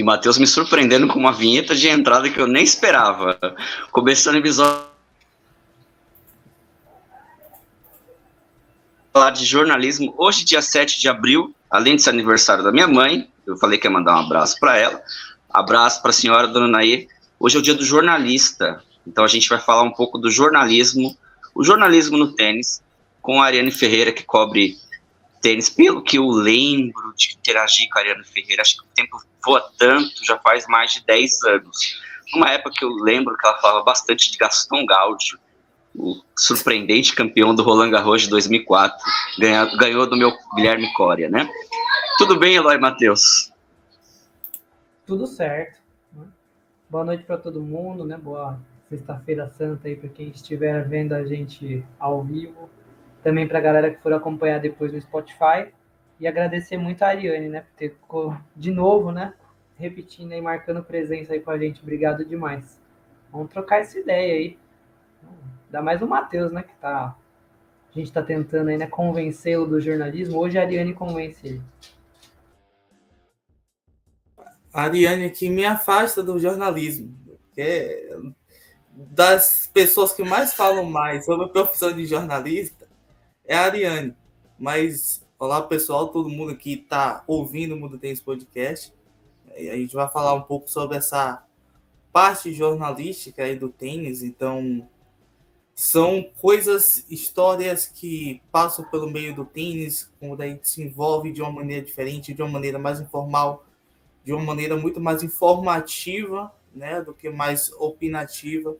E Matheus me surpreendendo com uma vinheta de entrada que eu nem esperava. Começando o episódio. Falar de jornalismo. Hoje, dia 7 de abril, além de ser aniversário da minha mãe, eu falei que ia mandar um abraço para ela. Abraço para a senhora, dona Nair. Hoje é o dia do jornalista. Então a gente vai falar um pouco do jornalismo, o jornalismo no tênis, com a Ariane Ferreira, que cobre tênis. Pelo que eu lembro de interagir com a Ariane Ferreira, acho que o tempo voa tanto, já faz mais de 10 anos. Uma época que eu lembro que ela falava bastante de Gaston Gaudio, o surpreendente campeão do Roland Garros de 2004, ganhou, ganhou do meu Guilherme Coria, né? Tudo bem, Eloy Matheus? Tudo certo. Né? Boa noite para todo mundo, né? Boa Sexta-feira Santa aí para quem estiver vendo a gente ao vivo. Também para a galera que for acompanhar depois no Spotify. E agradecer muito a Ariane, né? Por ter de novo, né? Repetindo e marcando presença aí com a gente. Obrigado demais. Vamos trocar essa ideia aí. Dá mais o Matheus, né? Que tá. A gente está tentando aí, né, convencê-lo do jornalismo. Hoje a Ariane convence ele. A Ariane aqui me afasta do jornalismo. Porque das pessoas que mais falam mais sobre a profissão de jornalista é a Ariane. Mas, olá pessoal, todo mundo que está ouvindo o Mundo Tênis Podcast. A gente vai falar um pouco sobre essa parte jornalística aí do tênis. Então, são coisas, histórias que passam pelo meio do tênis, quando a gente se envolve de uma maneira diferente, de uma maneira mais informal, de uma maneira muito mais informativa né, do que mais opinativa,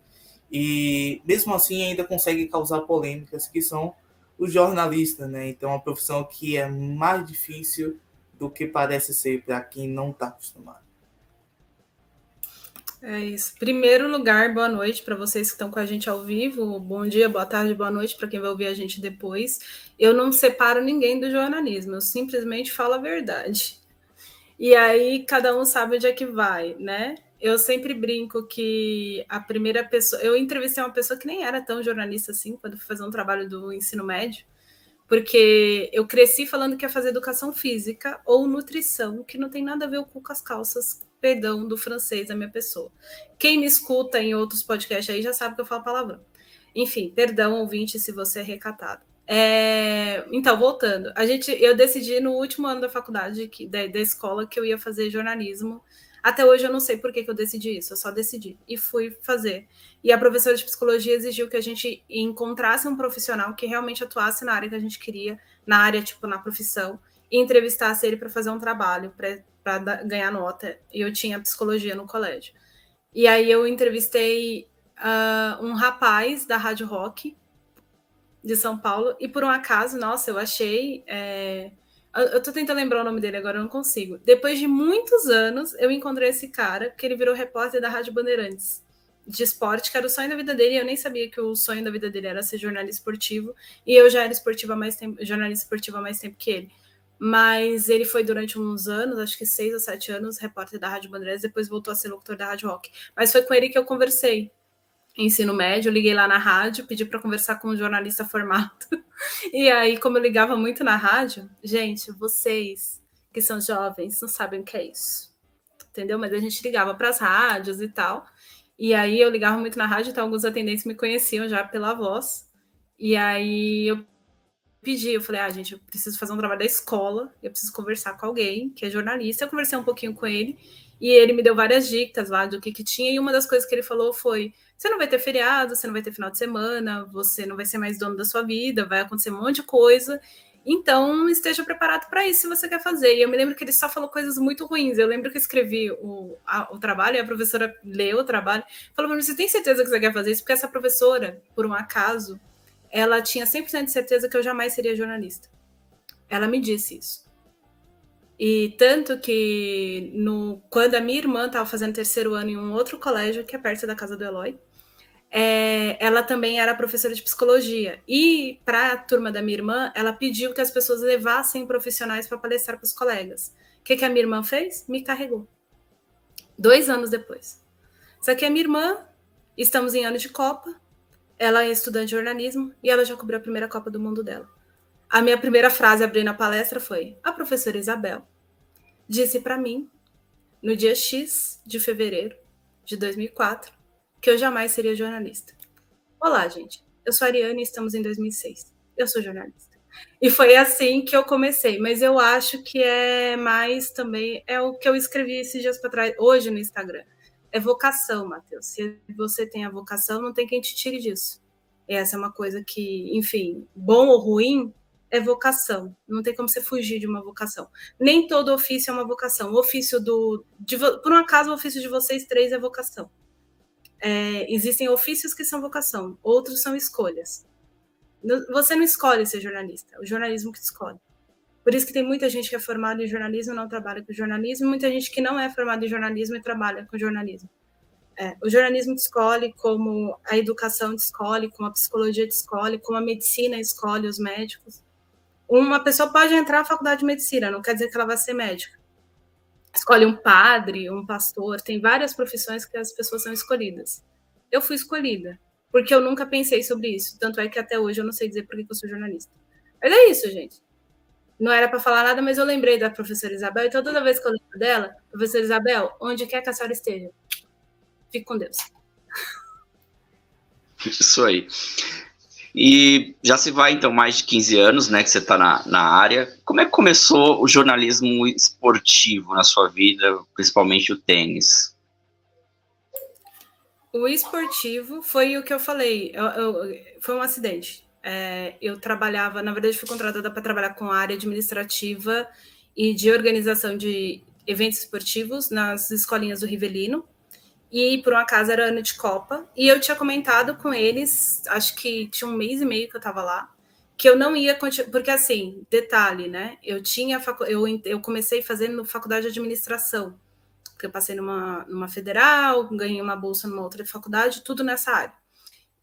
e mesmo assim ainda consegue causar polêmicas, que são os jornalistas, né? Então, é uma profissão que é mais difícil do que parece ser para quem não está acostumado. É isso. Primeiro lugar, boa noite para vocês que estão com a gente ao vivo. Bom dia, boa tarde, boa noite para quem vai ouvir a gente depois. Eu não separo ninguém do jornalismo, eu simplesmente falo a verdade. E aí cada um sabe onde é que vai, né? Eu sempre brinco que a primeira pessoa. Eu entrevistei uma pessoa que nem era tão jornalista assim, quando fui fazer um trabalho do ensino médio, porque eu cresci falando que ia fazer educação física ou nutrição, que não tem nada a ver com as calças, perdão, do francês da minha pessoa. Quem me escuta em outros podcasts aí já sabe que eu falo palavrão. Enfim, perdão, ouvinte, se você é recatado. É, então, voltando, a gente, eu decidi no último ano da faculdade, que, da, da escola, que eu ia fazer jornalismo até hoje eu não sei por que, que eu decidi isso, eu só decidi e fui fazer. E a professora de psicologia exigiu que a gente encontrasse um profissional que realmente atuasse na área que a gente queria, na área, tipo, na profissão, e entrevistasse ele para fazer um trabalho, para ganhar nota. E eu tinha psicologia no colégio. E aí eu entrevistei uh, um rapaz da Rádio Rock de São Paulo, e por um acaso, nossa, eu achei. É, eu tô tentando lembrar o nome dele agora, eu não consigo. Depois de muitos anos, eu encontrei esse cara, porque ele virou repórter da Rádio Bandeirantes de esporte, que era o sonho da vida dele, eu nem sabia que o sonho da vida dele era ser jornalista esportivo, e eu já era esportiva mais tempo, jornalista esportiva há mais tempo que ele. Mas ele foi durante uns anos, acho que seis ou sete anos, repórter da Rádio Bandeirantes, depois voltou a ser locutor da Rádio Rock. Mas foi com ele que eu conversei ensino médio, liguei lá na rádio, pedi para conversar com um jornalista formado. E aí, como eu ligava muito na rádio, gente, vocês que são jovens não sabem o que é isso. Entendeu? Mas a gente ligava para as rádios e tal. E aí eu ligava muito na rádio, então alguns atendentes me conheciam já pela voz. E aí eu pedi, eu falei, ah, gente, eu preciso fazer um trabalho da escola, eu preciso conversar com alguém que é jornalista. Eu conversei um pouquinho com ele e ele me deu várias dicas lá do que que tinha. E uma das coisas que ele falou foi: você não vai ter feriado, você não vai ter final de semana, você não vai ser mais dono da sua vida, vai acontecer um monte de coisa. Então, esteja preparado para isso se você quer fazer. E eu me lembro que ele só falou coisas muito ruins. Eu lembro que eu escrevi o, a, o trabalho e a professora leu o trabalho. Falou para mim: você tem certeza que você quer fazer isso? Porque essa professora, por um acaso, ela tinha 100% de certeza que eu jamais seria jornalista. Ela me disse isso. E tanto que no, quando a minha irmã estava fazendo terceiro ano em um outro colégio, que é perto da casa do Eloy, é, ela também era professora de psicologia. E para a turma da minha irmã, ela pediu que as pessoas levassem profissionais para palestrar para os colegas. O que, que a minha irmã fez? Me carregou. Dois anos depois. Só que a minha irmã, estamos em ano de Copa, ela é estudante de jornalismo e ela já cobriu a primeira Copa do Mundo dela. A minha primeira frase abrindo a palestra foi: A professora Isabel disse para mim no dia X de fevereiro de 2004, que eu jamais seria jornalista. Olá, gente. Eu sou a Ariane e estamos em 2006. Eu sou jornalista. E foi assim que eu comecei, mas eu acho que é mais também é o que eu escrevi esses dias para trás, hoje no Instagram. É vocação, Matheus. Se você tem a vocação, não tem quem te tire disso. E essa é uma coisa que, enfim, bom ou ruim, é vocação. Não tem como você fugir de uma vocação. Nem todo ofício é uma vocação. O ofício do. De, por um acaso, o ofício de vocês três é vocação. É, existem ofícios que são vocação, outros são escolhas. Você não escolhe ser jornalista, é o jornalismo que escolhe. Por isso que tem muita gente que é formada em jornalismo e não trabalha com jornalismo, muita gente que não é formada em jornalismo e trabalha com jornalismo. É, o jornalismo escolhe, como a educação escolhe, como a psicologia escolhe, como a medicina escolhe os médicos. Uma pessoa pode entrar na faculdade de medicina, não quer dizer que ela vai ser médica. Escolhe um padre, um pastor, tem várias profissões que as pessoas são escolhidas. Eu fui escolhida, porque eu nunca pensei sobre isso. Tanto é que até hoje eu não sei dizer por que eu sou jornalista. Mas é isso, gente. Não era para falar nada, mas eu lembrei da professora Isabel, então toda vez que eu lembro dela, professora Isabel, onde quer que a senhora esteja, fique com Deus. Isso aí. E já se vai, então, mais de 15 anos, né, que você está na, na área. Como é que começou o jornalismo esportivo na sua vida, principalmente o tênis? O esportivo foi o que eu falei, eu, eu, foi um acidente. É, eu trabalhava, na verdade, fui contratada para trabalhar com a área administrativa e de organização de eventos esportivos nas escolinhas do Rivelino. E por um acaso era ano de Copa. E eu tinha comentado com eles, acho que tinha um mês e meio que eu estava lá, que eu não ia continuar. Porque, assim, detalhe, né? Eu tinha. Facu... Eu, eu comecei fazendo faculdade de administração porque eu passei numa, numa federal, ganhei uma bolsa numa outra faculdade, tudo nessa área.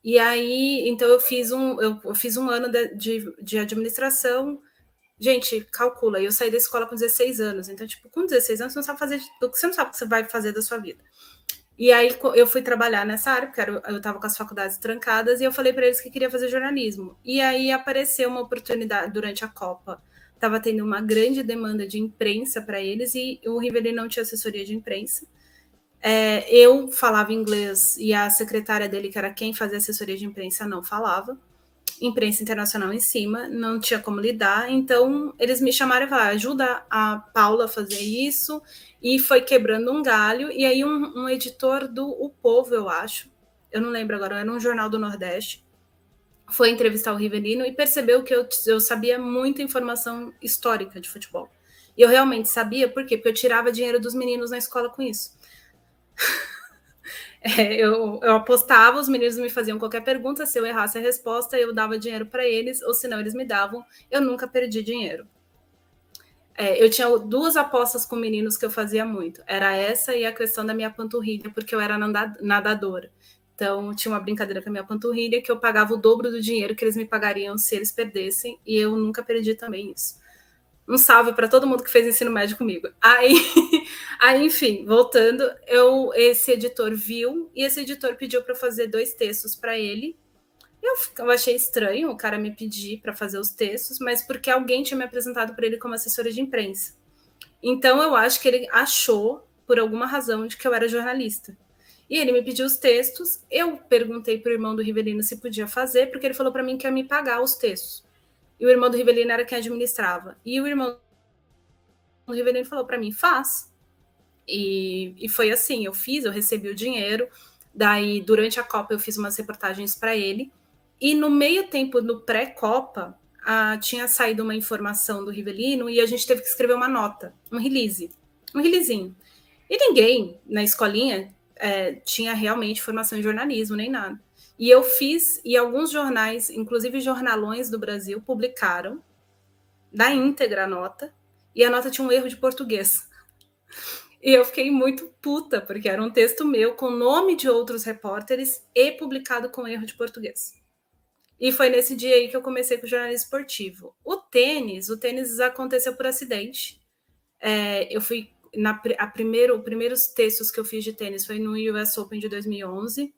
E aí, então eu fiz um, eu, eu fiz um ano de, de, de, administração. Gente, calcula, eu saí da escola com 16 anos. Então, tipo, com 16 anos, você não sabe fazer, você não sabe o que você vai fazer da sua vida. E aí eu fui trabalhar nessa área, porque eu estava com as faculdades trancadas, e eu falei para eles que queria fazer jornalismo. E aí apareceu uma oportunidade durante a Copa estava tendo uma grande demanda de imprensa para eles e o Rivelino não tinha assessoria de imprensa. É, eu falava inglês e a secretária dele, que era quem fazia assessoria de imprensa, não falava. Imprensa internacional em cima, não tinha como lidar. Então, eles me chamaram e falaram: ajuda a Paula a fazer isso. E foi quebrando um galho. E aí, um, um editor do O Povo, eu acho, eu não lembro agora, era um jornal do Nordeste, foi entrevistar o Rivelino e percebeu que eu, eu sabia muita informação histórica de futebol. E eu realmente sabia, por quê? Porque eu tirava dinheiro dos meninos na escola com isso. é, eu, eu apostava, os meninos me faziam qualquer pergunta, se eu errasse a resposta, eu dava dinheiro para eles, ou se não, eles me davam. Eu nunca perdi dinheiro. É, eu tinha duas apostas com meninos que eu fazia muito. Era essa e a questão da minha panturrilha, porque eu era nadadora. Então, tinha uma brincadeira com a minha panturrilha que eu pagava o dobro do dinheiro que eles me pagariam se eles perdessem, e eu nunca perdi também isso. Um salve para todo mundo que fez ensino médio comigo. Aí, aí, enfim, voltando, eu esse editor viu e esse editor pediu para fazer dois textos para ele. Eu, eu achei estranho o cara me pedir para fazer os textos, mas porque alguém tinha me apresentado para ele como assessora de imprensa. Então, eu acho que ele achou, por alguma razão, de que eu era jornalista. E ele me pediu os textos. Eu perguntei para o irmão do Rivelino se podia fazer, porque ele falou para mim que ia me pagar os textos. E o irmão do Rivelino era quem administrava. E o irmão do Rivelino falou para mim: faz. E, e foi assim: eu fiz, eu recebi o dinheiro. Daí, durante a Copa, eu fiz umas reportagens para ele. E no meio tempo, no pré-Copa, tinha saído uma informação do Rivelino e a gente teve que escrever uma nota, um release, um releasinho. E ninguém na escolinha é, tinha realmente formação em jornalismo, nem nada. E eu fiz, e alguns jornais, inclusive jornalões do Brasil, publicaram da íntegra a nota, e a nota tinha um erro de português. E eu fiquei muito puta, porque era um texto meu com nome de outros repórteres e publicado com erro de português. E foi nesse dia aí que eu comecei com o jornalismo esportivo. O tênis, o tênis aconteceu por acidente. É, eu fui na a primeiro, os primeiros textos que eu fiz de tênis foi no US Open de 2011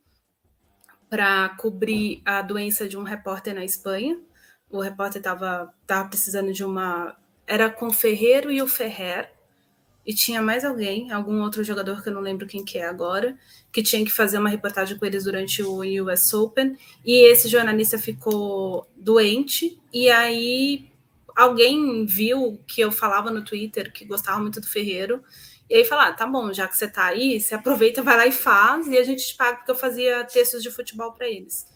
para cobrir a doença de um repórter na Espanha. O repórter estava tava precisando de uma era com o Ferreiro e o Ferrer. E tinha mais alguém, algum outro jogador que eu não lembro quem que é agora, que tinha que fazer uma reportagem com eles durante o US Open, e esse jornalista ficou doente, e aí alguém viu que eu falava no Twitter que gostava muito do Ferreiro, e aí falar, ah, tá bom, já que você tá aí, você aproveita, vai lá e faz, e a gente te paga, porque eu fazia textos de futebol para eles.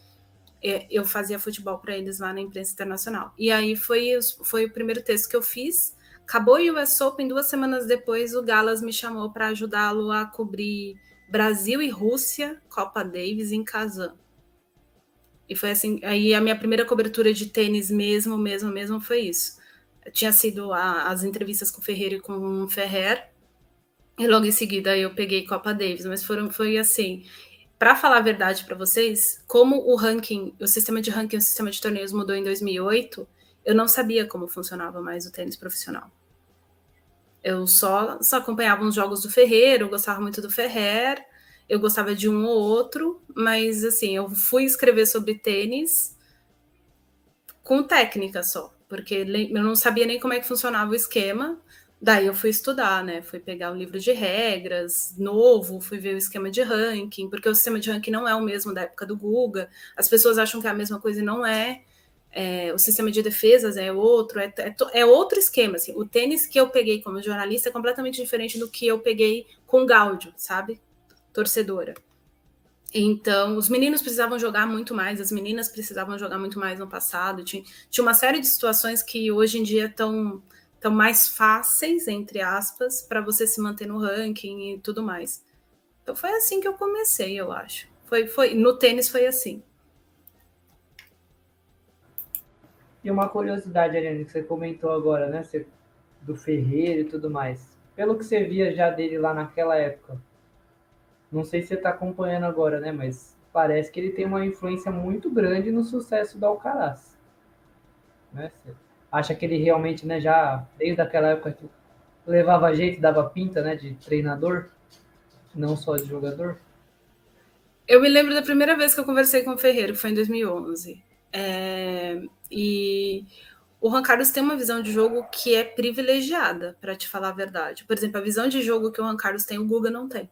É, eu fazia futebol para eles lá na imprensa internacional. E aí foi, foi o primeiro texto que eu fiz. Acabou o US Open, duas semanas depois o Galas me chamou para ajudá-lo a cobrir Brasil e Rússia, Copa Davis em Kazan. E foi assim, aí a minha primeira cobertura de tênis mesmo, mesmo, mesmo foi isso. Tinha sido a, as entrevistas com o Ferreira e com o Ferrer, e logo em seguida eu peguei Copa Davis, mas foram, foi assim. Para falar a verdade para vocês, como o ranking, o sistema de ranking, o sistema de torneios mudou em 2008, eu não sabia como funcionava mais o tênis profissional. Eu só, só acompanhava os jogos do Ferreira, eu gostava muito do Ferrer, eu gostava de um ou outro, mas assim, eu fui escrever sobre tênis com técnica só, porque eu não sabia nem como é que funcionava o esquema. Daí eu fui estudar, né? Fui pegar um livro de regras novo, fui ver o esquema de ranking, porque o sistema de ranking não é o mesmo da época do Guga. As pessoas acham que é a mesma coisa e não é. É o sistema de defesas é outro, é, é, é, outro esquema. Assim. O tênis que eu peguei como jornalista é completamente diferente do que eu peguei com Gáudio, sabe? Torcedora. Então, os meninos precisavam jogar muito mais, as meninas precisavam jogar muito mais no passado. Tinha, tinha uma série de situações que hoje em dia estão tão mais fáceis, entre aspas, para você se manter no ranking e tudo mais. Então foi assim que eu comecei, eu acho. Foi, foi no tênis foi assim. E uma curiosidade, Ariane, que você comentou agora, né? Você, do Ferreira e tudo mais. Pelo que você via já dele lá naquela época, não sei se você está acompanhando agora, né? Mas parece que ele tem uma influência muito grande no sucesso do Alcaraz. Né? Você acha que ele realmente, né, já desde aquela época levava jeito, dava pinta, né, de treinador, não só de jogador? Eu me lembro da primeira vez que eu conversei com o Ferreira, foi em 2011. É, e o Juan Carlos tem uma visão de jogo que é privilegiada, para te falar a verdade. Por exemplo, a visão de jogo que o Juan Carlos tem, o Guga não tem.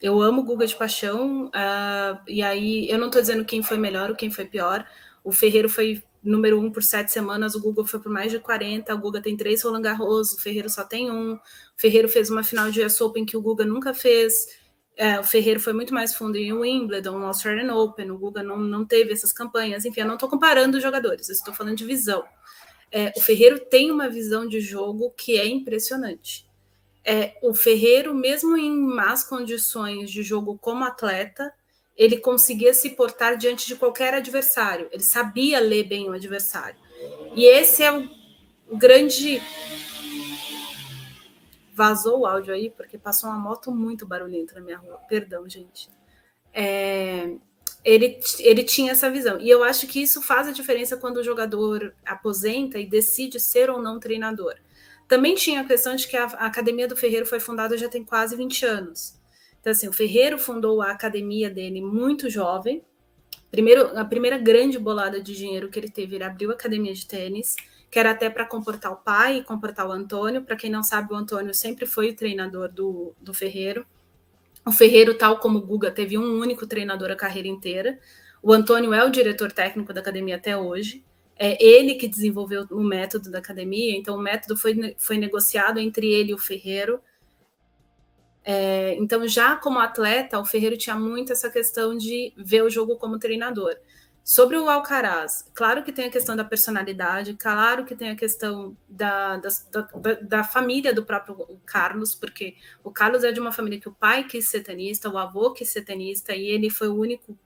Eu amo o Guga de paixão, uh, e aí eu não estou dizendo quem foi melhor ou quem foi pior. O Ferreiro foi número um por sete semanas, o Guga foi por mais de 40, o Guga tem três Roland Garros, o Ferreiro só tem um. O Ferreiro fez uma final de US Open que o Guga nunca fez. É, o Ferreiro foi muito mais fundo em Wimbledon, no Australian Open, o Guga não, não teve essas campanhas. Enfim, eu não estou comparando os jogadores, eu estou falando de visão. É, o Ferreiro tem uma visão de jogo que é impressionante é, o Ferreiro, mesmo em más condições de jogo como atleta, ele conseguia se portar diante de qualquer adversário. Ele sabia ler bem o adversário. E esse é o, o grande. Vazou o áudio aí, porque passou uma moto muito barulhenta na minha rua. Perdão, gente. É, ele, ele tinha essa visão. E eu acho que isso faz a diferença quando o jogador aposenta e decide ser ou não treinador. Também tinha a questão de que a, Academia do Ferreiro foi fundada já tem quase 20 anos. Então, assim, o Ferreiro fundou a academia dele muito jovem. Primeiro, a primeira grande bolada de dinheiro que ele teve, ele abriu a academia de tênis, que era até para comportar o pai e comportar o Antônio. Para quem não sabe, o Antônio sempre foi o treinador do, do Ferreiro. O Ferreiro, tal como o Guga, teve um único treinador a carreira inteira. O Antônio é o diretor técnico da academia até hoje é ele que desenvolveu o método da academia, então o método foi, foi negociado entre ele e o Ferreiro. É, então, já como atleta, o Ferreiro tinha muito essa questão de ver o jogo como treinador. Sobre o Alcaraz, claro que tem a questão da personalidade, claro que tem a questão da, da, da, da, família do próprio Carlos, porque o Carlos é de uma família que o pai quis ser tenista, o avô quis ser tenista, e ele foi o único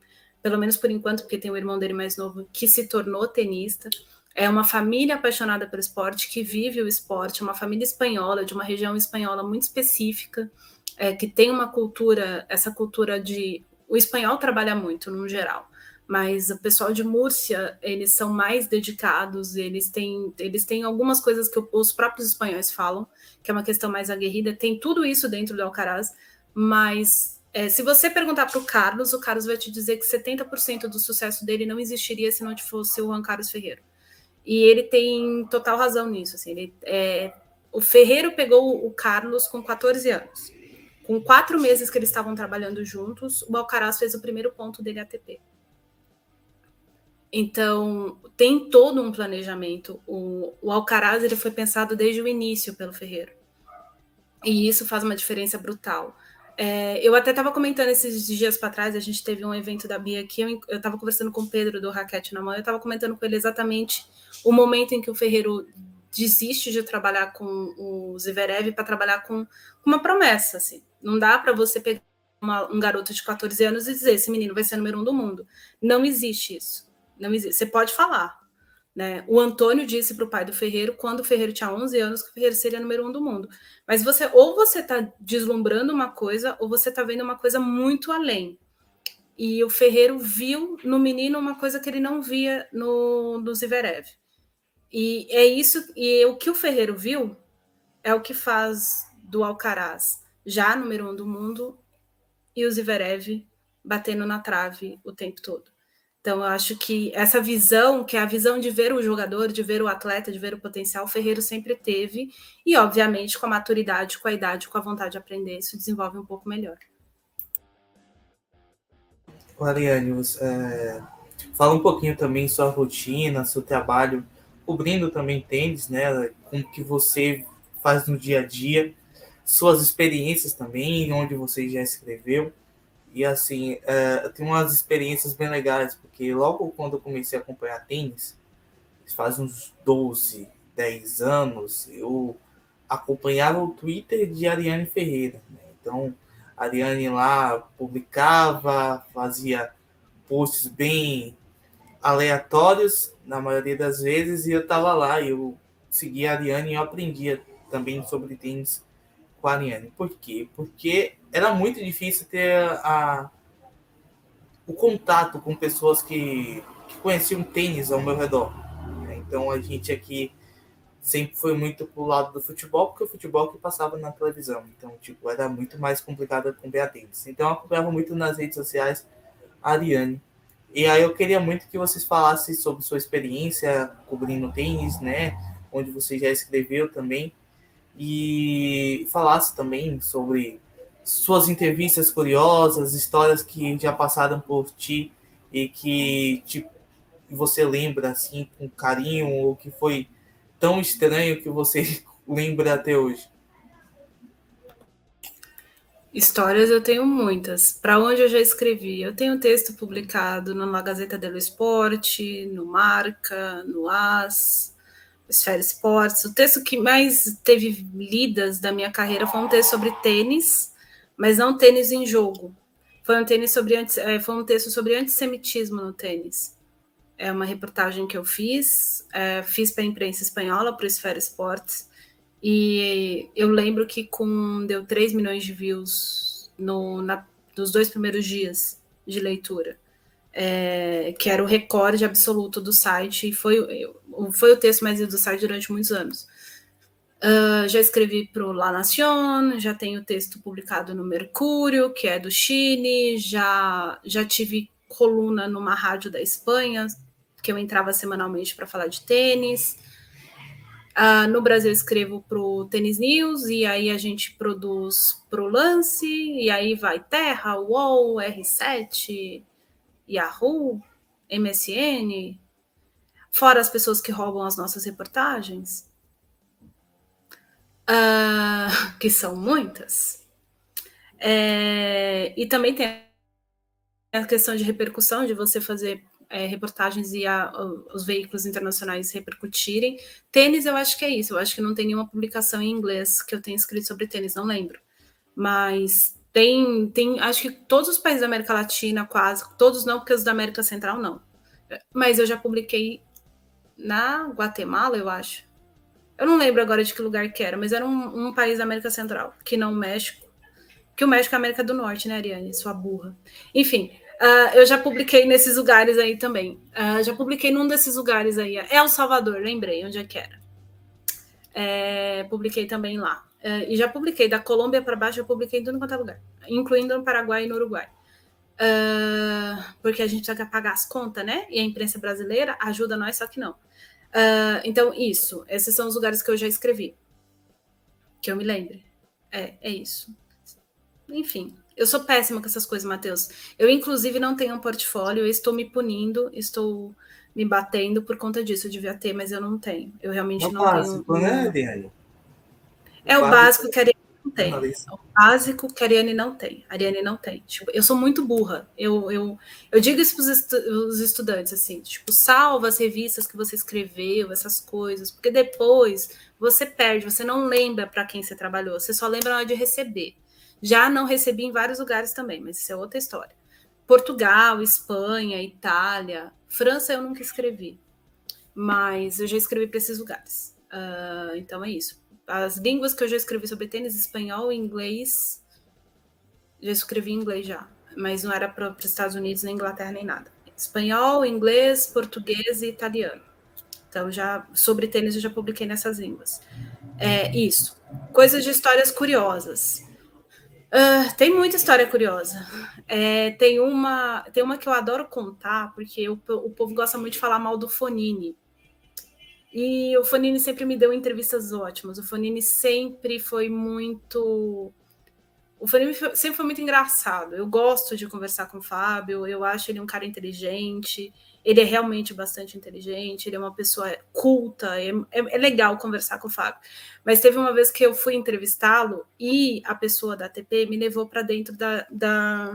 pelo menos por enquanto, porque tem o irmão dele mais novo que se tornou tenista. É uma família apaixonada pelo esporte, que vive o esporte, uma família espanhola, de uma região espanhola muito específica, é, que tem uma cultura, essa cultura de. O espanhol trabalha muito, no geral, mas o pessoal de Múrcia, eles são mais dedicados, eles têm, eles têm algumas coisas que os próprios espanhóis falam, que é uma questão mais aguerrida, tem tudo isso dentro do Alcaraz, mas é, se você perguntar para o Carlos, o Carlos vai te dizer que 70% do sucesso dele não existiria se não fosse o Juan Carlos Ferreira. E ele tem total razão nisso. Assim, ele, é, o Ferreiro pegou o Carlos com 14 anos. Com quatro meses que eles estavam trabalhando juntos, o Alcaraz fez o primeiro ponto dele ATP. Então, tem todo um planejamento. O, o Alcaraz ele foi pensado desde o início pelo Ferreiro. E isso faz uma diferença brutal. É, eu até estava comentando esses dias para trás, a gente teve um evento da Bia aqui, eu estava conversando com o Pedro do Raquete na mão, eu estava comentando com ele exatamente o momento em que o Ferreiro desiste de trabalhar com o Zverev para trabalhar com uma promessa, assim. Não dá para você pegar uma, um garoto de 14 anos e dizer esse menino vai ser número um do mundo. Não existe isso. Não existe. Você pode falar. Né? O Antônio disse para o pai do Ferreiro, quando o Ferreiro tinha 11 anos, que o Ferreiro seria número um do mundo. Mas você, ou você está deslumbrando uma coisa, ou você está vendo uma coisa muito além. E o Ferreiro viu no menino uma coisa que ele não via no, no Zverev. E é isso, e o que o Ferreiro viu é o que faz do Alcaraz já número um do mundo, e o Zverev batendo na trave o tempo todo. Então, eu acho que essa visão, que é a visão de ver o jogador, de ver o atleta, de ver o potencial, o Ferreiro sempre teve, e obviamente com a maturidade, com a idade, com a vontade de aprender, isso desenvolve um pouco melhor. Ariane, é, fala um pouquinho também sua rotina, seu trabalho, cobrindo também tênis, né? Como que você faz no dia a dia suas experiências também, onde você já escreveu. E assim, é, tem umas experiências bem legais, porque logo quando eu comecei a acompanhar tênis, faz uns 12, 10 anos, eu acompanhava o Twitter de Ariane Ferreira. Né? Então, a Ariane lá publicava, fazia posts bem aleatórios, na maioria das vezes, e eu estava lá, eu seguia a Ariane e eu aprendia também sobre tênis com a Ariane. Por quê? Porque era muito difícil ter a, o contato com pessoas que, que conheciam tênis ao meu redor. Então a gente aqui sempre foi muito pro lado do futebol, porque o futebol que passava na televisão. Então, tipo, era muito mais complicado acompanhar tênis. Então eu acompanhava muito nas redes sociais a Ariane. E aí eu queria muito que vocês falassem sobre sua experiência cobrindo tênis, né? Onde você já escreveu também e falasse também sobre suas entrevistas curiosas, histórias que já passaram por ti e que te, você lembra assim com carinho ou que foi tão estranho que você lembra até hoje. Histórias eu tenho muitas. Para onde eu já escrevi? Eu tenho texto publicado na Gazeta dello Esporte, no Marca, no As, Esfera Esportes. O texto que mais teve lidas da minha carreira foi um texto sobre tênis, mas não tênis em jogo. Foi um, tênis sobre, é, foi um texto sobre antissemitismo no tênis. É uma reportagem que eu fiz, é, fiz para a imprensa espanhola, para o Esfera Esportes, e eu lembro que com deu 3 milhões de views no, na, nos dois primeiros dias de leitura é, que era o recorde absoluto do site, e foi, foi o texto mais lido do site durante muitos anos. Uh, já escrevi para o La Nación, já tenho texto publicado no Mercúrio, que é do Chile, já, já tive coluna numa rádio da Espanha, que eu entrava semanalmente para falar de tênis. Uh, no Brasil, escrevo para o Tênis News, e aí a gente produz para o Lance, e aí vai Terra, UOL, R7, Yahoo, MSN, fora as pessoas que roubam as nossas reportagens, uh, que são muitas. É, e também tem a questão de repercussão, de você fazer é, reportagens e a, os veículos internacionais repercutirem. Tênis, eu acho que é isso. Eu acho que não tem nenhuma publicação em inglês que eu tenha escrito sobre tênis, não lembro. Mas tem, tem, acho que todos os países da América Latina, quase, todos não, porque os da América Central não. Mas eu já publiquei na Guatemala, eu acho. Eu não lembro agora de que lugar que era, mas era um, um país da América Central, que não o México. Que o México é a América do Norte, né, Ariane? Sua burra. Enfim, uh, eu já publiquei nesses lugares aí também. Uh, já publiquei num desses lugares aí. É El Salvador, lembrei onde é que era. É, publiquei também lá. Uh, e já publiquei da Colômbia para baixo, eu publiquei em tudo quanto é lugar, incluindo no Paraguai e no Uruguai. Uh, porque a gente já quer pagar as contas, né? E a imprensa brasileira ajuda nós, só que não. Uh, então, isso, esses são os lugares que eu já escrevi. Que eu me lembre. É, é isso. Enfim, eu sou péssima com essas coisas, Matheus. Eu, inclusive, não tenho um portfólio, estou me punindo, estou me batendo por conta disso. Eu devia ter, mas eu não tenho. Eu realmente É não básico, tenho. né? É o básico que a não tem. Jornalista. É o básico que a Ariane não tem. A Ariane não tem. Tipo, eu sou muito burra. Eu, eu, eu digo isso para os estudantes, assim, tipo, salva as revistas que você escreveu, essas coisas, porque depois você perde, você não lembra para quem você trabalhou, você só lembra na hora de receber. Já não recebi em vários lugares também, mas isso é outra história. Portugal, Espanha, Itália, França eu nunca escrevi, mas eu já escrevi para esses lugares. Uh, então é isso. As línguas que eu já escrevi sobre tênis, espanhol, inglês, já escrevi inglês já, mas não era para os Estados Unidos, nem Inglaterra, nem nada. Espanhol, inglês, português e italiano. Então já sobre tênis eu já publiquei nessas línguas. É isso. Coisas de histórias curiosas. Uh, tem muita história curiosa. É, tem, uma, tem uma que eu adoro contar, porque o, o povo gosta muito de falar mal do Fonini. E o Fonini sempre me deu entrevistas ótimas. O Fonini sempre foi muito. O Fonini sempre foi muito engraçado. Eu gosto de conversar com o Fábio, eu acho ele um cara inteligente. Ele é realmente bastante inteligente, ele é uma pessoa culta, é, é, é legal conversar com o Fábio. Mas teve uma vez que eu fui entrevistá-lo e a pessoa da ATP me levou para dentro da, da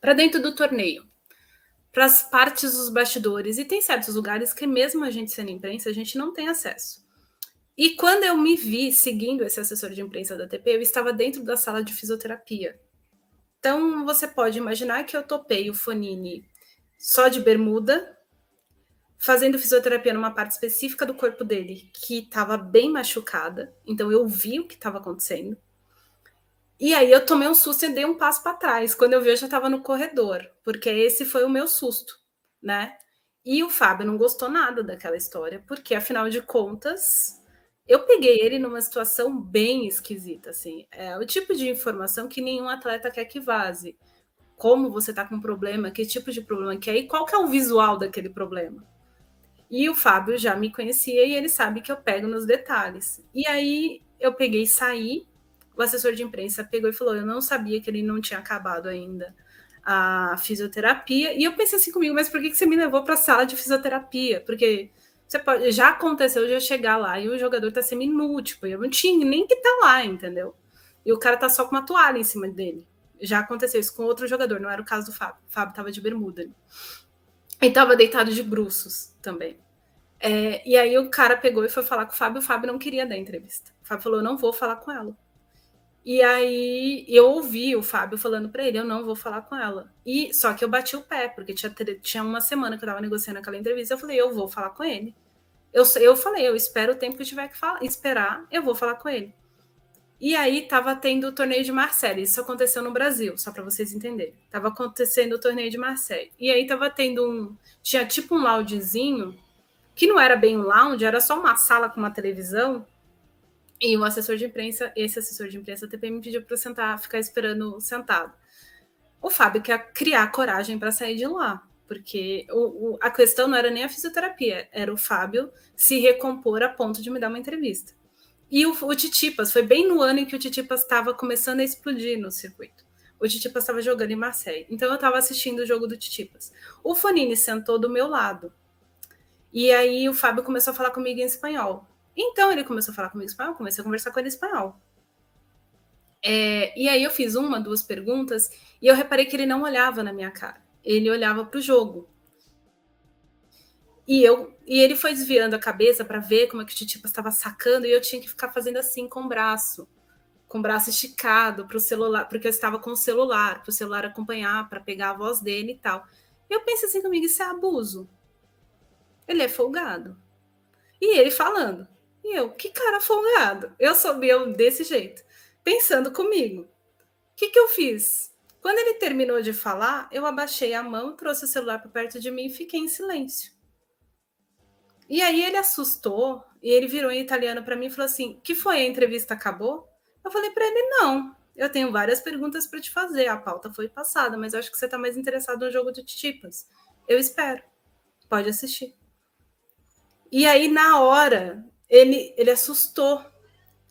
para dentro do torneio, para as partes dos bastidores. E tem certos lugares que, mesmo a gente sendo imprensa, a gente não tem acesso. E quando eu me vi seguindo esse assessor de imprensa da ATP, eu estava dentro da sala de fisioterapia. Então, você pode imaginar que eu topei o Fonini só de bermuda, fazendo fisioterapia numa parte específica do corpo dele que estava bem machucada. Então eu vi o que estava acontecendo. E aí eu tomei um susto e dei um passo para trás. Quando eu vi, eu já estava no corredor, porque esse foi o meu susto, né? E o Fábio não gostou nada daquela história, porque afinal de contas, eu peguei ele numa situação bem esquisita, assim. É o tipo de informação que nenhum atleta quer que vaze como você está com um problema, que tipo de problema que é e qual que é o visual daquele problema. E o Fábio já me conhecia e ele sabe que eu pego nos detalhes. E aí eu peguei e saí, o assessor de imprensa pegou e falou: Eu não sabia que ele não tinha acabado ainda a fisioterapia. E eu pensei assim comigo: Mas por que, que você me levou para a sala de fisioterapia? Porque você pode, já aconteceu de eu chegar lá e o jogador tá semi-nu, tipo, eu não tinha nem que tá lá, entendeu? E o cara tá só com uma toalha em cima dele. Já aconteceu isso com outro jogador, não era o caso do Fábio. O Fábio estava de bermuda. E estava deitado de bruços também. É, e aí o cara pegou e foi falar com o Fábio, o Fábio não queria dar entrevista. O Fábio falou: eu não vou falar com ela. E aí eu ouvi o Fábio falando para ele: eu não vou falar com ela. E só que eu bati o pé, porque tinha, tinha uma semana que eu estava negociando aquela entrevista. Eu falei: eu vou falar com ele. Eu, eu falei: eu espero o tempo que tiver que falar, esperar, eu vou falar com ele. E aí estava tendo o torneio de Marseille. Isso aconteceu no Brasil, só para vocês entenderem. Tava acontecendo o torneio de Marseille. E aí tava tendo um. Tinha tipo um loungezinho, que não era bem um lounge, era só uma sala com uma televisão. E o assessor de imprensa, esse assessor de imprensa da me pediu para sentar, ficar esperando sentado. O Fábio quer criar coragem para sair de lá, porque o, o, a questão não era nem a fisioterapia, era o Fábio se recompor a ponto de me dar uma entrevista. E o, o Titipas, foi bem no ano em que o Titipas estava começando a explodir no circuito. O Titipas estava jogando em Marseille. Então eu estava assistindo o jogo do Titipas. O Fonini sentou do meu lado. E aí o Fábio começou a falar comigo em espanhol. Então ele começou a falar comigo espanhol, comecei a conversar com ele espanhol. É, e aí eu fiz uma, duas perguntas, e eu reparei que ele não olhava na minha cara. Ele olhava para o jogo. E eu e ele foi desviando a cabeça para ver como é que o Titipas estava sacando e eu tinha que ficar fazendo assim com o braço, com o braço esticado para o celular, porque eu estava com o celular, para o celular acompanhar, para pegar a voz dele e tal. Eu pensei assim comigo, isso é abuso. Ele é folgado. E ele falando. E eu, que cara folgado. Eu soube eu desse jeito, pensando comigo. O que, que eu fiz? Quando ele terminou de falar, eu abaixei a mão, trouxe o celular para perto de mim e fiquei em silêncio. E aí ele assustou e ele virou em italiano para mim e falou assim: "Que foi a entrevista acabou?" Eu falei para ele: "Não, eu tenho várias perguntas para te fazer. A pauta foi passada, mas eu acho que você está mais interessado no jogo de Titipas. Eu espero. Pode assistir." E aí na hora ele ele assustou.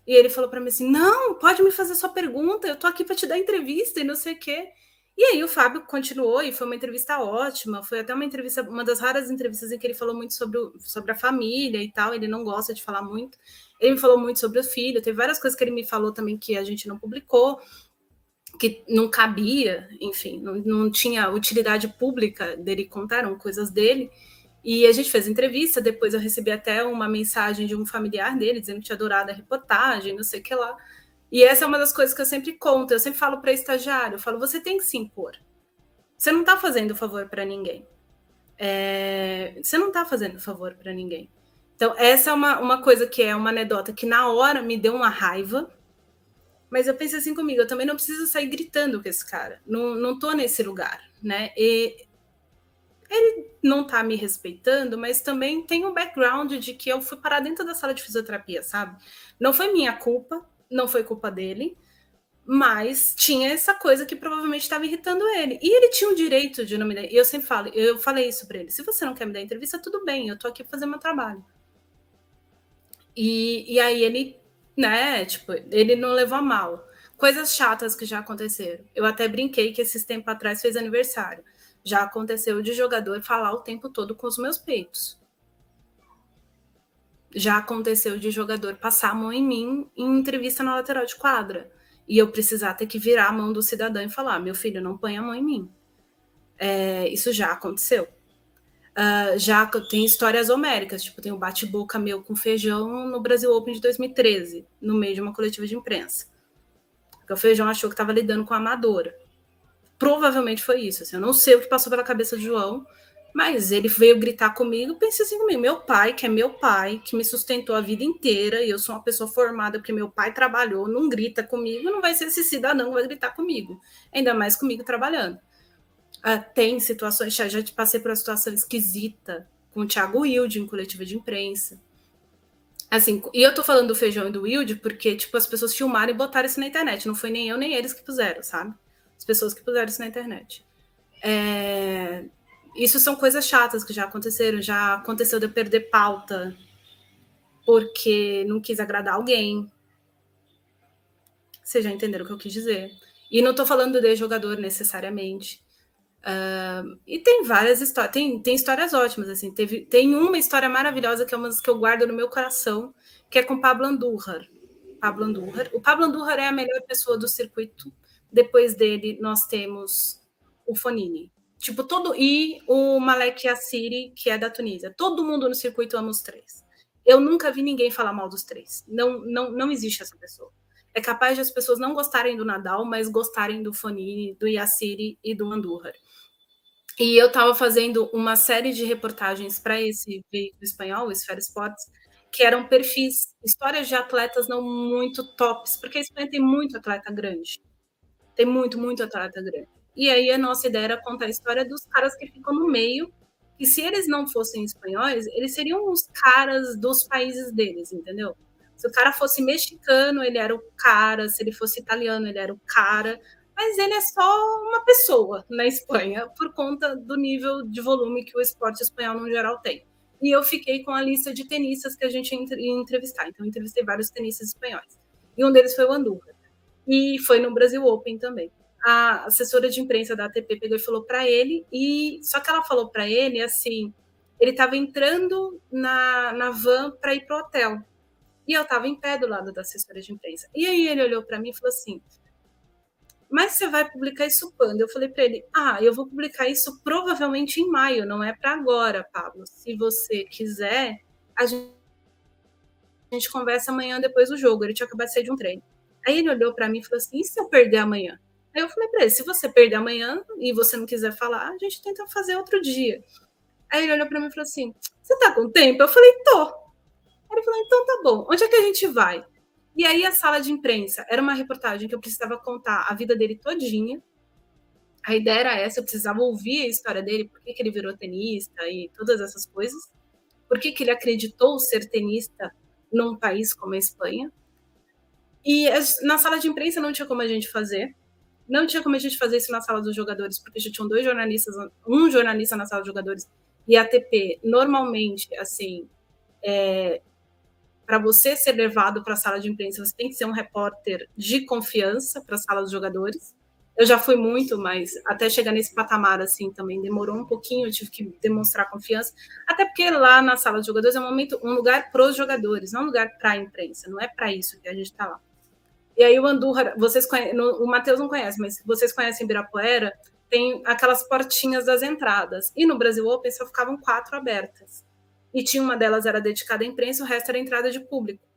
E ele falou para mim assim: não, pode me fazer sua pergunta, eu tô aqui para te dar entrevista e não sei o quê. E aí o Fábio continuou e foi uma entrevista ótima, foi até uma entrevista, uma das raras entrevistas em que ele falou muito sobre, o, sobre a família e tal, ele não gosta de falar muito. Ele me falou muito sobre o filho, teve várias coisas que ele me falou também que a gente não publicou, que não cabia, enfim, não, não tinha utilidade pública dele contar, eram coisas dele. E a gente fez entrevista, depois eu recebi até uma mensagem de um familiar dele dizendo que tinha adorado a reportagem, não sei o que lá. E essa é uma das coisas que eu sempre conto. Eu sempre falo para estagiário, eu falo, você tem que se impor. Você não está fazendo favor para ninguém. É... Você não está fazendo favor para ninguém. Então, essa é uma, uma coisa que é uma anedota que na hora me deu uma raiva, mas eu pensei assim comigo, eu também não preciso sair gritando com esse cara. Não, não tô nesse lugar, né? E ele não tá me respeitando, mas também tem um background de que eu fui parar dentro da sala de fisioterapia, sabe? Não foi minha culpa, não foi culpa dele, mas tinha essa coisa que provavelmente estava irritando ele. E ele tinha o direito de não me dar. E eu sempre falo, eu falei isso para ele: se você não quer me dar entrevista, tudo bem, eu tô aqui fazendo meu trabalho. E, e aí ele, né, tipo, ele não levou a mal. Coisas chatas que já aconteceram. Eu até brinquei que esses tempos atrás fez aniversário. Já aconteceu de jogador falar o tempo todo com os meus peitos já aconteceu de jogador passar a mão em mim em entrevista na lateral de quadra. E eu precisar ter que virar a mão do cidadão e falar: meu filho, não põe a mão em mim. É, isso já aconteceu. Uh, já tem histórias homéricas, tipo, tem o um bate-boca meu com feijão no Brasil Open de 2013, no meio de uma coletiva de imprensa. Porque o feijão achou que estava lidando com a amadora. Provavelmente foi isso. Assim, eu não sei o que passou pela cabeça do João, mas ele veio gritar comigo, pensei assim comigo, meu pai, que é meu pai, que me sustentou a vida inteira, e eu sou uma pessoa formada porque meu pai trabalhou, não grita comigo, não vai ser esse cidadão que vai gritar comigo, ainda mais comigo trabalhando. Ah, tem situações, já, já passei por uma situação esquisita com o Thiago Wilde em coletiva de imprensa. Assim, e eu tô falando do feijão e do Wilde porque, tipo, as pessoas filmaram e botaram isso na internet. Não foi nem eu nem eles que puseram, sabe? As pessoas que puseram isso na internet. É, isso são coisas chatas que já aconteceram. Já aconteceu de eu perder pauta porque não quis agradar alguém. Vocês já entenderam o que eu quis dizer. E não estou falando de jogador necessariamente. Uh, e tem várias histórias, tem, tem histórias ótimas, assim. Teve, tem uma história maravilhosa que é uma das que eu guardo no meu coração, que é com Pablo Andújar. Pablo Andújar. O Pablo Andújar é a melhor pessoa do circuito. Depois dele, nós temos o Fonini. Tipo, todo. E o Malek Assiri, que é da Tunísia. Todo mundo no circuito ama os três. Eu nunca vi ninguém falar mal dos três. Não, não, não existe essa pessoa. É capaz de as pessoas não gostarem do Nadal, mas gostarem do Fonini, do Yassiri e do Andújar. E eu estava fazendo uma série de reportagens para esse veículo espanhol, o Esfera Sports, que eram perfis, histórias de atletas não muito tops, porque a Espanha tem muito atleta grande. Tem muito, muito atleta grande. E aí a nossa ideia era contar a história dos caras que ficam no meio, e se eles não fossem espanhóis, eles seriam os caras dos países deles, entendeu? Se o cara fosse mexicano, ele era o cara, se ele fosse italiano, ele era o cara, mas ele é só uma pessoa na Espanha, por conta do nível de volume que o esporte espanhol no geral tem. E eu fiquei com a lista de tenistas que a gente ia entrevistar. Então, entrevistei vários tenistas espanhóis. E um deles foi o Andújar. E foi no Brasil Open também a assessora de imprensa da ATP pegou e falou para ele, e só que ela falou para ele assim, ele estava entrando na, na van para ir para o hotel. E eu estava em pé do lado da assessora de imprensa. E aí ele olhou para mim e falou assim: Mas você vai publicar isso quando? Eu falei para ele: Ah, eu vou publicar isso provavelmente em maio, não é para agora, Pablo. Se você quiser, a gente, a gente conversa amanhã depois do jogo. Ele tinha acabado de sair de um treino. Aí ele olhou para mim e falou assim: E se eu perder amanhã? Aí eu falei para ele: se você perder amanhã e você não quiser falar, a gente tenta fazer outro dia. Aí ele olhou para mim e falou assim: Você tá com tempo? Eu falei: Tô. Aí ele falou: Então tá bom, onde é que a gente vai? E aí a sala de imprensa era uma reportagem que eu precisava contar a vida dele todinha. A ideia era essa, eu precisava ouvir a história dele, por que, que ele virou tenista e todas essas coisas. Por que, que ele acreditou ser tenista num país como a Espanha. E na sala de imprensa não tinha como a gente fazer. Não tinha como a gente fazer isso na sala dos jogadores, porque já tinham dois jornalistas, um jornalista na sala dos jogadores, e a ATP, normalmente, assim, é, para você ser levado para a sala de imprensa, você tem que ser um repórter de confiança para a sala dos jogadores. Eu já fui muito, mas até chegar nesse patamar assim também demorou um pouquinho, eu tive que demonstrar confiança. Até porque lá na sala de jogadores é um momento, um lugar para os jogadores, não um lugar para a imprensa, não é para isso que a gente está lá. E aí o Andurra, vocês conhecem, o Matheus não conhece, mas vocês conhecem Ibirapuera, tem aquelas portinhas das entradas. E no Brasil Open só ficavam quatro abertas. E tinha uma delas era dedicada à imprensa, o resto era entrada de público.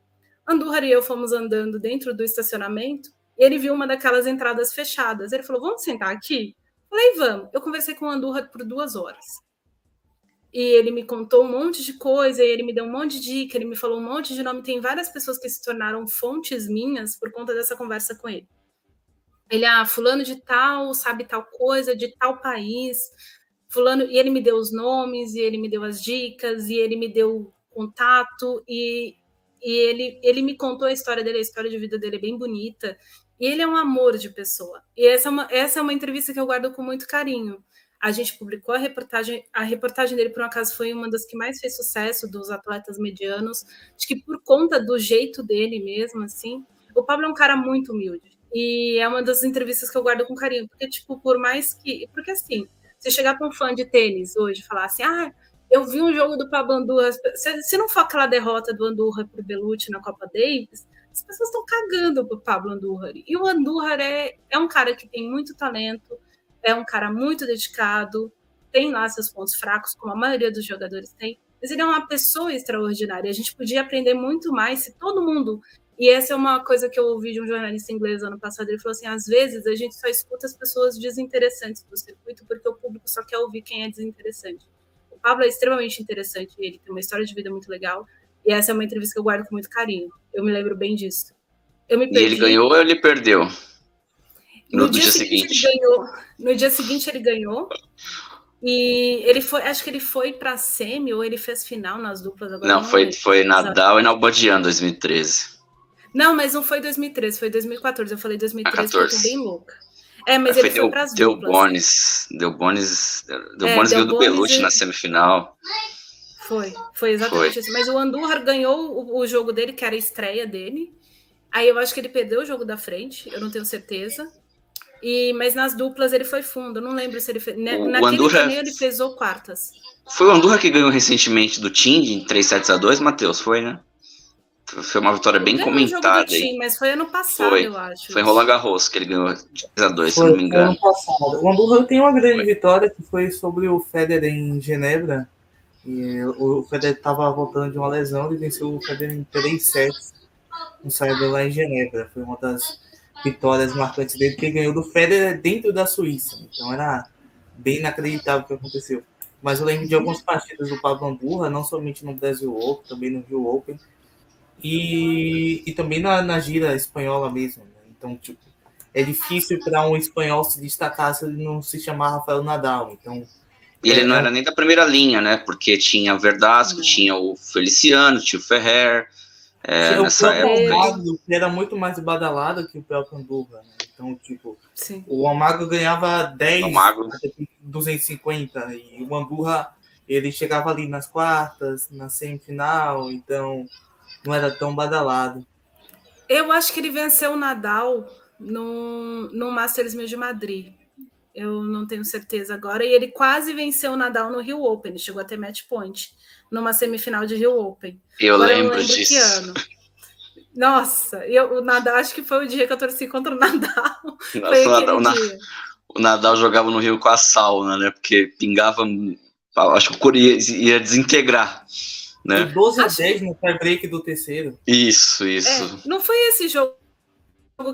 Andurra e eu fomos andando dentro do estacionamento e ele viu uma daquelas entradas fechadas. Ele falou: Vamos sentar aqui? Falei: Vamos. Eu conversei com o Andurra por duas horas. E ele me contou um monte de coisa, ele me deu um monte de dica, ele me falou um monte de nome. Tem várias pessoas que se tornaram fontes minhas por conta dessa conversa com ele. Ele, ah, fulano de tal, sabe tal coisa, de tal país, fulano, e ele me deu os nomes, e ele me deu as dicas, e ele me deu contato, e, e ele, ele me contou a história dele, a história de vida dele é bem bonita, e ele é um amor de pessoa. E essa é uma, essa é uma entrevista que eu guardo com muito carinho. A gente publicou a reportagem, a reportagem dele, por um acaso, foi uma das que mais fez sucesso dos atletas medianos. Acho que por conta do jeito dele mesmo, assim. O Pablo é um cara muito humilde. E é uma das entrevistas que eu guardo com carinho, porque, tipo, por mais que. Porque assim, você chegar para um fã de tênis hoje e falar assim, ah, eu vi um jogo do Pablo Andurra, se, se não for aquela derrota do Andurra para o Belucci na Copa Davis, as pessoas estão cagando pro Pablo Andurra. E o Andurra é, é um cara que tem muito talento, é um cara muito dedicado, tem lá seus pontos fracos, como a maioria dos jogadores tem, mas ele é uma pessoa extraordinária. A gente podia aprender muito mais se todo mundo e essa é uma coisa que eu ouvi de um jornalista inglês ano passado. Ele falou assim: às vezes a gente só escuta as pessoas desinteressantes do circuito porque o público só quer ouvir quem é desinteressante. O Pablo é extremamente interessante, ele tem uma história de vida muito legal. E essa é uma entrevista que eu guardo com muito carinho. Eu me lembro bem disso. Eu me perdi. E ele ganhou ou ele perdeu? No, no dia, dia, seguinte. seguinte. Ele ganhou. No dia seguinte ele ganhou. E ele foi, acho que ele foi para semi ou ele fez final nas duplas agora. Não, não foi, foi Nadal e Nalbadian 2013. Não, mas não foi 2013, foi 2014. Eu falei 2013 porque eu tô bem louca. É, mas ele foi para as deu duplas. Bones, deu Bones, deu é, Bones ganhou do Belucci e... na semifinal. Foi, foi exatamente foi. isso. Mas o Andújar ganhou o, o, jogo dele, que era a estreia dele. Aí eu acho que ele perdeu o jogo da frente, eu não tenho certeza. E, mas nas duplas ele foi fundo, eu não lembro se ele fez. Né, o, naquele Andurra... torneio ele pesou quartas. Foi o Andurra que ganhou recentemente do Ting em 3 sets a 2, Matheus, foi, né? Foi uma vitória bem comentada. Time, mas foi ano passado, foi. eu acho. Foi em Roland Garros que ele ganhou de 3x2, se não me engano. Ano passado. O Andorra tem uma grande foi. vitória que foi sobre o Federer em Genebra. E o Federer estava voltando de uma lesão e venceu o Federer em 3 sets no saída lá em Genebra. Foi uma das vitórias marcantes dele, que ele ganhou do Federer dentro da Suíça. Então era bem inacreditável o que aconteceu. Mas eu lembro de algumas partidas do Pablo Andurra, não somente no Brasil Open, também no Rio Open, e, e também na, na gira espanhola mesmo. Né? Então, tipo, é difícil para um espanhol se destacar se ele não se chamar Rafael Nadal. Então, e ele é, não era nem da primeira linha, né? Porque tinha Verdasco, tinha o Feliciano, tinha o Ferrer. É, nessa época. Almagro, era muito mais badalado que o próprio Andorra, né? Então, tipo, Sim. o Almagro ganhava 10, Almagro. 250, e o Andorra ele chegava ali nas quartas, na semifinal, então não era tão badalado. Eu acho que ele venceu o Nadal no, no Masters 1000 de Madrid. Eu não tenho certeza agora. E ele quase venceu o Nadal no Rio Open. Ele chegou até match point numa semifinal de Rio Open. Eu agora lembro, eu lembro disso. Que ano. Nossa, eu, o Nadal, acho que foi o dia que eu torci contra o Nadal. Nossa, o, Nadal o Nadal jogava no Rio com a sauna, né? Porque pingava. Acho que o Coreia ia desintegrar. Né? 12 a 10 no tie-break do terceiro. Isso, isso. É, não foi esse jogo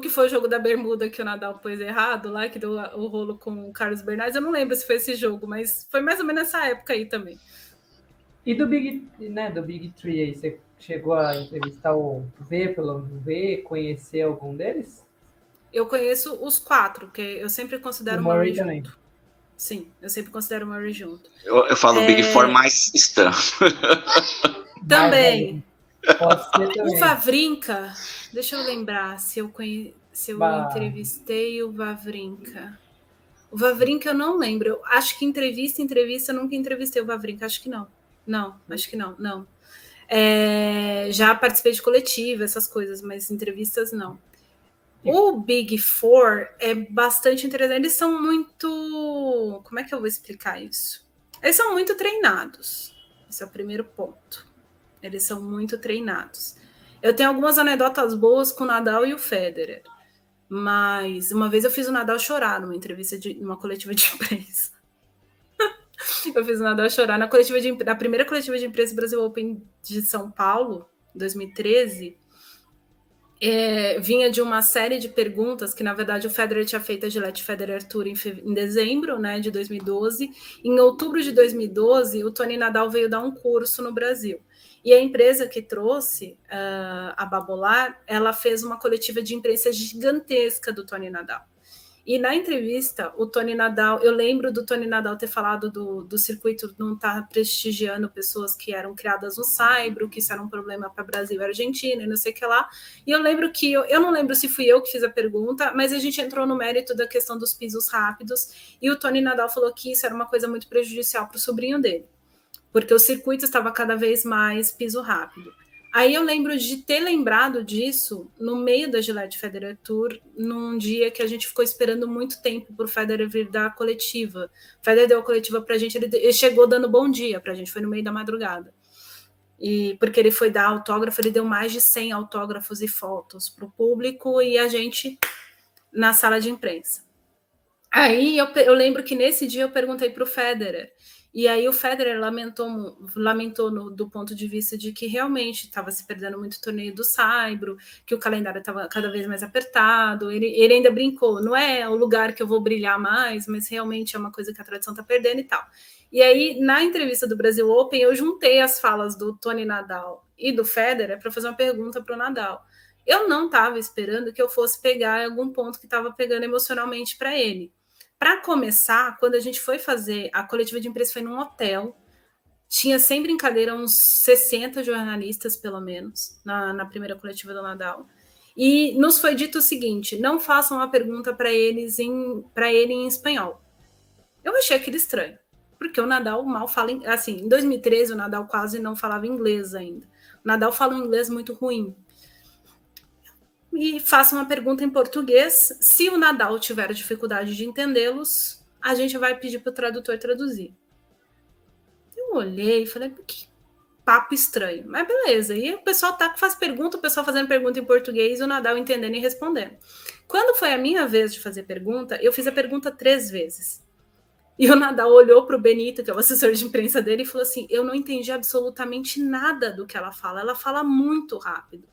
que foi o jogo da Bermuda que o Nadal pôs errado lá, que deu o rolo com o Carlos Bernardes. Eu não lembro se foi esse jogo, mas foi mais ou menos nessa época aí também. E do Big, né, do Big Three aí, você chegou a entrevistar o V pelo V, conhecer algum deles? Eu conheço os quatro, que eu sempre considero o Murray junto. Sim, eu sempre considero o Murray junto. Eu, eu falo é... Big Four mais Stan. também. também. O Vavrinka, deixa eu lembrar se eu, conhe... se eu entrevistei o Vavrinka. O Vavrinka eu não lembro. Eu acho que entrevista, entrevista, eu nunca entrevistei o Vavrinka. Acho que não. Não, acho que não, não. É, já participei de coletiva, essas coisas, mas entrevistas não. O Big Four é bastante interessante. Eles são muito. Como é que eu vou explicar isso? Eles são muito treinados. Esse é o primeiro ponto. Eles são muito treinados. Eu tenho algumas anedotas boas com o Nadal e o Federer. Mas uma vez eu fiz o Nadal chorar numa entrevista de numa coletiva de imprensa. Eu fiz o Nadal chorar na coletiva de na primeira coletiva de imprensa Brasil Open de São Paulo, 2013 é, vinha de uma série de perguntas que, na verdade, o Federer tinha feito a Gillette Federer Tour em, em, dezembro né, de 2012. Em outubro de 2012, o Tony Nadal veio dar um curso no Brasil. E a empresa que trouxe uh, a Babolar, ela fez uma coletiva de imprensa gigantesca do Tony Nadal. E na entrevista, o Tony Nadal, eu lembro do Tony Nadal ter falado do, do circuito não estar tá prestigiando pessoas que eram criadas no Saibro, que isso era um problema para Brasil e Argentina, e não sei o que lá. E eu lembro que, eu, eu não lembro se fui eu que fiz a pergunta, mas a gente entrou no mérito da questão dos pisos rápidos, e o Tony Nadal falou que isso era uma coisa muito prejudicial para o sobrinho dele, porque o circuito estava cada vez mais piso rápido. Aí eu lembro de ter lembrado disso no meio da Gillette Federer Tour, num dia que a gente ficou esperando muito tempo para o Federer vir dar a coletiva. O Federer deu a coletiva para a gente, ele, chegou dando bom dia para a gente, foi no meio da madrugada. E porque ele foi dar autógrafo, ele deu mais de 100 autógrafos e fotos para o público e a gente na sala de imprensa. Aí eu, eu lembro que nesse dia eu perguntei para o Federer e aí o Federer lamentou, lamentou no, do ponto de vista de que realmente estava se perdendo muito torneio do Saibro, que o calendário estava cada vez mais apertado. Ele, ele ainda brincou, não é o lugar que eu vou brilhar mais, mas realmente é uma coisa que a tradição está perdendo e tal. E aí, na entrevista do Brasil Open, eu juntei as falas do Tony Nadal e do Federer para fazer uma pergunta para o Nadal. Eu não estava esperando que eu fosse pegar algum ponto que estava pegando emocionalmente para ele. Para começar, quando a gente foi fazer a coletiva de imprensa foi num hotel, tinha sem brincadeira uns 60 jornalistas, pelo menos, na, na primeira coletiva do Nadal. E nos foi dito o seguinte: não façam a pergunta para eles em para ele em espanhol. Eu achei aquilo estranho, porque o Nadal mal fala assim. Em 2013 o Nadal quase não falava inglês ainda. O Nadal fala um inglês muito ruim e faça uma pergunta em português. Se o Nadal tiver dificuldade de entendê-los, a gente vai pedir para o tradutor traduzir. Eu olhei e falei, que papo estranho. Mas beleza. E o pessoal tá faz pergunta, o pessoal fazendo pergunta em português, o Nadal entendendo e respondendo. Quando foi a minha vez de fazer pergunta, eu fiz a pergunta três vezes. E o Nadal olhou para o Benito, que é o assessor de imprensa dele, e falou assim: Eu não entendi absolutamente nada do que ela fala. Ela fala muito rápido.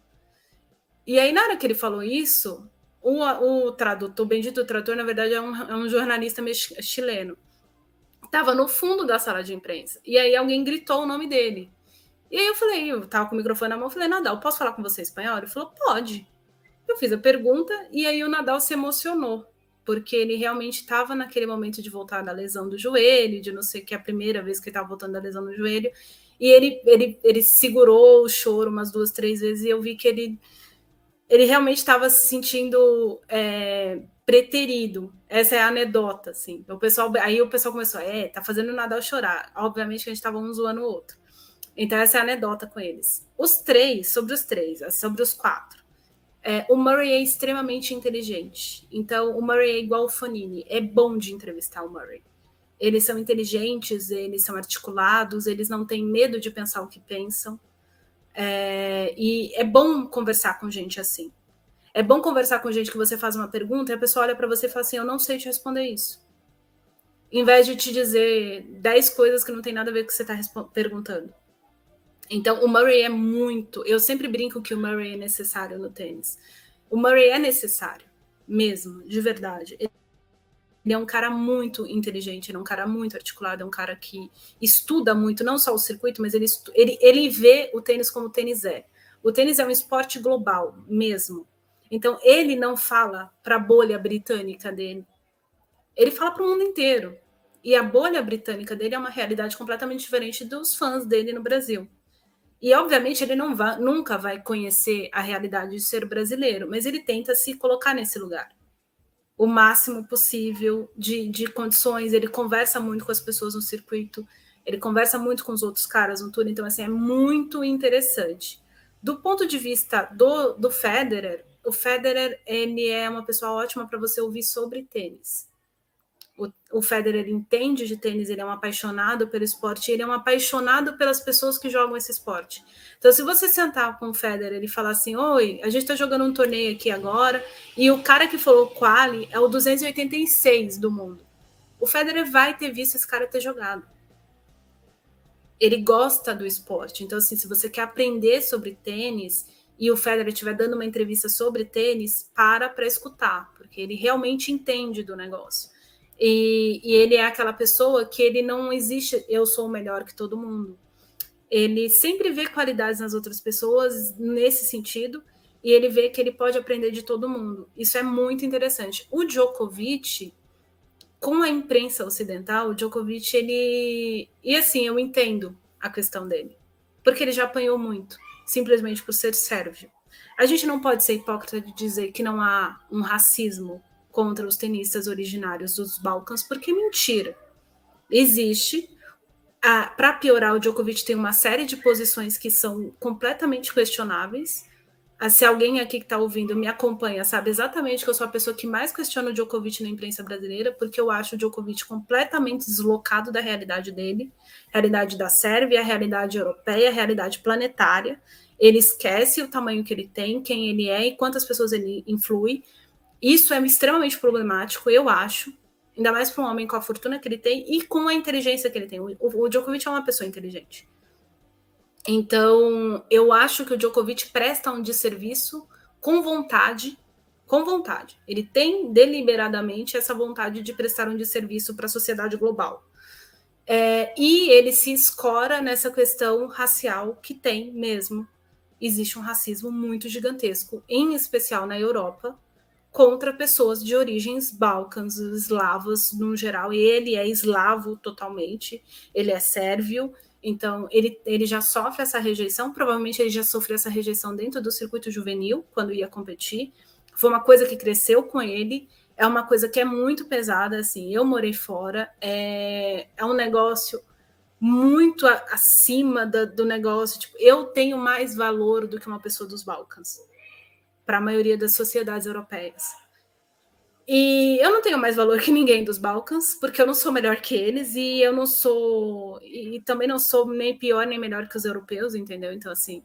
E aí, na hora que ele falou isso, o, o tradutor, o bendito tradutor, na verdade, é um, é um jornalista chileno. Estava no fundo da sala de imprensa. E aí alguém gritou o nome dele. E aí eu falei, eu tava com o microfone na mão, falei, Nadal, posso falar com você em espanhol? Ele falou, pode. Eu fiz a pergunta e aí o Nadal se emocionou, porque ele realmente estava naquele momento de voltar da lesão do joelho, de não sei que é a primeira vez que ele estava voltando da lesão do joelho, e ele, ele, ele segurou o choro umas duas, três vezes, e eu vi que ele ele realmente estava se sentindo é, preterido. Essa é a anedota, assim. O pessoal, aí o pessoal começou, é, tá fazendo o Nadal chorar. Obviamente que a gente estava um zoando o outro. Então, essa é a anedota com eles. Os três, sobre os três, sobre os quatro. É, o Murray é extremamente inteligente. Então, o Murray é igual o Fonini. É bom de entrevistar o Murray. Eles são inteligentes, eles são articulados, eles não têm medo de pensar o que pensam. É, e é bom conversar com gente assim. É bom conversar com gente que você faz uma pergunta e a pessoa olha para você e fala assim: Eu não sei te responder isso. Em vez de te dizer 10 coisas que não tem nada a ver com o que você está perguntando. Então, o Murray é muito. Eu sempre brinco que o Murray é necessário no tênis. O Murray é necessário, mesmo, de verdade. Ele é um cara muito inteligente, ele é um cara muito articulado, é um cara que estuda muito, não só o circuito, mas ele, ele, ele vê o tênis como o tênis é. O tênis é um esporte global mesmo. Então, ele não fala para a bolha britânica dele, ele fala para o mundo inteiro. E a bolha britânica dele é uma realidade completamente diferente dos fãs dele no Brasil. E, obviamente, ele não vai, nunca vai conhecer a realidade de ser brasileiro, mas ele tenta se colocar nesse lugar o máximo possível de, de condições, ele conversa muito com as pessoas no circuito. Ele conversa muito com os outros caras no tour, então assim é muito interessante. Do ponto de vista do, do Federer, o Federer ele é uma pessoa ótima para você ouvir sobre tênis. O, o Federer entende de tênis, ele é um apaixonado pelo esporte, ele é um apaixonado pelas pessoas que jogam esse esporte. Então, se você sentar com o Federer e falar assim: Oi, a gente está jogando um torneio aqui agora, e o cara que falou quali é o 286 do mundo. O Federer vai ter visto esse cara ter jogado. Ele gosta do esporte. Então, assim, se você quer aprender sobre tênis e o Federer estiver dando uma entrevista sobre tênis, para para escutar, porque ele realmente entende do negócio. E, e, ele é aquela pessoa que ele não existe, eu sou melhor que todo mundo. Ele sempre vê qualidades nas outras pessoas nesse sentido, e ele vê que ele pode aprender de todo mundo. Isso é muito interessante. O Djokovic, com a imprensa ocidental, o Djokovic, ele. E assim, eu entendo a questão dele, porque ele já apanhou muito, simplesmente por ser sérvio. A gente não pode ser hipócrita de dizer que não há um racismo contra os tenistas originários dos Balcãs, porque é mentira. Existe. Para piorar, o Djokovic tem uma série de posições que são completamente questionáveis. Ah, se alguém aqui que está ouvindo me acompanha, sabe exatamente que eu sou a pessoa que mais questiona o Djokovic na imprensa brasileira, porque eu acho o Djokovic completamente deslocado da realidade dele, realidade da Sérvia, realidade europeia, realidade planetária. Ele esquece o tamanho que ele tem, quem ele é e quantas pessoas ele influi isso é extremamente problemático, eu acho, ainda mais para um homem com a fortuna que ele tem e com a inteligência que ele tem. O, o Djokovic é uma pessoa inteligente. Então, eu acho que o Djokovic presta um desserviço com vontade, com vontade. Ele tem deliberadamente essa vontade de prestar um desserviço para a sociedade global. É, e ele se escora nessa questão racial que tem mesmo. Existe um racismo muito gigantesco, em especial na Europa, contra pessoas de origens balcãs, eslavas no geral. E ele é eslavo totalmente, ele é sérvio, então ele, ele já sofre essa rejeição. Provavelmente ele já sofreu essa rejeição dentro do circuito juvenil, quando ia competir. Foi uma coisa que cresceu com ele, é uma coisa que é muito pesada. Assim, eu morei fora, é, é um negócio muito acima da, do negócio. Tipo, eu tenho mais valor do que uma pessoa dos Balcãs para a maioria das sociedades europeias. E eu não tenho mais valor que ninguém dos Balcãs, porque eu não sou melhor que eles e eu não sou e também não sou nem pior nem melhor que os europeus, entendeu? Então assim,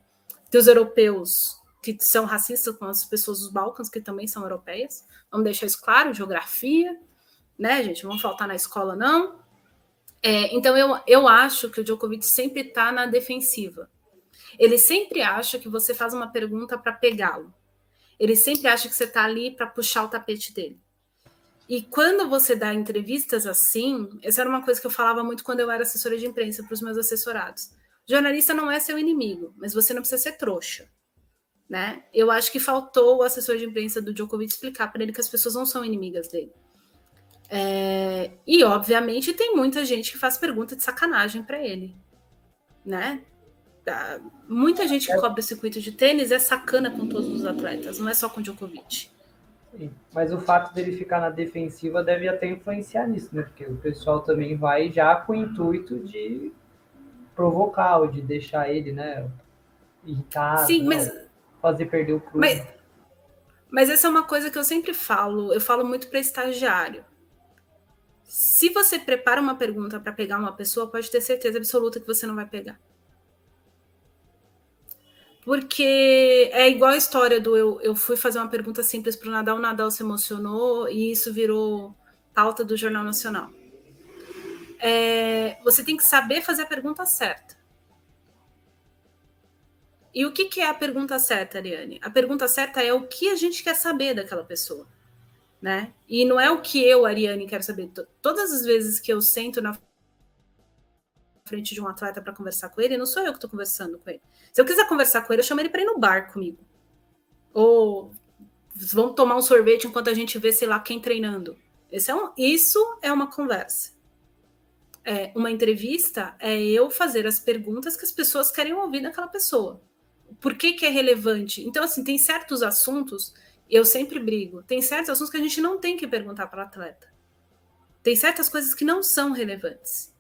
tem os europeus que são racistas com as pessoas dos Balcãs que também são europeias. Vamos deixar isso claro, geografia, né, gente? Vamos faltar na escola não. É, então eu, eu acho que o Djokovic sempre está na defensiva. Ele sempre acha que você faz uma pergunta para pegá-lo. Ele sempre acha que você está ali para puxar o tapete dele. E quando você dá entrevistas assim, essa era uma coisa que eu falava muito quando eu era assessora de imprensa para os meus assessorados. Jornalista não é seu inimigo, mas você não precisa ser trouxa. Né? Eu acho que faltou o assessor de imprensa do Djokovic explicar para ele que as pessoas não são inimigas dele. É, e, obviamente, tem muita gente que faz pergunta de sacanagem para ele. Né? Muita gente que cobre o circuito de tênis é sacana com todos os atletas, não é só com o Djokovic. Mas o fato dele ficar na defensiva deve até influenciar nisso, né? Porque o pessoal também vai já com o intuito de provocar ou de deixar ele, né, irritado, Sim, mas, né? fazer perder o clube. Mas, mas essa é uma coisa que eu sempre falo, eu falo muito para estagiário. Se você prepara uma pergunta para pegar uma pessoa, pode ter certeza absoluta que você não vai pegar porque é igual a história do eu, eu fui fazer uma pergunta simples para o Nadal, o Nadal se emocionou e isso virou pauta do Jornal Nacional. É, você tem que saber fazer a pergunta certa. E o que, que é a pergunta certa, Ariane? A pergunta certa é o que a gente quer saber daquela pessoa. Né? E não é o que eu, Ariane, quero saber. Todas as vezes que eu sento na frente de um atleta para conversar com ele, não sou eu que estou conversando com ele. Se eu quiser conversar com ele, eu chamo ele para ir no bar comigo. Ou vamos tomar um sorvete enquanto a gente vê, sei lá, quem treinando. Esse é um, isso é uma conversa. É, uma entrevista é eu fazer as perguntas que as pessoas querem ouvir daquela pessoa. Por que, que é relevante? Então, assim, tem certos assuntos, eu sempre brigo, tem certos assuntos que a gente não tem que perguntar para o atleta. Tem certas coisas que não são relevantes.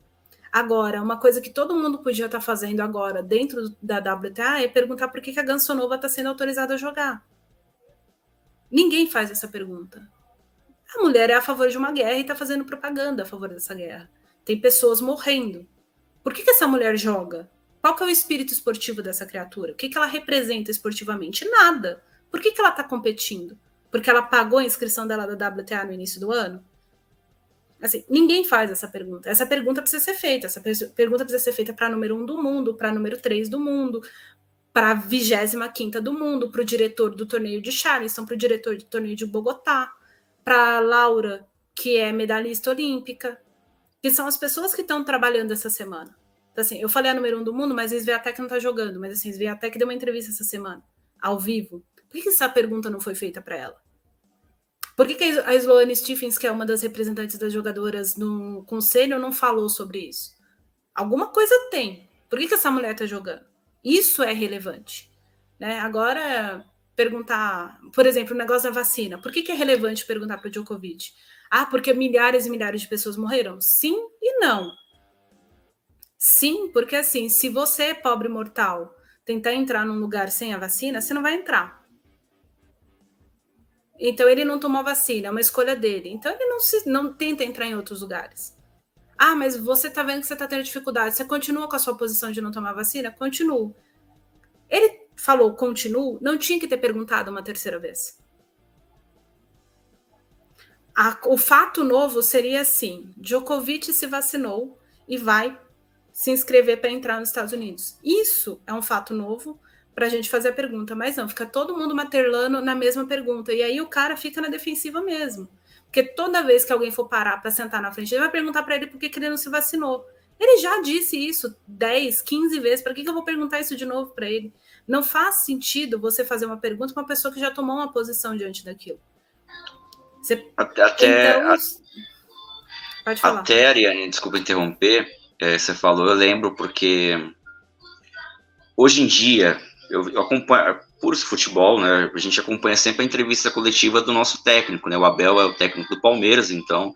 Agora, uma coisa que todo mundo podia estar fazendo agora dentro da WTA é perguntar por que, que a Gansonova está sendo autorizada a jogar. Ninguém faz essa pergunta. A mulher é a favor de uma guerra e está fazendo propaganda a favor dessa guerra. Tem pessoas morrendo. Por que, que essa mulher joga? Qual que é o espírito esportivo dessa criatura? O que, que ela representa esportivamente? Nada. Por que, que ela está competindo? Porque ela pagou a inscrição dela da WTA no início do ano? Assim, ninguém faz essa pergunta. Essa pergunta precisa ser feita. Essa pergunta precisa ser feita para número um do mundo, para número três do mundo, para a vigésima quinta do mundo, para o diretor do torneio de Charleston, para o diretor do torneio de Bogotá, para Laura, que é medalhista olímpica, que são as pessoas que estão trabalhando essa semana. Então, assim, eu falei a número um do mundo, mas a que não está jogando, mas assim, a que deu uma entrevista essa semana, ao vivo. Por que essa pergunta não foi feita para ela? Por que, que a Sloane Stephens, que é uma das representantes das jogadoras no conselho, não falou sobre isso? Alguma coisa tem. Por que, que essa mulher está jogando? Isso é relevante. Né? Agora, perguntar, por exemplo, o negócio da vacina. Por que, que é relevante perguntar para o Djokovic? Ah, porque milhares e milhares de pessoas morreram? Sim e não. Sim, porque assim, se você é pobre mortal tentar entrar num lugar sem a vacina, você não vai entrar. Então ele não tomou vacina, é uma escolha dele. Então ele não, se, não tenta entrar em outros lugares. Ah, mas você tá vendo que você tá tendo dificuldade. Você continua com a sua posição de não tomar vacina? Continuo. Ele falou continuo, não tinha que ter perguntado uma terceira vez. A, o fato novo seria assim: Djokovic se vacinou e vai se inscrever para entrar nos Estados Unidos. Isso é um fato novo para a gente fazer a pergunta, mas não, fica todo mundo materlando na mesma pergunta. E aí o cara fica na defensiva mesmo. Porque toda vez que alguém for parar para sentar na frente, ele vai perguntar para ele por que, que ele não se vacinou. Ele já disse isso 10, 15 vezes. Para que, que eu vou perguntar isso de novo para ele? Não faz sentido você fazer uma pergunta para uma pessoa que já tomou uma posição diante daquilo. Você... Até, então... Pode falar. Até, Ariane, desculpa interromper, é, você falou, eu lembro porque hoje em dia eu, eu acompanho por futebol, né? A gente acompanha sempre a entrevista coletiva do nosso técnico, né? O Abel é o técnico do Palmeiras, então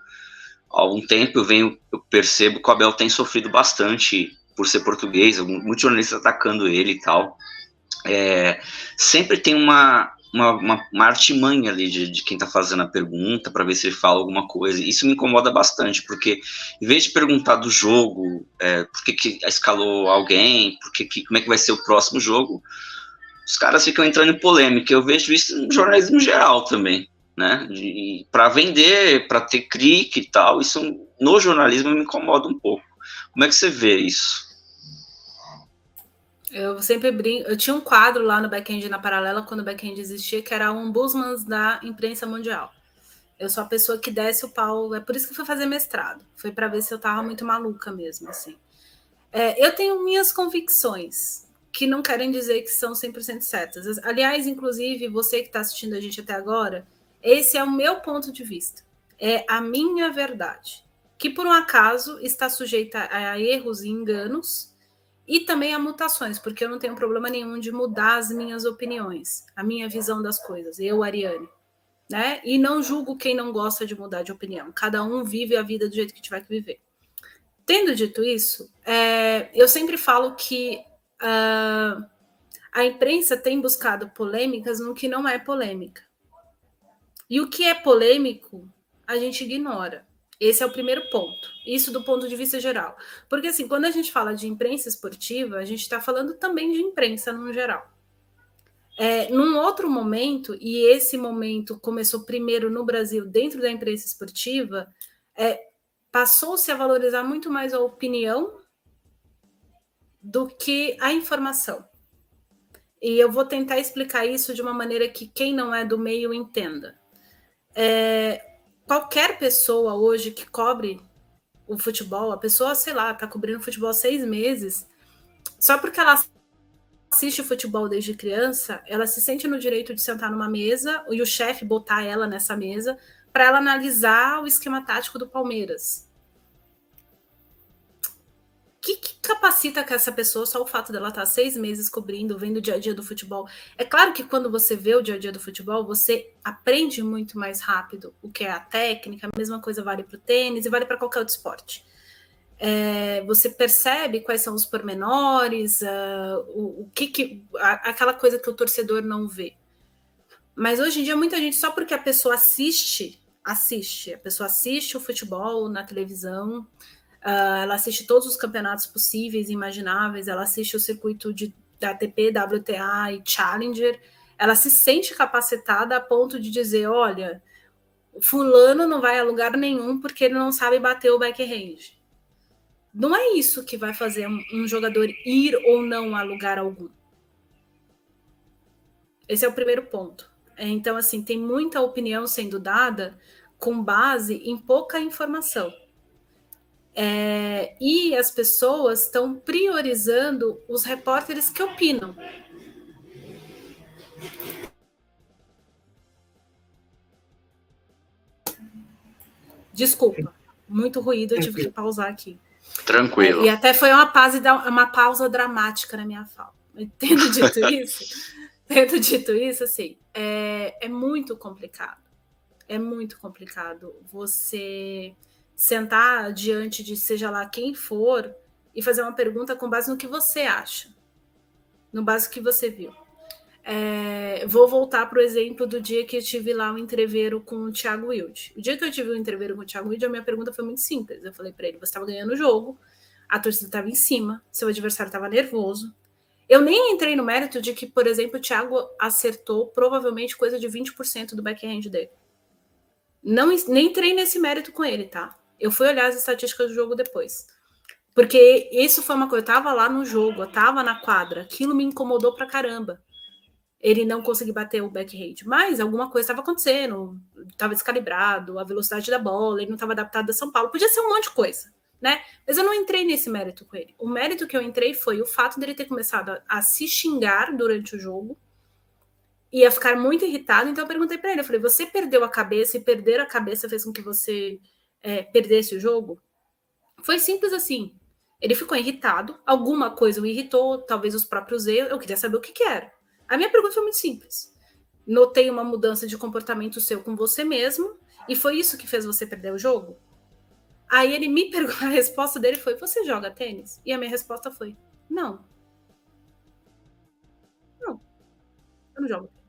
há algum tempo eu venho, eu percebo que o Abel tem sofrido bastante por ser português, muitos jornalistas atacando ele e tal. É, sempre tem uma, uma, uma, uma artimanha ali de, de quem está fazendo a pergunta para ver se ele fala alguma coisa. Isso me incomoda bastante, porque em vez de perguntar do jogo, é, por que, que escalou alguém, por que, que, como é que vai ser o próximo jogo, os caras ficam entrando em polêmica. Eu vejo isso no jornalismo geral também, né? Para vender, para ter clique e tal, isso no jornalismo me incomoda um pouco. Como é que você vê isso? Eu sempre brinco. Eu tinha um quadro lá no Backend na Paralela, quando o Backend existia, que era um Ombudsman da imprensa mundial. Eu sou a pessoa que desce o pau. É por isso que fui fazer mestrado. Foi para ver se eu tava muito maluca mesmo, assim. É, eu tenho minhas convicções, que não querem dizer que são 100% certas. Aliás, inclusive, você que está assistindo a gente até agora, esse é o meu ponto de vista. É a minha verdade. Que por um acaso está sujeita a erros e enganos e também a mutações, porque eu não tenho problema nenhum de mudar as minhas opiniões, a minha visão das coisas, eu, Ariane. Né? E não julgo quem não gosta de mudar de opinião. Cada um vive a vida do jeito que tiver que viver. Tendo dito isso, é, eu sempre falo que uh, a imprensa tem buscado polêmicas no que não é polêmica. E o que é polêmico, a gente ignora. Esse é o primeiro ponto. Isso do ponto de vista geral. Porque, assim, quando a gente fala de imprensa esportiva, a gente está falando também de imprensa no geral. É, num outro momento, e esse momento começou primeiro no Brasil, dentro da imprensa esportiva, é, passou-se a valorizar muito mais a opinião do que a informação. E eu vou tentar explicar isso de uma maneira que quem não é do meio entenda. É, qualquer pessoa hoje que cobre o futebol, a pessoa, sei lá, tá cobrindo futebol seis meses, só porque ela assiste futebol desde criança, ela se sente no direito de sentar numa mesa e o chefe botar ela nessa mesa para ela analisar o esquema tático do Palmeiras que, que, capacita que essa pessoa só o fato dela estar seis meses cobrindo, vendo o dia a dia do futebol? É claro que quando você vê o dia a dia do futebol, você aprende muito mais rápido o que é a técnica, a mesma coisa vale para o tênis e vale para qualquer outro esporte. é, você percebe quais são os pormenores, uh, o, o, que, que a, aquela coisa que o torcedor não vê. Mas hoje em dia, muita gente, só porque a pessoa assiste, assiste, a pessoa assiste o futebol na televisão, uh, ela assiste todos os campeonatos possíveis e imagináveis, ela assiste o circuito de, da ATP, WTA e Challenger, ela se sente capacitada a ponto de dizer: olha, fulano não vai a lugar nenhum porque ele não sabe bater o backhand não é isso que vai fazer um, jogador ir ou não a lugar algum. Esse é o primeiro ponto. É, então, assim, tem muita opinião sendo dada com base em pouca informação. É, e as pessoas estão priorizando os repórteres que opinam. Desculpa, muito ruído, eu tive que pausar aqui. Tranquilo. E até foi uma, pause, uma pausa dramática na minha fala. Tendo dito isso, tendo dito isso, assim, é, é muito complicado. É muito complicado você sentar diante de seja lá quem for e fazer uma pergunta com base no que você acha, no base que você viu. É, vou voltar para o exemplo do dia que eu tive lá um entreveiro com o Thiago Wilde. O dia que eu tive um entreveiro com o Thiago Wilde, a minha pergunta foi muito simples. Eu falei para ele: você estava ganhando o jogo, a torcida estava em cima, seu adversário estava nervoso. Eu nem entrei no mérito de que, por exemplo, o Thiago acertou provavelmente coisa de 20% do backhand dele. Não, nem entrei nesse mérito com ele, tá? Eu fui olhar as estatísticas do jogo depois. Porque isso foi uma coisa, eu tava lá no jogo, eu tava na quadra, aquilo me incomodou pra caramba ele não conseguir bater o backhand. Mas alguma coisa estava acontecendo, estava descalibrado, a velocidade da bola, ele não estava adaptado a São Paulo. Podia ser um monte de coisa, né? Mas eu não entrei nesse mérito com ele. O mérito que eu entrei foi o fato dele ter começado a, a se xingar durante o jogo e a ficar muito irritado. Então eu perguntei para ele, eu falei, você perdeu a cabeça e perder a cabeça fez com que você é, perdesse o jogo? Foi simples assim. Ele ficou irritado, alguma coisa o irritou, talvez os próprios erros. Eu queria saber o que, que era. A minha pergunta foi muito simples. Notei uma mudança de comportamento seu com você mesmo e foi isso que fez você perder o jogo? Aí ele me perguntou, a resposta dele foi: Você joga tênis? E a minha resposta foi: Não. Não. Eu não jogo tênis.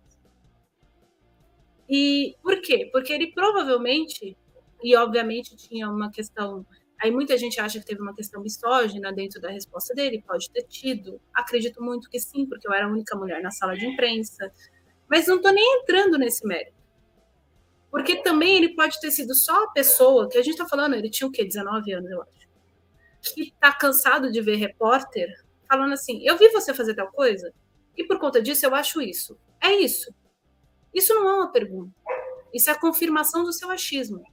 E por quê? Porque ele provavelmente, e obviamente tinha uma questão Aí muita gente acha que teve uma questão misógina dentro da resposta dele, pode ter tido. Acredito muito que sim, porque eu era a única mulher na sala de imprensa. Mas não estou nem entrando nesse mérito. Porque também ele pode ter sido só a pessoa, que a gente está falando, ele tinha o quê? 19 anos, eu acho. Que está cansado de ver repórter falando assim: eu vi você fazer tal coisa, e por conta disso eu acho isso. É isso. Isso não é uma pergunta. Isso é a confirmação do seu achismo.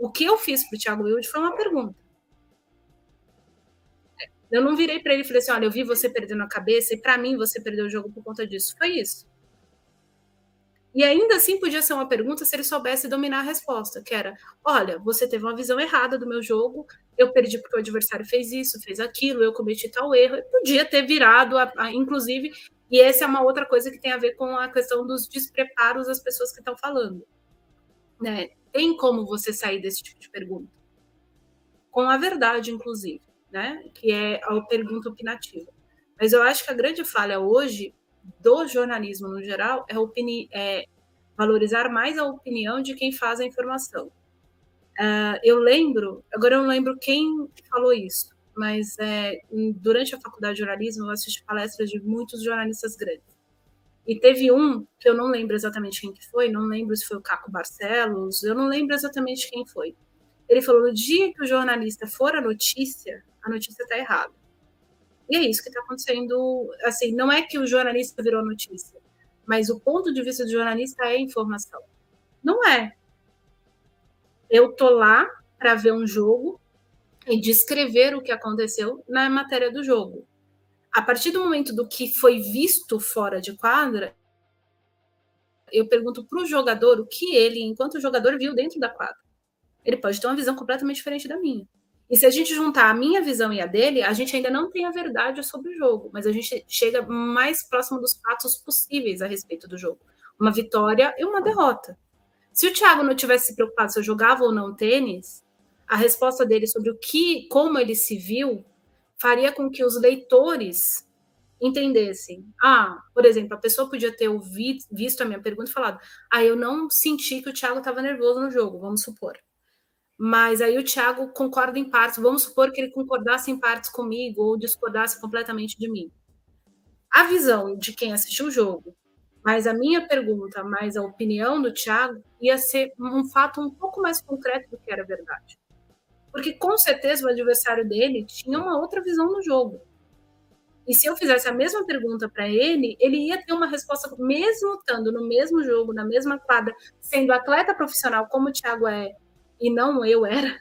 O que eu fiz para o Thiago Wilde foi uma pergunta. Eu não virei para ele e falei assim: olha, eu vi você perdendo a cabeça e para mim você perdeu o jogo por conta disso. Foi isso. E ainda assim podia ser uma pergunta se ele soubesse dominar a resposta, que era: olha, você teve uma visão errada do meu jogo, eu perdi porque o adversário fez isso, fez aquilo, eu cometi tal erro. Eu podia ter virado, a, a, inclusive, e essa é uma outra coisa que tem a ver com a questão dos despreparos das pessoas que estão falando. Né? Tem como você sair desse tipo de pergunta? Com a verdade, inclusive, né? Que é a pergunta opinativa. Mas eu acho que a grande falha hoje do jornalismo no geral é, opini é valorizar mais a opinião de quem faz a informação. Uh, eu lembro, agora eu não lembro quem falou isso, mas é, durante a faculdade de jornalismo eu assisti palestras de muitos jornalistas grandes. E teve um, que eu não lembro exatamente quem que foi, não lembro se foi o Caco Barcelos, eu não lembro exatamente quem foi. Ele falou: no dia que o jornalista for a notícia, a notícia está errada. E é isso que está acontecendo. Assim, não é que o jornalista virou notícia, mas o ponto de vista do jornalista é informação. Não é. Eu tô lá para ver um jogo e descrever o que aconteceu na matéria do jogo a partir do momento do que foi visto fora de quadra, eu pergunto para o jogador o que ele, enquanto jogador, viu dentro da quadra. Ele pode ter uma visão completamente diferente da minha. E se a gente juntar a minha visão e a dele, a gente ainda não tem a verdade sobre o jogo, mas a gente chega mais próximo dos fatos possíveis a respeito do jogo. Uma vitória e uma derrota. Se o Thiago não tivesse se preocupado se eu jogava ou não tênis, a resposta dele sobre o que, como ele se viu, faria com que os leitores entendessem. Ah, por exemplo, a pessoa podia ter ouvido, visto a minha pergunta e falado: Ah, eu não senti que o Thiago estava nervoso no jogo, vamos supor. Mas aí o Thiago concorda em partes, vamos supor que ele concordasse em partes comigo ou discordasse completamente de mim. A visão de quem assistiu o jogo, mas a minha pergunta, mais a opinião do Thiago, ia ser um fato um pouco mais concreto do que era verdade. Porque com certeza o adversário dele tinha uma outra visão do jogo. E se eu fizesse a mesma pergunta para ele, ele ia ter uma resposta, mesmo estando no mesmo jogo, na mesma quadra, sendo atleta profissional como o Thiago é e não eu era,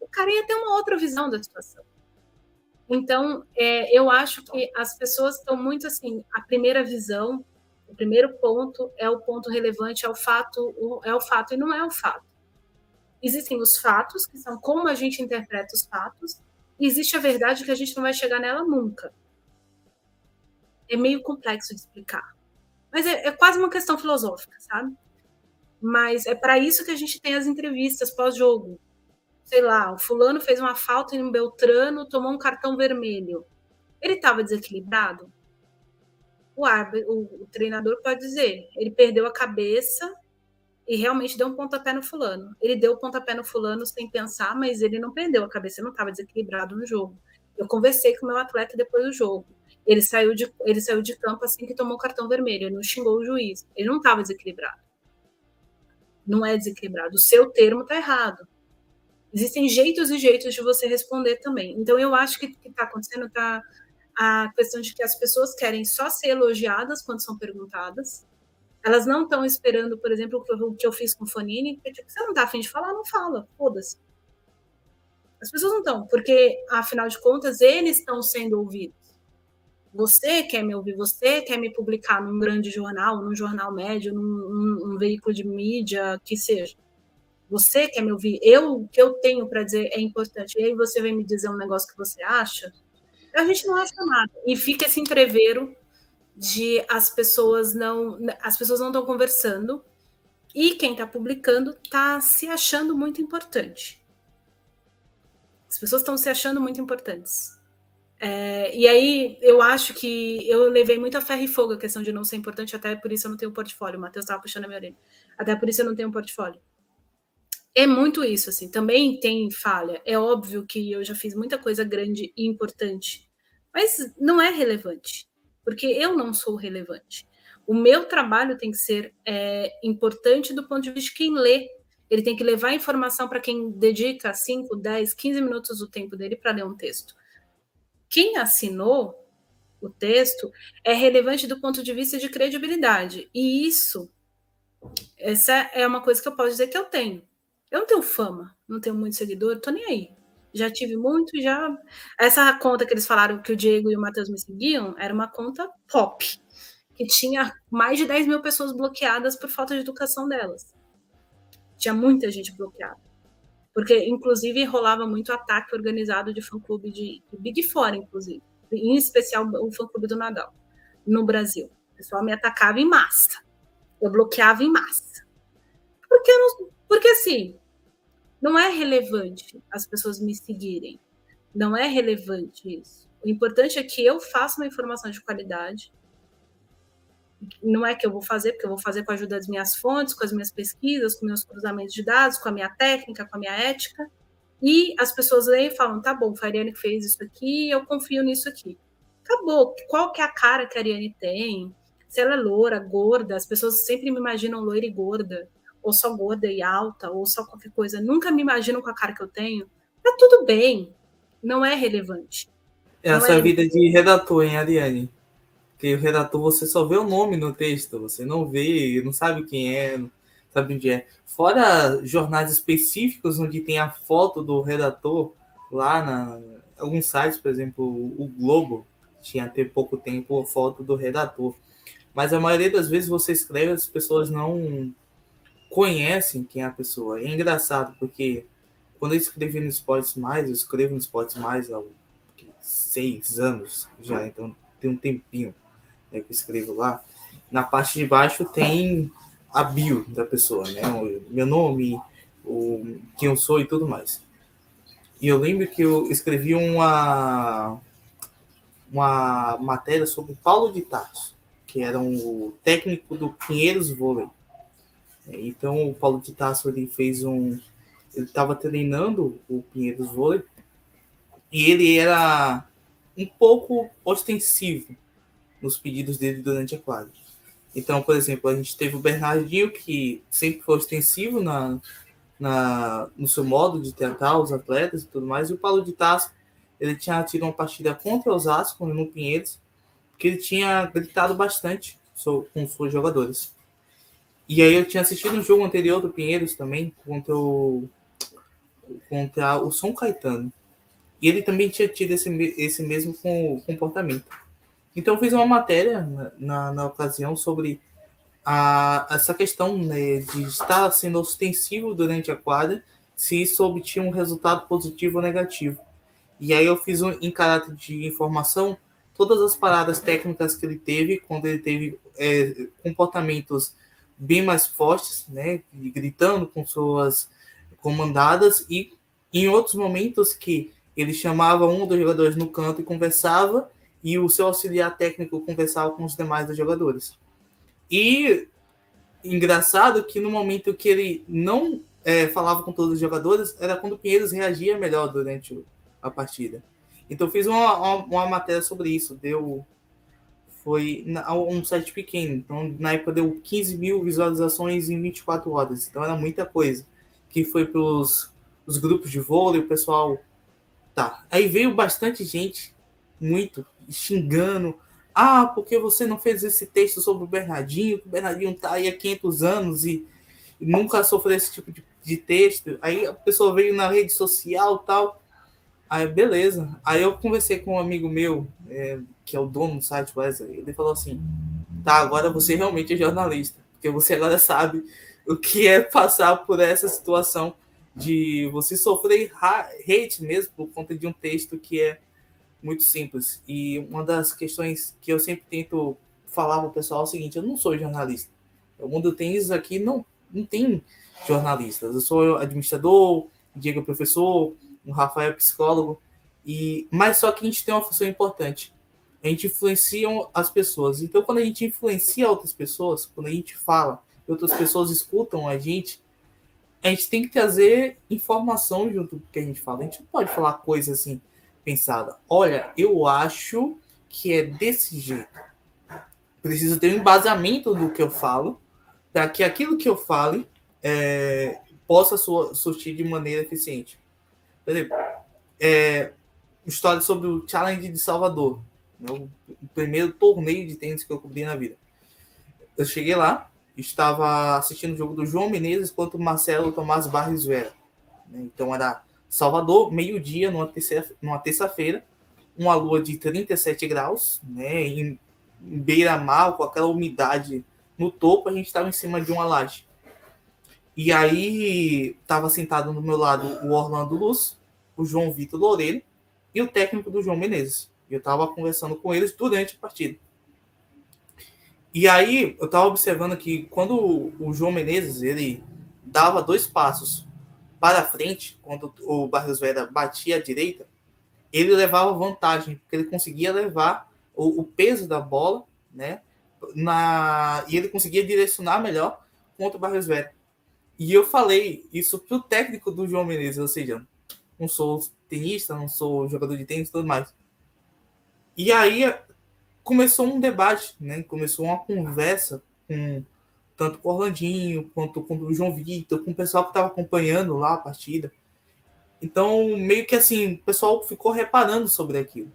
o cara ia ter uma outra visão da situação. Então, é, eu acho que as pessoas estão muito assim, a primeira visão, o primeiro ponto é o ponto relevante, é o fato, é o fato e não é o fato. Existem os fatos, que são como a gente interpreta os fatos, e existe a verdade que a gente não vai chegar nela nunca é meio complexo de explicar. Mas é, é quase uma questão filosófica, sabe? Mas é para isso que a gente tem as entrevistas pós-jogo. Sei lá, o fulano fez uma falta em um Beltrano, tomou um cartão vermelho. Ele estava desequilibrado? O, árbitro, o, o treinador pode dizer, ele perdeu a cabeça e realmente deu um pontapé no fulano. Ele deu o um pontapé no fulano sem pensar, mas ele não perdeu a cabeça, ele não estava desequilibrado no jogo. Eu conversei com o meu atleta depois do jogo. Ele saiu de, ele saiu de campo assim que tomou o cartão vermelho, ele não xingou o juiz. Ele não estava desequilibrado. Não é desequilibrado. O seu termo está errado. Existem jeitos e jeitos de você responder também. Então, eu acho que o que está acontecendo está a questão de que as pessoas querem só ser elogiadas quando são perguntadas. Elas não estão esperando, por exemplo, o que eu fiz com o Fonini, porque tipo, você não está afim de falar, não fala, foda-se. As pessoas não estão, porque, afinal de contas, eles estão sendo ouvidos. Você quer me ouvir, você quer me publicar num grande jornal, num jornal médio, num, num, num veículo de mídia, que seja. Você quer me ouvir? Eu, o que eu tenho para dizer é importante. E aí você vem me dizer um negócio que você acha? A gente não acha nada. E fica esse entreveiro de as pessoas não as pessoas não estão conversando e quem está publicando está se achando muito importante. As pessoas estão se achando muito importantes. É, e aí eu acho que eu levei muito a ferro e fogo a questão de não ser importante, até por isso eu não tenho portfólio. O Matheus estava puxando a minha orelha. Até por isso eu não tenho portfólio. É muito isso, assim. Também tem falha. É óbvio que eu já fiz muita coisa grande e importante, mas não é relevante, porque eu não sou relevante. O meu trabalho tem que ser é, importante do ponto de vista de quem lê. Ele tem que levar informação para quem dedica 5, 10, 15 minutos do tempo dele para ler um texto quem assinou o texto é relevante do ponto de vista de credibilidade. E isso, essa é uma coisa que eu posso dizer que eu tenho. Eu não tenho fama, não tenho muito seguidor, tô nem aí. Já tive muito, já. Essa conta que eles falaram que o Diego e o Matheus me seguiam era uma conta pop, que tinha mais de 10 mil pessoas bloqueadas por falta de educação delas. Tinha muita gente bloqueada. Porque, inclusive, rolava muito ataque organizado de fã-clube de, de, Big Four, inclusive. Em especial o fã-clube do Nadal, no Brasil. O pessoal me atacava em massa. Eu bloqueava em massa. Porque, não, porque assim, não é relevante as pessoas me seguirem. Não é relevante isso. O importante é que eu faça uma informação de qualidade, não é que eu vou fazer, porque eu vou fazer com a ajuda das minhas fontes, com as minhas pesquisas, com meus cruzamentos de dados, com a minha técnica, com a minha ética, e as pessoas leem e falam, tá bom, foi a Ariane que fez isso aqui, eu confio nisso aqui. Acabou. Qual que é a cara que a Ariane tem? Se ela é loura, gorda, as pessoas sempre me imaginam loira e gorda, ou só gorda e alta, ou só qualquer coisa. Nunca me imaginam com a cara que eu tenho. Tá tudo bem. Não é relevante. Essa é a vida de redator, hein, Ariane? que o redator você só vê o nome no texto, você não vê, não sabe quem é, não sabe onde é. Fora jornais específicos onde tem a foto do redator lá na alguns sites, por exemplo, o Globo tinha até pouco tempo a foto do redator. Mas a maioria das vezes você escreve, as pessoas não conhecem quem é a pessoa. É engraçado, porque quando eu escrevi no Esportes Mais, eu escrevo no Esportes Mais há seis anos já, então tem um tempinho né, que eu escrevo lá, na parte de baixo tem a bio da pessoa, né? O meu nome, o quem eu sou e tudo mais. E eu lembro que eu escrevi uma, uma matéria sobre Paulo de Tarso, que era um técnico do Pinheiros Vôlei. Então, o Paulo de Tarso ele fez um. Ele estava treinando o Pinheiros Vôlei e ele era um pouco ostensivo nos pedidos dele durante a quadra. Então, por exemplo, a gente teve o Bernardinho, que sempre foi ostensivo na, na, no seu modo de tratar os atletas e tudo mais, e o Paulo de Tasso, ele tinha tido uma partida contra o Osasco no Pinheiros, que ele tinha gritado bastante com os seus jogadores. E aí eu tinha assistido um jogo anterior do Pinheiros também, contra o, contra o São Caetano. E ele também tinha tido esse, esse mesmo comportamento. Então eu fiz uma matéria na, na, ocasião sobre a, essa questão né, de estar sendo ostensivo durante a quadra, se isso obtinha um resultado positivo ou negativo. E aí eu fiz um, em caráter de informação todas as paradas técnicas que ele teve, quando ele teve é, comportamentos bem mais fortes, né, gritando com suas comandadas, e em outros momentos que ele chamava um dos jogadores no canto e conversava, e o seu auxiliar técnico conversava com os demais jogadores. E engraçado que no momento que ele não é, falava com todos os jogadores, era quando o Pinheiros reagia melhor durante a partida. Então fiz uma, uma, uma matéria sobre isso. Deu. Foi um site pequeno. Então, na época deu 15 mil visualizações em 24 horas. Então era muita coisa. Que foi para os grupos de vôlei, o pessoal Tá. Aí veio bastante gente, muito, xingando. Ah, porque você não fez esse texto sobre o Bernardinho? O Bernardinho tá aí há 500 anos e, e nunca sofreu esse tipo de, de, texto. Aí a pessoa veio na rede social tal. Aí, beleza. Aí eu conversei com um amigo meu, é, que é o dono do site Wesley. Ele falou assim: tá, agora você realmente é jornalista. Porque você agora sabe o que é passar por essa situação de você sofrer hate mesmo por conta de um texto que é muito simples. E uma das questões que eu sempre tento falar para o pessoal é o seguinte: eu não sou jornalista. O mundo tênis aqui não, não tem jornalistas. Eu sou administrador, Diego é professor, o Rafael é psicólogo. E, mas só que a gente tem uma função importante. A gente influencia as pessoas. Então, quando a gente influencia outras pessoas, quando a gente fala e outras pessoas escutam a gente, a gente tem que trazer informação junto com o que a gente fala. A gente não pode falar coisa assim pensada. Olha, eu acho que é desse jeito. Preciso ter um embasamento do que eu falo para que aquilo que eu fale é, possa surtir de maneira eficiente. Por exemplo, é, história sobre o Challenge de Salvador, o primeiro torneio de tênis que eu cobri na vida. Eu cheguei lá, estava assistindo o jogo do João Menezes contra o Marcelo Tomás Barros Vera. Né? Então era Salvador, meio-dia, numa terça-feira, uma lua de 37 graus, né? em beira-mar, com aquela umidade no topo, a gente estava em cima de uma laje. E aí estava sentado no meu lado o Orlando Luz, o João Vitor Loureiro e o técnico do João Menezes. Eu estava conversando com eles durante a partida. E aí, eu estava observando que quando o João Menezes ele dava dois passos para frente, quando o Barros Vera batia à direita, ele levava vantagem, porque ele conseguia levar o, o peso da bola, né? Na, e ele conseguia direcionar melhor contra o Barros Vera. E eu falei isso para o técnico do João Menezes, ou seja, não sou tenista, não sou jogador de tênis e tudo mais. E aí começou um debate, né? Começou uma conversa com tanto com o Orlandinho quanto com o João Vitor, com o pessoal que estava acompanhando lá a partida. Então, meio que assim, o pessoal ficou reparando sobre aquilo.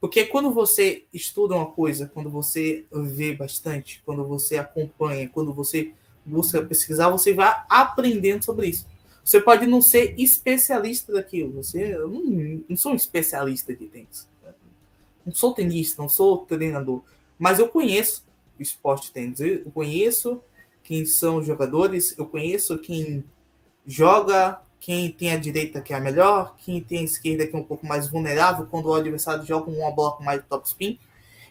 Porque quando você estuda uma coisa, quando você vê bastante, quando você acompanha, quando você busca pesquisar, você vai aprendendo sobre isso. Você pode não ser especialista daquilo. Você, eu não, não sou um especialista de tênis não sou tenista, não sou treinador, mas eu conheço o esporte tênis. Eu conheço quem são os jogadores, eu conheço quem joga, quem tem a direita que é a melhor, quem tem a esquerda que é um pouco mais vulnerável quando o adversário joga uma bola com mais top spin.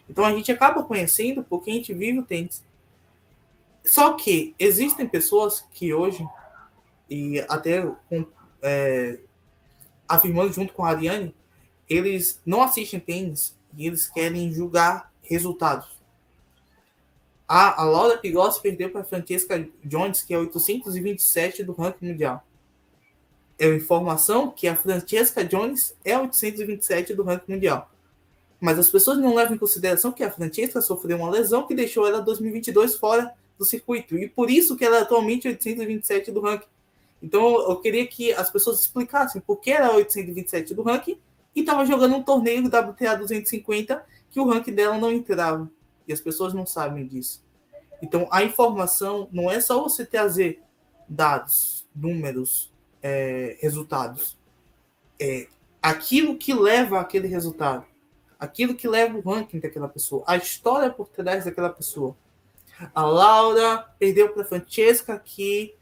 Então a gente acaba conhecendo porque a gente vive o tênis. Só que existem pessoas que hoje, e até com, é, afirmando junto com a Ariane, eles não assistem tênis e eles querem julgar resultados. A, a Laura Pigossi perdeu para Francesca Jones, que é 827 do ranking mundial. É a informação que a Francesca Jones é 827 do ranking mundial. Mas as pessoas não levam em consideração que a Francesca sofreu uma lesão que deixou ela 2022 fora do circuito. E por isso que ela é atualmente 827 do ranking. Então eu queria que as pessoas explicassem por que era 827 do ranking e estava jogando um torneio WTA 250 que o ranking dela não entrava. E as pessoas não sabem disso. Então a informação não é só você trazer dados, números, é, resultados. É aquilo que leva aquele resultado. Aquilo que leva o ranking daquela pessoa. A história por trás daquela pessoa. A Laura perdeu para a Francesca, que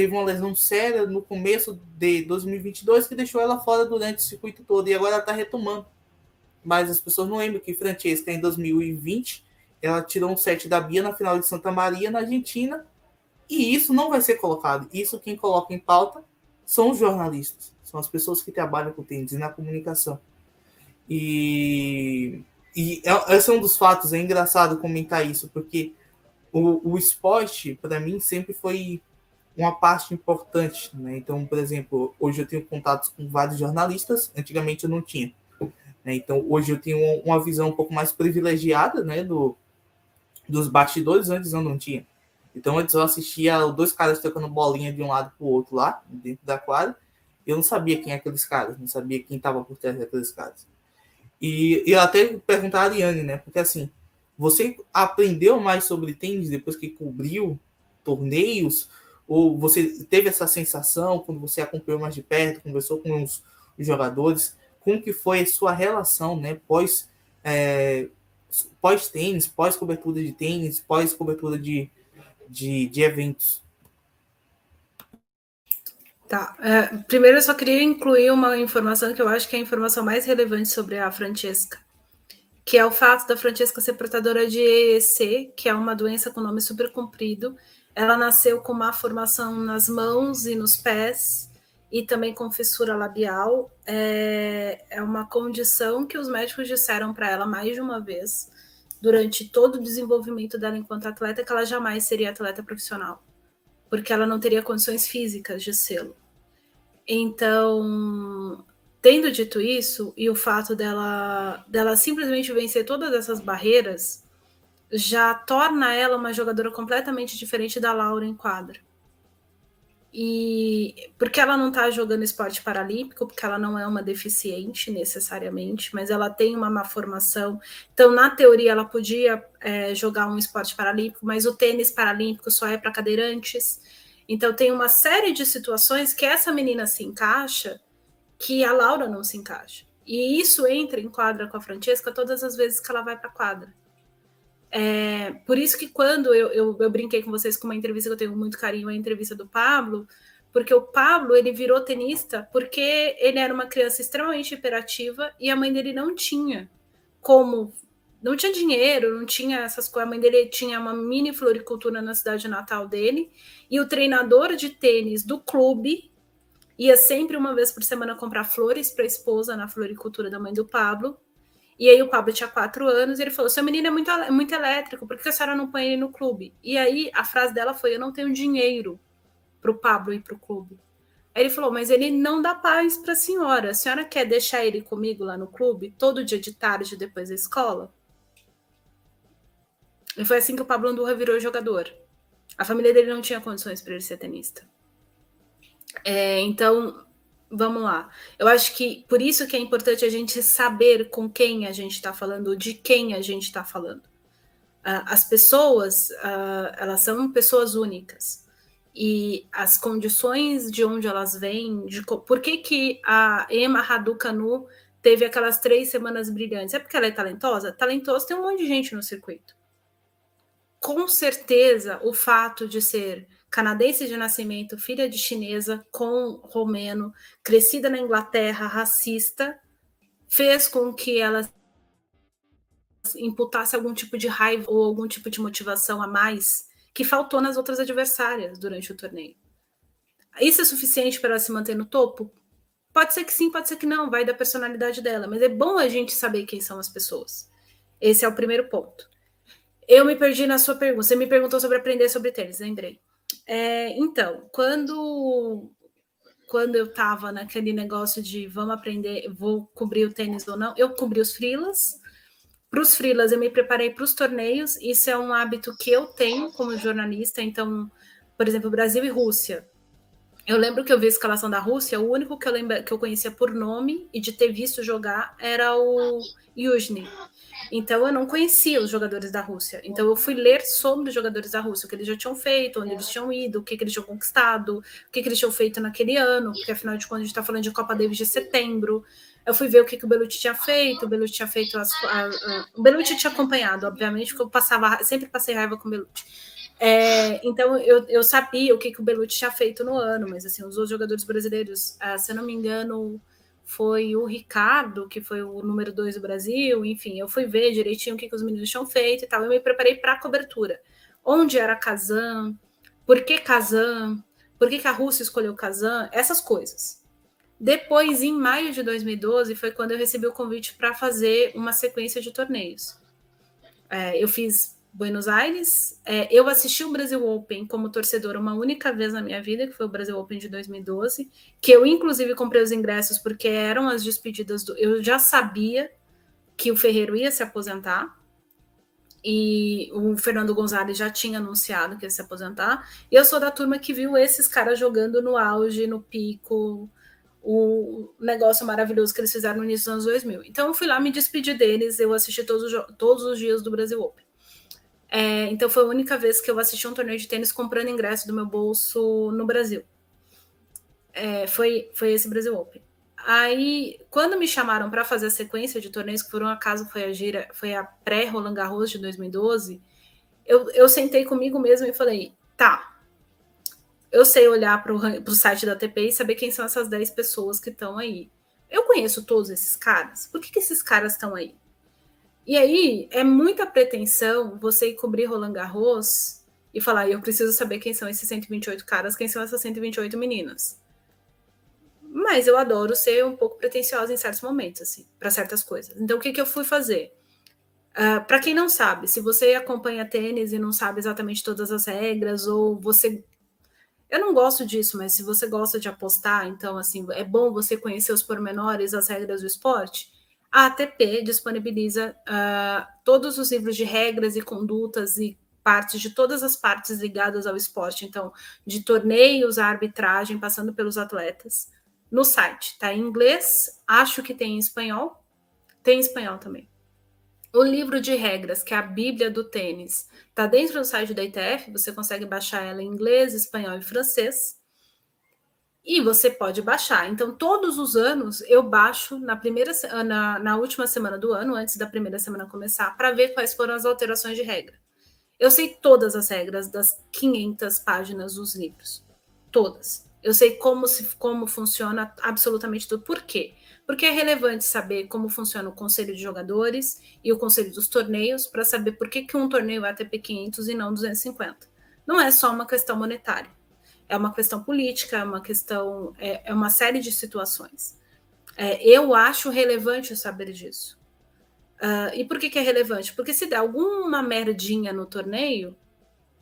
teve uma lesão séria no começo de 2022 que deixou ela fora durante o circuito todo e agora ela está retomando. Mas as pessoas não lembram que Francesca, em 2020, ela tirou um set da Bia na final de Santa Maria, na Argentina, e isso não vai ser colocado. Isso quem coloca em pauta são os jornalistas, são as pessoas que trabalham com tênis na comunicação. E, e é, esse é um dos fatos, é engraçado comentar isso, porque o, o esporte, para mim, sempre foi uma parte importante. Né? Então, por exemplo, hoje eu tenho contatos com vários jornalistas, antigamente eu não tinha. Né? Então, hoje eu tenho uma visão um pouco mais privilegiada né, do, dos bastidores, antes eu não tinha. Então, antes eu assistia dois caras tocando bolinha de um lado para o outro lá, dentro da quadra, eu não sabia quem é aqueles caras, não sabia quem estava por trás daqueles caras. E, e até perguntar a Ariane, né? Porque assim, você aprendeu mais sobre tênis depois que cobriu torneios? Ou você teve essa sensação quando você acompanhou mais de perto, conversou com os, jogadores? Como que foi a sua relação, né, pós é, pós tênis, pós cobertura de tênis, pós cobertura de, de, de eventos? Tá. É, primeiro, eu só queria incluir uma informação que eu acho que é a informação mais relevante sobre a Francesca, que é o fato da Francesca ser portadora de EEC, que é uma doença com nome super comprido, ela nasceu com uma formação nas mãos e nos pés e também com fissura labial. É, é uma condição que os médicos disseram para ela mais de uma vez durante todo o desenvolvimento dela enquanto atleta que ela jamais seria atleta profissional, porque ela não teria condições físicas de sê-lo. Então, tendo dito isso e o fato dela dela simplesmente vencer todas essas barreiras, já torna ela uma jogadora completamente diferente da Laura em quadra. E porque ela não está jogando esporte paralímpico, porque ela não é uma deficiente necessariamente, mas ela tem uma má formação. Então, na teoria, ela podia é, jogar um esporte paralímpico, mas o tênis paralímpico só é para cadeirantes. Então, tem uma série de situações que essa menina se encaixa que a Laura não se encaixa. E isso entra em quadra com a Francesca todas as vezes que ela vai para quadra. É, por isso que quando eu, eu, eu, brinquei com vocês com uma entrevista que eu tenho muito carinho, a entrevista do Pablo, porque o Pablo ele virou tenista porque ele era uma criança extremamente hiperativa e a mãe dele não tinha como, não tinha dinheiro, não tinha essas coisas. A mãe dele tinha uma mini floricultura na cidade natal dele e o treinador de tênis do clube ia sempre uma vez por semana comprar flores para a esposa na floricultura da mãe do Pablo e aí o Pablo tinha quatro anos e ele falou: seu menino é muito, muito elétrico, por que a senhora não põe ele no clube? E aí a frase dela foi: eu não tenho dinheiro para o Pablo ir para o clube. Aí ele falou: mas ele não dá paz para a senhora. A senhora quer deixar ele comigo lá no clube, todo dia de tarde, depois da escola? E foi assim que o Pablo Andurra virou jogador. A família dele não tinha condições para ele ser tenista. É, então, Vamos lá. Eu acho que por isso que é importante a gente saber com quem a gente está falando, de quem a gente está falando. Uh, as pessoas, uh, elas são pessoas únicas. E as condições de onde elas vêm, de por que, que a Emma Raducanu teve aquelas três semanas brilhantes? É porque ela é talentosa? Talentosa tem um monte de gente no circuito. Com certeza, o fato de ser canadense de nascimento, filha de chinesa com romeno, crescida na Inglaterra, racista, fez com que ela imputasse algum tipo de raiva ou algum tipo de motivação a mais que faltou nas outras adversárias durante o torneio. Isso é suficiente para ela se manter no topo? Pode ser que sim, pode ser que não, vai da personalidade dela, mas é bom a gente saber quem são as pessoas. Esse é o primeiro ponto. Eu me perdi na sua pergunta. Você me perguntou sobre aprender sobre tênis, lembrei. É, então, quando quando eu estava naquele negócio de vamos aprender, vou cobrir o tênis ou não, eu cobri os frilas. Para os frilas, eu me preparei para os torneios. Isso é um hábito que eu tenho como jornalista. Então, por exemplo, Brasil e Rússia. Eu lembro que eu vi a escalação da Rússia, o único que eu lembro que eu conhecia por nome e de ter visto jogar era o Yuzhny. Então eu não conhecia os jogadores da Rússia. Então eu fui ler sobre os jogadores da Rússia, o que eles já tinham feito, onde eles tinham ido, o que, que eles tinham conquistado, o que, que eles tinham feito naquele ano, porque afinal de contas a gente está falando de Copa Davis de setembro. Eu fui ver o que, que o Belucci tinha feito, o Belucci tinha feito as, a, a, o Belucci tinha acompanhado, obviamente, porque eu passava, sempre passei raiva com o Belucci. É, então eu, eu sabia o que, que o Belucci tinha feito no ano, mas assim, os outros jogadores brasileiros, ah, se eu não me engano, foi o Ricardo, que foi o número dois do Brasil, enfim, eu fui ver direitinho o que, que os meninos tinham feito e tal. Eu me preparei para a cobertura. Onde era Kazan? Por que Kazan? Por que, que a Rússia escolheu Kazan? Essas coisas. Depois, em maio de 2012, foi quando eu recebi o convite para fazer uma sequência de torneios. É, eu fiz Buenos Aires. É, eu assisti o Brasil Open como torcedor uma única vez na minha vida, que foi o Brasil Open de 2012, que eu inclusive comprei os ingressos porque eram as despedidas do. Eu já sabia que o Ferreiro ia se aposentar. E o Fernando Gonzalez já tinha anunciado que ia se aposentar. E eu sou da turma que viu esses caras jogando no auge, no pico, o negócio maravilhoso que eles fizeram no início dos anos 2000. Então eu fui lá me despedir deles, eu assisti todos os, todos os dias do Brasil Open. É, então foi a única vez que eu assisti um torneio de tênis comprando ingresso do meu bolso no Brasil. É, foi, foi esse Brasil Open. Aí, quando me chamaram para fazer a sequência de torneios, que por um acaso foi a gira, foi a pré-Roland Garros de 2012, eu, eu sentei comigo mesmo e falei, tá, eu sei olhar para o site da ATP e saber quem são essas 10 pessoas que estão aí. Eu conheço todos esses caras. Por que, que esses caras estão aí? E aí é muita pretensão você ir cobrir Roland Garros e falar, eu preciso saber quem são esses 128 caras, quem são essas 128 meninas. Mas eu adoro ser um pouco pretensiosa em certos momentos, assim, para certas coisas. Então, o que, que eu fui fazer? Uh, ah, para quem não sabe, se você acompanha tênis e não sabe exatamente todas as regras, ou você. Eu não gosto disso, mas se você gosta de apostar, então, assim, é bom você conhecer os pormenores, as regras do esporte a ATP disponibiliza uh, todos os livros de regras e condutas e partes de todas as partes ligadas ao esporte, então, de torneios, arbitragem, passando pelos atletas, no site. Tá em inglês, acho que tem em espanhol, tem em espanhol também. O livro de regras, que é a Bíblia do tênis, tá dentro do site da ITF, você consegue baixar ela em inglês, espanhol e francês e você pode baixar. Então, todos os anos eu baixo na primeira na, na última semana do ano, antes da primeira semana começar, para ver quais foram as alterações de regra. Eu sei todas as regras das 500 páginas dos livros. Todas. Eu sei como, se, como funciona absolutamente tudo. Por quê? Porque é relevante saber como funciona o conselho de jogadores e o conselho dos torneios para saber por que, que um torneio é ATP 500 e não 250. Não é só uma questão monetária é uma questão política, é uma questão, é, é uma série de situações. É, eu acho relevante saber disso. Uh, e por que, que é relevante? Porque se der alguma merdinha no torneio,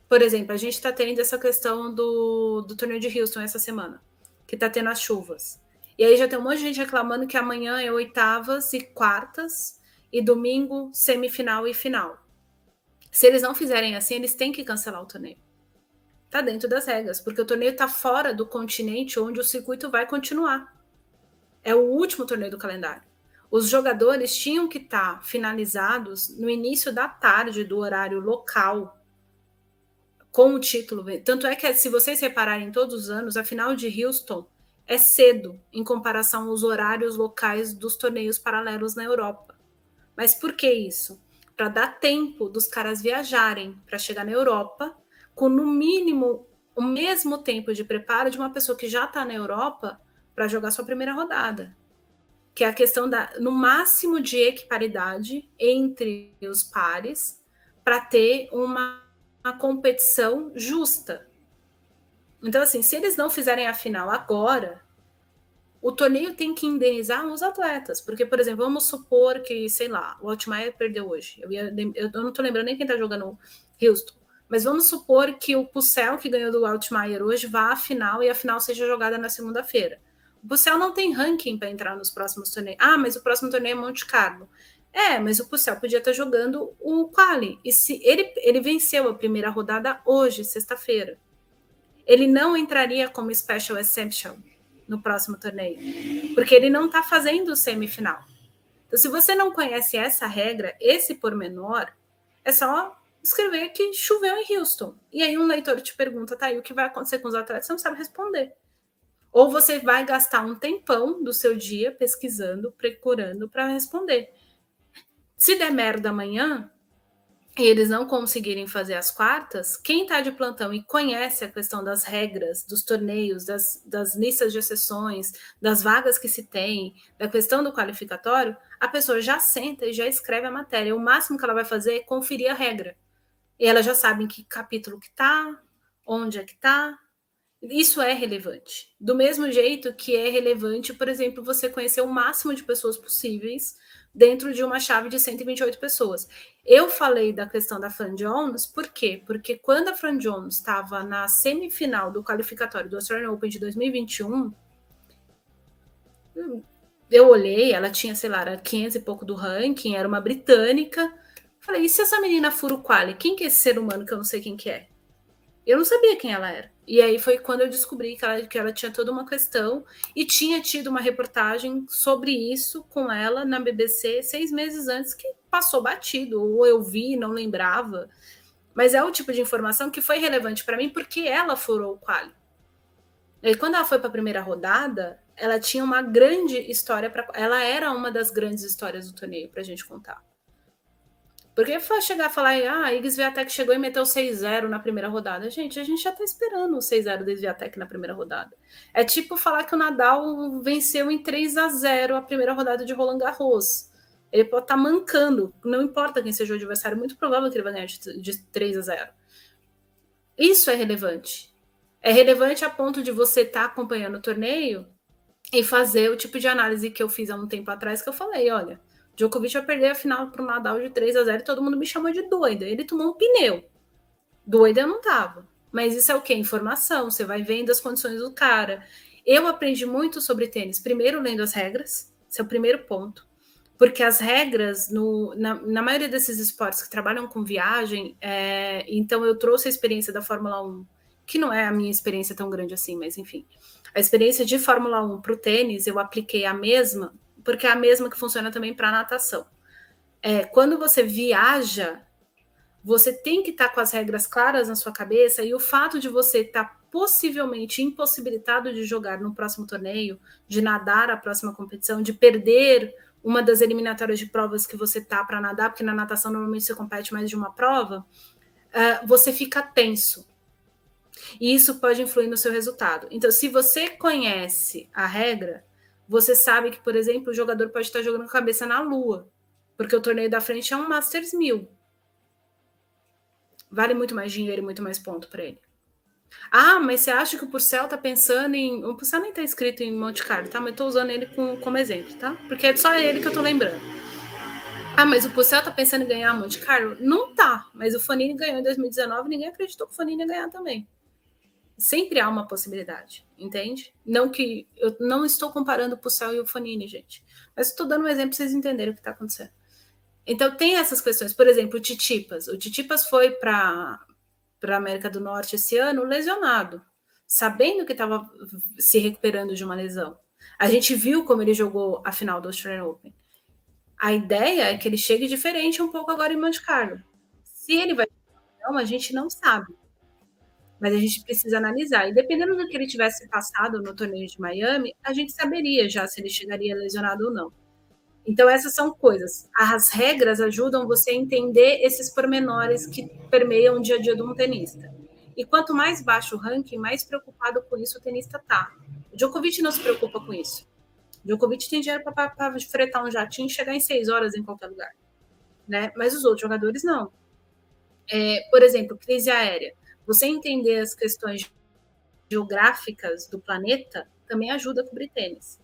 por exemplo, a gente está tendo essa questão do, do torneio de Houston essa semana, que está tendo as chuvas. E aí já tem um monte de gente reclamando que amanhã é oitavas e quartas, e domingo semifinal e final. Se eles não fizerem assim, eles têm que cancelar o torneio está dentro das regras, porque o torneio está fora do continente onde o circuito vai continuar. É o último torneio do calendário. Os jogadores tinham que estar tá finalizados no início da tarde do horário local com o título. Tanto é que, se vocês repararem todos os anos, a final de Houston é cedo em comparação aos horários locais dos torneios paralelos na Europa. Mas por que isso? Para dar tempo dos caras viajarem para chegar na Europa com no mínimo o mesmo tempo de preparo de uma pessoa que já está na Europa para jogar sua primeira rodada. Que é a questão da, no máximo de equiparidade entre os pares para ter uma, uma competição justa. Então, assim, se eles não fizerem a final agora, o torneio tem que indenizar os atletas, porque, por exemplo, vamos supor que, sei lá, o Altmaier perdeu hoje. Eu, ia, eu não tô lembrando nem quem tá jogando Houston, mas vamos supor que o Pucel, que ganhou do Altmaier hoje, vá à final e a final seja jogada na segunda-feira. O Pucel não tem ranking para entrar nos próximos torneios. Ah, mas o próximo torneio é Monte Carlo. É, mas o Pucel podia estar jogando o quali. E se ele, ele venceu a primeira rodada hoje, sexta-feira, ele não entraria como Special Exception no próximo torneio, porque ele não está fazendo o semifinal. Então, se você não conhece essa regra, esse pormenor, é só escrever que choveu em Houston. E aí um leitor te pergunta, tá, e o que vai acontecer com os atletas? Você não sabe responder. Ou você vai gastar um tempão do seu dia pesquisando, procurando para responder. Se der merda amanhã, e eles não conseguirem fazer as quartas, quem está de plantão e conhece a questão das regras, dos torneios, das, das listas de exceções, das vagas que se tem, da questão do qualificatório, a pessoa já senta e já escreve a matéria. O máximo que ela vai fazer é conferir a regra. E ela já sabe em que capítulo que está, onde é que está. Isso é relevante. Do mesmo jeito que é relevante, por exemplo, você conhecer o máximo de pessoas possíveis dentro de uma chave de 128 pessoas. Eu falei da questão da Fran Jones, por quê? Porque quando a Fran Jones estava na semifinal do qualificatório do Australian Open de 2021, eu olhei, ela tinha, sei lá, era 500 e pouco do ranking, era uma britânica. Falei, e se essa menina fura o quali? Quem que é esse ser humano que eu não sei quem que é? Eu não sabia quem ela era. E aí foi quando eu descobri que ela, que ela tinha toda uma questão e tinha tido uma reportagem sobre isso com ela na BBC seis meses antes que passou batido, ou eu vi, não lembrava. Mas é o tipo de informação que foi relevante para mim porque ela furou o quali. E quando ela foi para a primeira rodada, ela tinha uma grande história para. Ela era uma das grandes histórias do torneio para a gente contar. Porque chegar e falar, ah, a Iggs Viatec chegou e meteu 6-0 na primeira rodada. Gente, a gente já tá esperando o 6-0 do Viatec na primeira rodada. É tipo falar que o Nadal venceu em 3 a 0 a primeira rodada de Roland Garros. Ele pode estar tá mancando, não importa quem seja o adversário, é muito provável que ele vai ganhar de, de 3 a 0. Isso é relevante. É relevante a ponto de você estar tá acompanhando o torneio e fazer o tipo de análise que eu fiz há um tempo atrás, que eu falei, olha, Djokovic vai perder a final para o Nadal de 3 a 0 e todo mundo me chamou de doida. Ele tomou um pneu. Doida eu não tava. Mas isso é o que? Informação. Você vai vendo as condições do cara. Eu aprendi muito sobre tênis. Primeiro, lendo as regras. Esse é o primeiro ponto. Porque as regras, no, na, na maioria desses esportes que trabalham com viagem, é, então eu trouxe a experiência da Fórmula 1, que não é a minha experiência tão grande assim, mas enfim. A experiência de Fórmula 1 para o tênis, eu apliquei a mesma porque é a mesma que funciona também para natação. É, quando você viaja, você tem que estar tá com as regras claras na sua cabeça e o fato de você estar tá possivelmente impossibilitado de jogar no próximo torneio, de nadar a próxima competição, de perder uma das eliminatórias de provas que você tá para nadar, porque na natação normalmente você compete mais de uma prova, uh, você fica tenso. E isso pode influir no seu resultado. Então, se você conhece a regra, você sabe que, por exemplo, o jogador pode estar jogando cabeça na lua, porque o torneio da frente é um Masters 1000. Vale muito mais dinheiro e muito mais ponto para ele. Ah, mas você acha que o Purcell tá pensando em. O Purcell nem tá escrito em Monte Carlo, tá? Mas eu tô usando ele com, como exemplo, tá? Porque é só ele que eu tô lembrando. Ah, mas o Purcell tá pensando em ganhar Monte Carlo? Não tá, mas o Fanini ganhou em 2019 ninguém acreditou que o Fanini ia ganhar também sempre há uma possibilidade, entende? Não que eu não estou comparando o Pucel e o Fanini, gente, mas estou dando um exemplo para vocês entenderem o que está acontecendo. Então tem essas questões, por exemplo, o Titipas. O Titipas foi para para América do Norte esse ano lesionado, sabendo que estava se recuperando de uma lesão. A gente viu como ele jogou a final do Australian Open. A ideia é que ele chegue diferente um pouco agora em Monte Carlo. Se ele vai não, a gente não sabe mas a gente precisa analisar. E dependendo do que ele tivesse passado no torneio de Miami, a gente saberia já se ele chegaria lesionado ou não. Então, essas são coisas. As regras ajudam você a entender esses pormenores que permeiam o dia a dia de um tenista. E quanto mais baixo o ranking, mais preocupado com isso o tenista tá. O Djokovic não se preocupa com isso. O Djokovic tem dinheiro para fretar um jatinho e chegar em seis horas em qualquer lugar. Né? Mas os outros jogadores não. É, por exemplo, crise aérea você entender as questões geográficas do planeta também ajuda a cobrir tênis.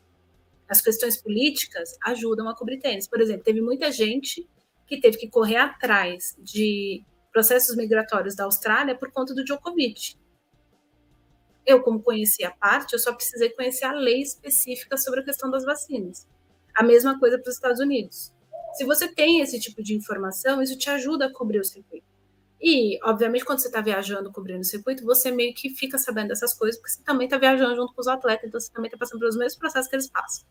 as questões políticas ajudam a cobrir tênis. Por exemplo, teve muita gente que teve que correr atrás de processos migratórios da Austrália por conta do Djokovic. Eu, como conhecia a parte, eu só precisei conhecer a lei específica sobre a questão das vacinas. A mesma coisa para os Estados Unidos. Se você tem esse tipo de informação, isso te ajuda a cobrir o circuito. E, obviamente, quando você está viajando cobrindo o circuito, você meio que fica sabendo dessas coisas, porque você também está viajando junto com os atletas, então você também está passando pelos mesmos processos que eles passam.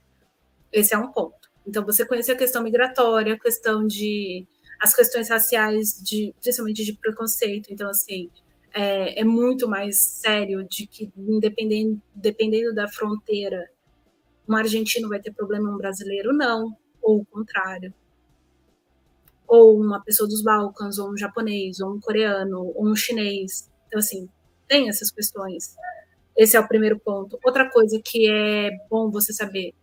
Esse é um ponto. Então, você conhecer a questão migratória, a questão de. as questões raciais, de, principalmente de preconceito. Então, assim, é, é muito mais sério de que, dependendo, dependendo da fronteira, um argentino vai ter problema, um brasileiro não, ou o contrário. Ou uma pessoa dos Balcãs, ou um japonês, ou um coreano, ou um chinês. Então, assim, tem essas questões. Esse é o primeiro ponto. Outra coisa que é bom você saber,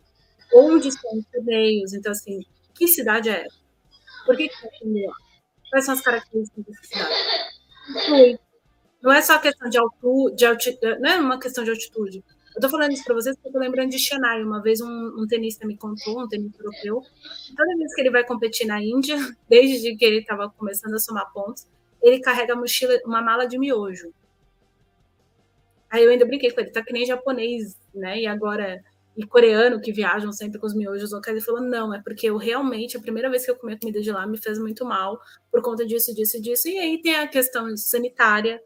onde estão os torneios. Então, assim, que cidade é? Por que, que tá lá? Quais são as características dessa cidade? Não é só questão de altura, de altitude, não é uma questão de altitude. Eu tô falando isso para vocês porque eu tô lembrando de Chennai. Uma vez um, um, tenista me contou, um tenista europeu, toda vez que ele vai competir na Índia, desde que ele estava começando a somar pontos, ele carrega mochila, uma mala de miojo. Aí eu ainda brinquei com ele, tá que nem japonês, né? E agora e coreano que viajam sempre com os miojos locais, ele falou: não, é porque eu realmente, a primeira vez que eu comi a comida de lá me fez muito mal por conta disso, disso, disso. E aí tem a questão sanitária,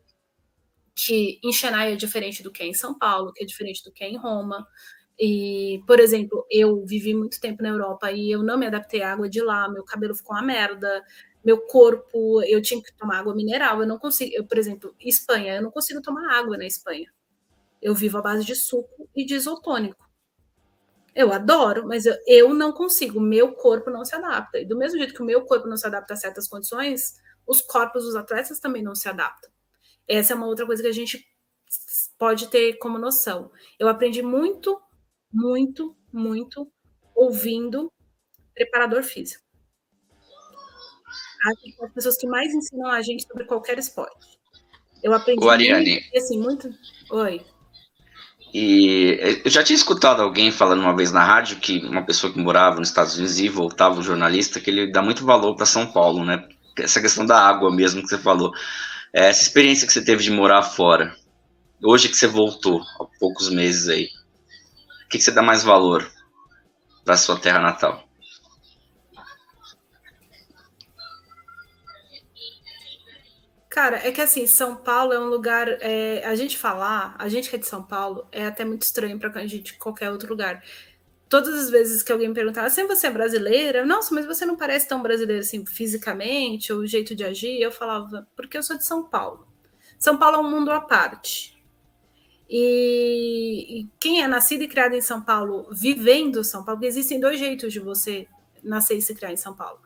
que em Chennai é diferente do que é em São Paulo, que é diferente do que é em Roma. E, por exemplo, eu vivi muito tempo na Europa e eu não me adaptei à água de lá, meu cabelo ficou uma merda, meu corpo, eu tinha que tomar água mineral, eu não consigo, eu, por exemplo, Espanha, eu não consigo tomar água na Espanha. Eu vivo à base de suco e de isotônico. Eu adoro, mas eu, eu não consigo, meu corpo não se adapta. E do mesmo jeito que o meu corpo não se adapta a certas condições, os corpos dos atletas também não se adaptam. Essa é uma outra coisa que a gente pode ter como noção. Eu aprendi muito, muito, muito ouvindo preparador físico. As pessoas que mais ensinam a gente sobre qualquer esporte. Eu aprendi o Ariane. muito, assim, muito. Oi. E eu já tinha escutado alguém falando uma vez na rádio que uma pessoa que morava nos Estados Unidos e voltava, um jornalista, que ele dá muito valor para São Paulo, né? Essa questão da água mesmo que você falou. É, essa experiência que você teve de morar fora, hoje que você voltou, há poucos meses aí, o que, que você dá mais valor para sua terra natal? Cara, é que assim, São Paulo é um lugar. É, a gente falar, a gente que é de São Paulo, é até muito estranho para a gente qualquer outro lugar. Todas as vezes que alguém me perguntava, assim, você é brasileira? Nossa, mas você não parece tão brasileira assim fisicamente, ou o jeito de agir. Eu falava, porque eu sou de São Paulo. São Paulo é um mundo à parte. E, e quem é nascido e criado em São Paulo, vivendo São Paulo, existem dois jeitos de você nascer e se criar em São Paulo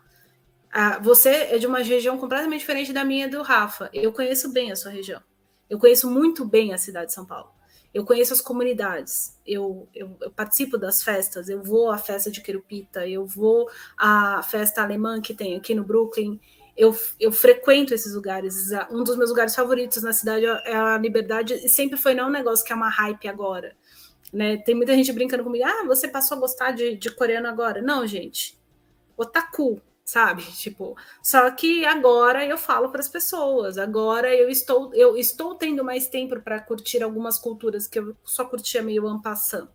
ah, você é de uma região completamente diferente da minha e do Rafa. Eu conheço bem a sua região. Eu conheço muito bem a cidade de São Paulo. Eu conheço as comunidades. Eu, eu, eu participo das festas. Eu vou à festa de Querupita. Eu vou à festa alemã que tem aqui no Brooklyn. Eu, eu frequento esses lugares. Um dos meus lugares favoritos na cidade é a Liberdade. E sempre foi não um negócio que é uma hype agora. Né? Tem muita gente brincando comigo. Ah, você passou a gostar de, de coreano agora. Não, gente. Otaku sabe? Tipo, só que agora eu falo para as pessoas, agora eu estou eu estou tendo mais tempo para curtir algumas culturas que eu só curtia meio ano passando.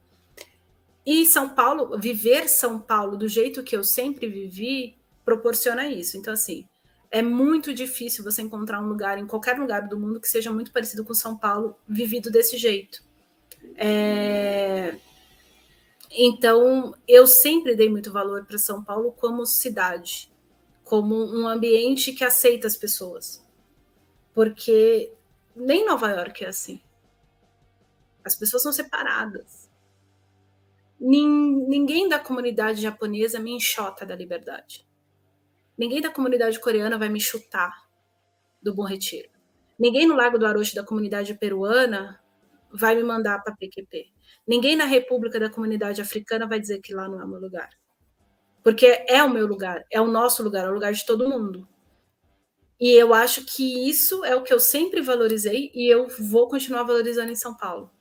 E São Paulo, viver São Paulo do jeito que eu sempre vivi, proporciona isso. Então assim, é muito difícil você encontrar um lugar em qualquer lugar do mundo que seja muito parecido com São Paulo, vivido desse jeito. É... Então, eu sempre dei muito valor para São Paulo como cidade, como um ambiente que aceita as pessoas. Porque nem Nova York é assim. As pessoas são separadas. Ninguém da comunidade japonesa me enxota da liberdade. Ninguém da comunidade coreana vai me chutar do Bom Retiro. Ninguém no Lago do Aroche da comunidade peruana vai me mandar para PQP. Ninguém na República da Comunidade Africana vai dizer que lá não é o meu lugar. Porque é o meu lugar, é o nosso lugar, é o lugar de todo mundo. E eu acho que isso é o que eu sempre valorizei e eu vou continuar valorizando em São Paulo.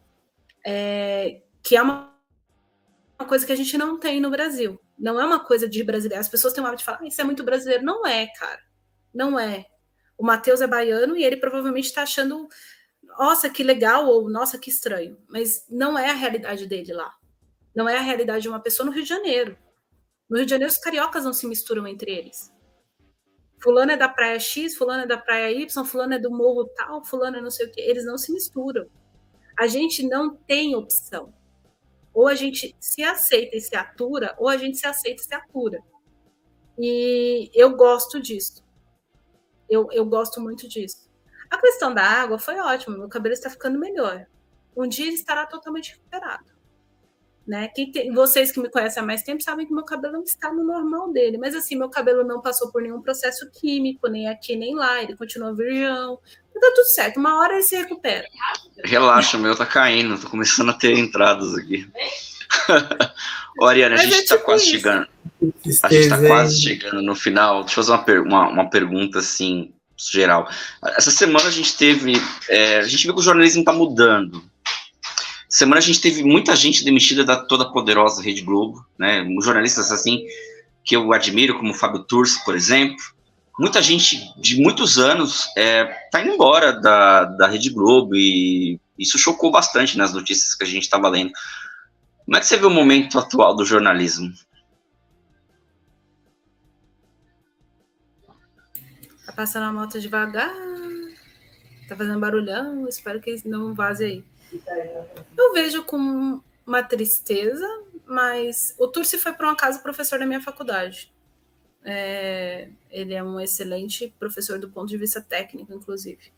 É, que é uma uma coisa que a gente não tem no Brasil. Não é uma coisa de brasileiro. As pessoas têm o hábito de falar, ah, isso é muito brasileiro. Não é, cara. Não é. O Matheus é baiano e ele provavelmente está achando, nossa, que legal, ou nossa, que estranho. Mas não é a realidade dele lá. Não é a realidade de uma pessoa no Rio de Janeiro. No Rio de Janeiro, os cariocas não se misturam entre eles. Fulano é da praia X, fulano é da praia Y, fulano é do morro tal, fulano é não sei o quê. Eles não se misturam. A gente não tem opção. Ou a gente se aceita e se atura, ou a gente se aceita e se atura. E eu gosto disso. Eu, eu gosto muito disso. A questão da água foi ótima, meu cabelo está ficando melhor. Um dia ele estará totalmente recuperado. Né? Tem, vocês que me conhecem há mais tempo sabem que meu cabelo não está no normal dele, mas assim, meu cabelo não passou por nenhum processo químico, nem aqui nem lá, ele continua virgão, tá tudo certo, uma hora ele se recupera. Relaxa, o meu tá caindo, tô começando a ter entradas aqui. Ô, Ariane, a gente é tá tipo quase isso. chegando. A gente tá quase chegando no final. Deixa eu fazer uma, uma, uma pergunta assim, geral. Essa semana a gente teve. É, a gente viu que o jornalismo tá mudando semana a gente teve muita gente demitida da toda poderosa Rede Globo, né? Jornalistas assim que eu admiro, como o Fábio Turci, por exemplo. Muita gente de muitos anos é, tá indo embora da, da Rede Globo e isso chocou bastante nas notícias que a gente estava lendo. Como é que você vê o momento atual do jornalismo? Tá passando a moto devagar, tá fazendo barulhão, espero que não vaze aí. Eu vejo com uma tristeza, mas o Turci foi por um acaso professor da minha faculdade. É, ele é um excelente professor do ponto de vista técnico, inclusive.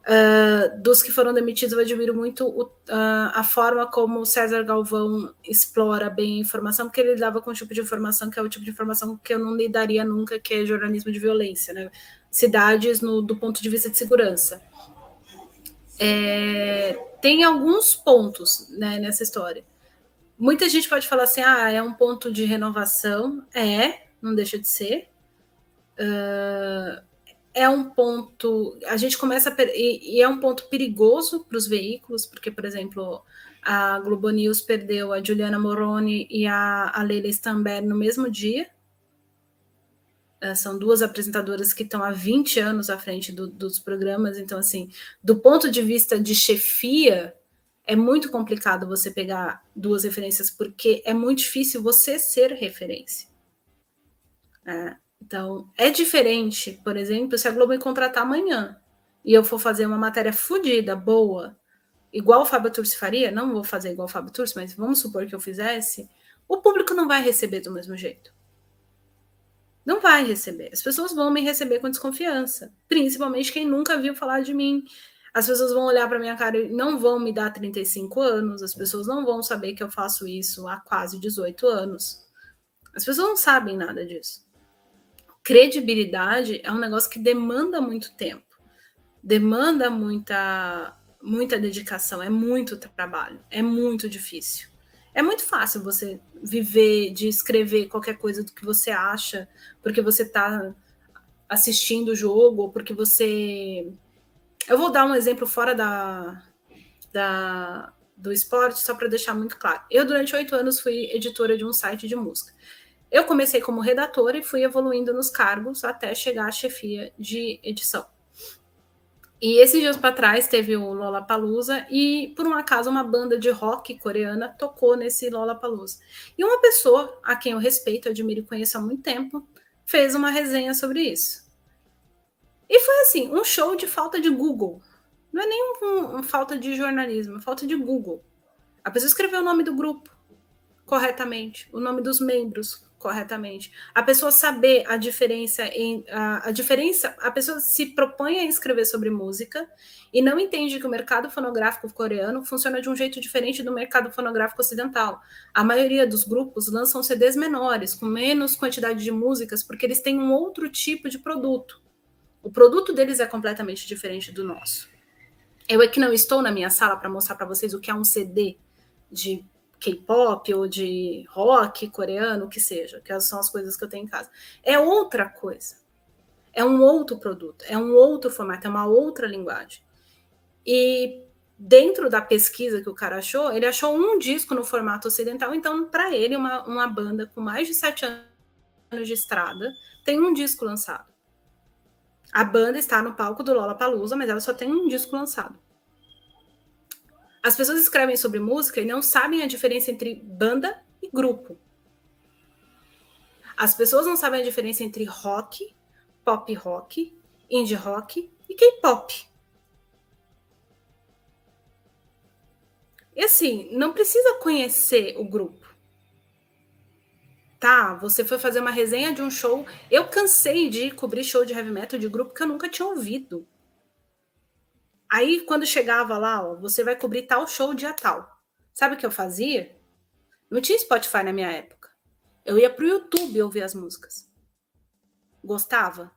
Uh, dos que foram demitidos, eu admiro muito o, uh, a forma como César Galvão explora bem a informação, porque ele lidava com um tipo de informação que é o tipo de informação que eu não lidaria nunca, que é jornalismo de violência, né? Cidades no, do ponto de vista de segurança. É, tem alguns pontos né, nessa história. Muita gente pode falar assim: ah, é um ponto de renovação. É, não deixa de ser. Uh, é um ponto. A gente começa. A, e, e é um ponto perigoso para os veículos, porque, por exemplo, a Globo News perdeu a Juliana Moroni e a, a Leila Stamber no mesmo dia. Uh, são duas apresentadoras que estão há 20 anos à frente do, dos programas, então, assim, do ponto de vista de chefia, é muito complicado você pegar duas referências, porque é muito difícil você ser referência. É, então, é diferente, por exemplo, se a Globo me contratar amanhã e eu for fazer uma matéria fodida, boa, igual o Fábio Turci faria, não vou fazer igual o Fábio Turci, mas vamos supor que eu fizesse, o público não vai receber do mesmo jeito. Não vai receber. As pessoas vão me receber com desconfiança, principalmente quem nunca viu falar de mim. As pessoas vão olhar para minha cara e não vão me dar 35 anos, as pessoas não vão saber que eu faço isso há quase 18 anos. As pessoas não sabem nada disso. Credibilidade é um negócio que demanda muito tempo, demanda muita, muita dedicação, é muito trabalho, é muito difícil. É muito fácil você viver de escrever qualquer coisa do que você acha, porque você está assistindo o jogo, ou porque você. Eu vou dar um exemplo fora da, da do esporte, só para deixar muito claro. Eu, durante oito anos, fui editora de um site de música. Eu comecei como redatora e fui evoluindo nos cargos até chegar à chefia de edição. E esses dias para trás teve o Lollapalooza e por um acaso uma banda de rock coreana tocou nesse Lollapalooza. E uma pessoa a quem eu respeito, admiro e conheço há muito tempo, fez uma resenha sobre isso. E foi assim, um show de falta de Google. Não é nem um, um, falta de jornalismo, é falta de Google. A pessoa escreveu o nome do grupo corretamente, o nome dos membros corretamente. A pessoa saber a diferença em a, a, diferença, a pessoa se propõe a escrever sobre música e não entende que o mercado fonográfico coreano funciona de um jeito diferente do mercado fonográfico ocidental. A maioria dos grupos lançam CDs menores, com menos quantidade de músicas, porque eles têm um outro tipo de produto. O produto deles é completamente diferente do nosso. Eu é que não estou na minha sala para mostrar para vocês o que é um CD de K-pop ou de rock coreano, o que seja, que são as coisas que eu tenho em casa. É outra coisa. É um outro produto, é um outro formato, é uma outra linguagem. E dentro da pesquisa que o cara achou, ele achou um disco no formato ocidental, então, para ele, uma, uma banda com mais de sete anos de estrada tem um disco lançado. A banda está no palco do Lola Palusa, mas ela só tem um disco lançado. As pessoas escrevem sobre música e não sabem a diferença entre banda e grupo. As pessoas não sabem a diferença entre rock, pop rock, indie rock e K-pop. E assim, não precisa conhecer o grupo. Tá, você foi fazer uma resenha de um show. Eu cansei de cobrir show de heavy metal de grupo que eu nunca tinha ouvido. Aí, quando chegava lá, ó, você vai cobrir tal show dia tal. Sabe o que eu fazia? Não tinha Spotify na minha época. Eu ia pro YouTube ouvir as músicas. Gostava?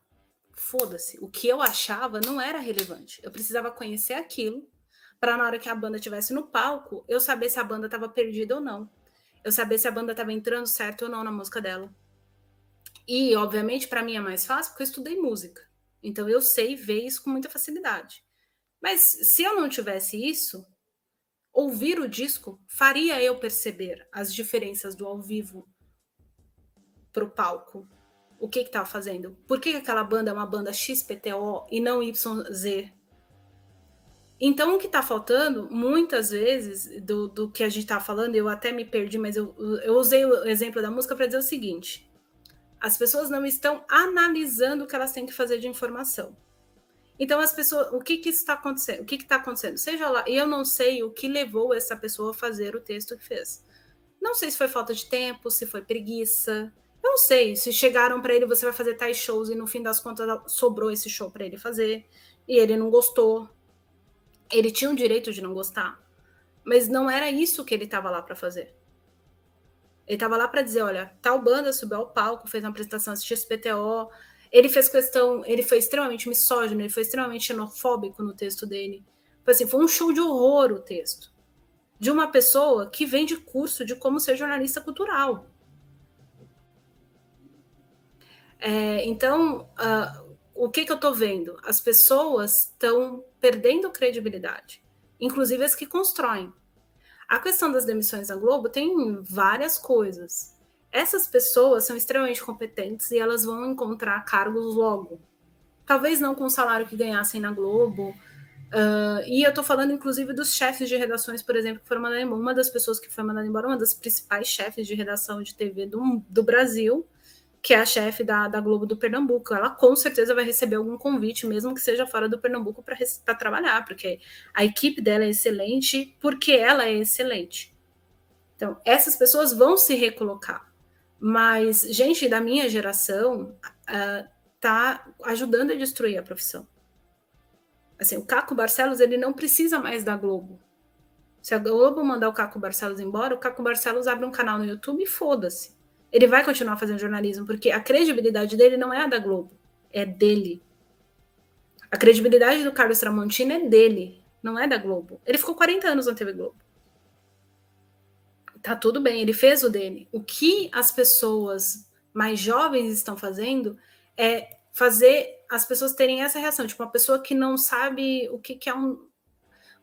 Foda-se. O que eu achava não era relevante. Eu precisava conhecer aquilo para na hora que a banda estivesse no palco, eu saber se a banda estava perdida ou não. Eu saber se a banda estava entrando certo ou não na música dela. E, obviamente, para mim é mais fácil porque eu estudei música. Então eu sei ver isso com muita facilidade. Mas se eu não tivesse isso, ouvir o disco faria eu perceber as diferenças do ao vivo para o palco. O que estava fazendo? Por que aquela banda é uma banda XPTO e não YZ? Então, o que está faltando, muitas vezes, do, do que a gente está falando, eu até me perdi, mas eu, eu usei o exemplo da música para dizer o seguinte: as pessoas não estão analisando o que elas têm que fazer de informação. Então, as pessoas, o que que está acontecendo? O que está acontecendo? Seja lá, eu não sei o que levou essa pessoa a fazer o texto que fez. Não sei se foi falta de tempo, se foi preguiça. Eu não sei se chegaram para ele, você vai fazer tais shows e no fim das contas sobrou esse show para ele fazer e ele não gostou ele tinha o direito de não gostar, mas não era isso que ele estava lá para fazer. Ele estava lá para dizer, olha, tal banda subiu ao palco, fez uma apresentação XPTO, ele fez questão, ele foi extremamente misógino, ele foi extremamente xenofóbico no texto dele. Foi assim, foi um show de horror o texto. De uma pessoa que vem de curso de como ser jornalista cultural. É, então, uh, o que, que eu estou vendo? As pessoas estão perdendo credibilidade, inclusive as que constroem. A questão das demissões da Globo tem várias coisas. Essas pessoas são extremamente competentes e elas vão encontrar cargos logo. Talvez não com o salário que ganhassem na Globo. Uh, e eu estou falando, inclusive, dos chefes de redações, por exemplo, que foram mandados embora. Uma das pessoas que foi mandada embora, uma das principais chefes de redação de TV do, do Brasil, que é a chefe da, da Globo do Pernambuco. Ela com certeza vai receber algum convite, mesmo que seja fora do Pernambuco, para trabalhar, porque a equipe dela é excelente, porque ela é excelente. Então, essas pessoas vão se recolocar. Mas, gente da minha geração uh, tá ajudando a destruir a profissão. Assim, o Caco Barcelos, ele não precisa mais da Globo. Se a Globo mandar o Caco Barcelos embora, o Caco Barcelos abre um canal no YouTube e foda-se ele vai continuar fazendo jornalismo, porque a credibilidade dele não é a da Globo, é dele. A credibilidade do Carlos Tramontina é dele, não é da Globo. Ele ficou 40 anos na TV Globo. Tá tudo bem, ele fez o dele. O que as pessoas mais jovens estão fazendo é fazer as pessoas terem essa reação, tipo uma pessoa que não sabe o que, que é um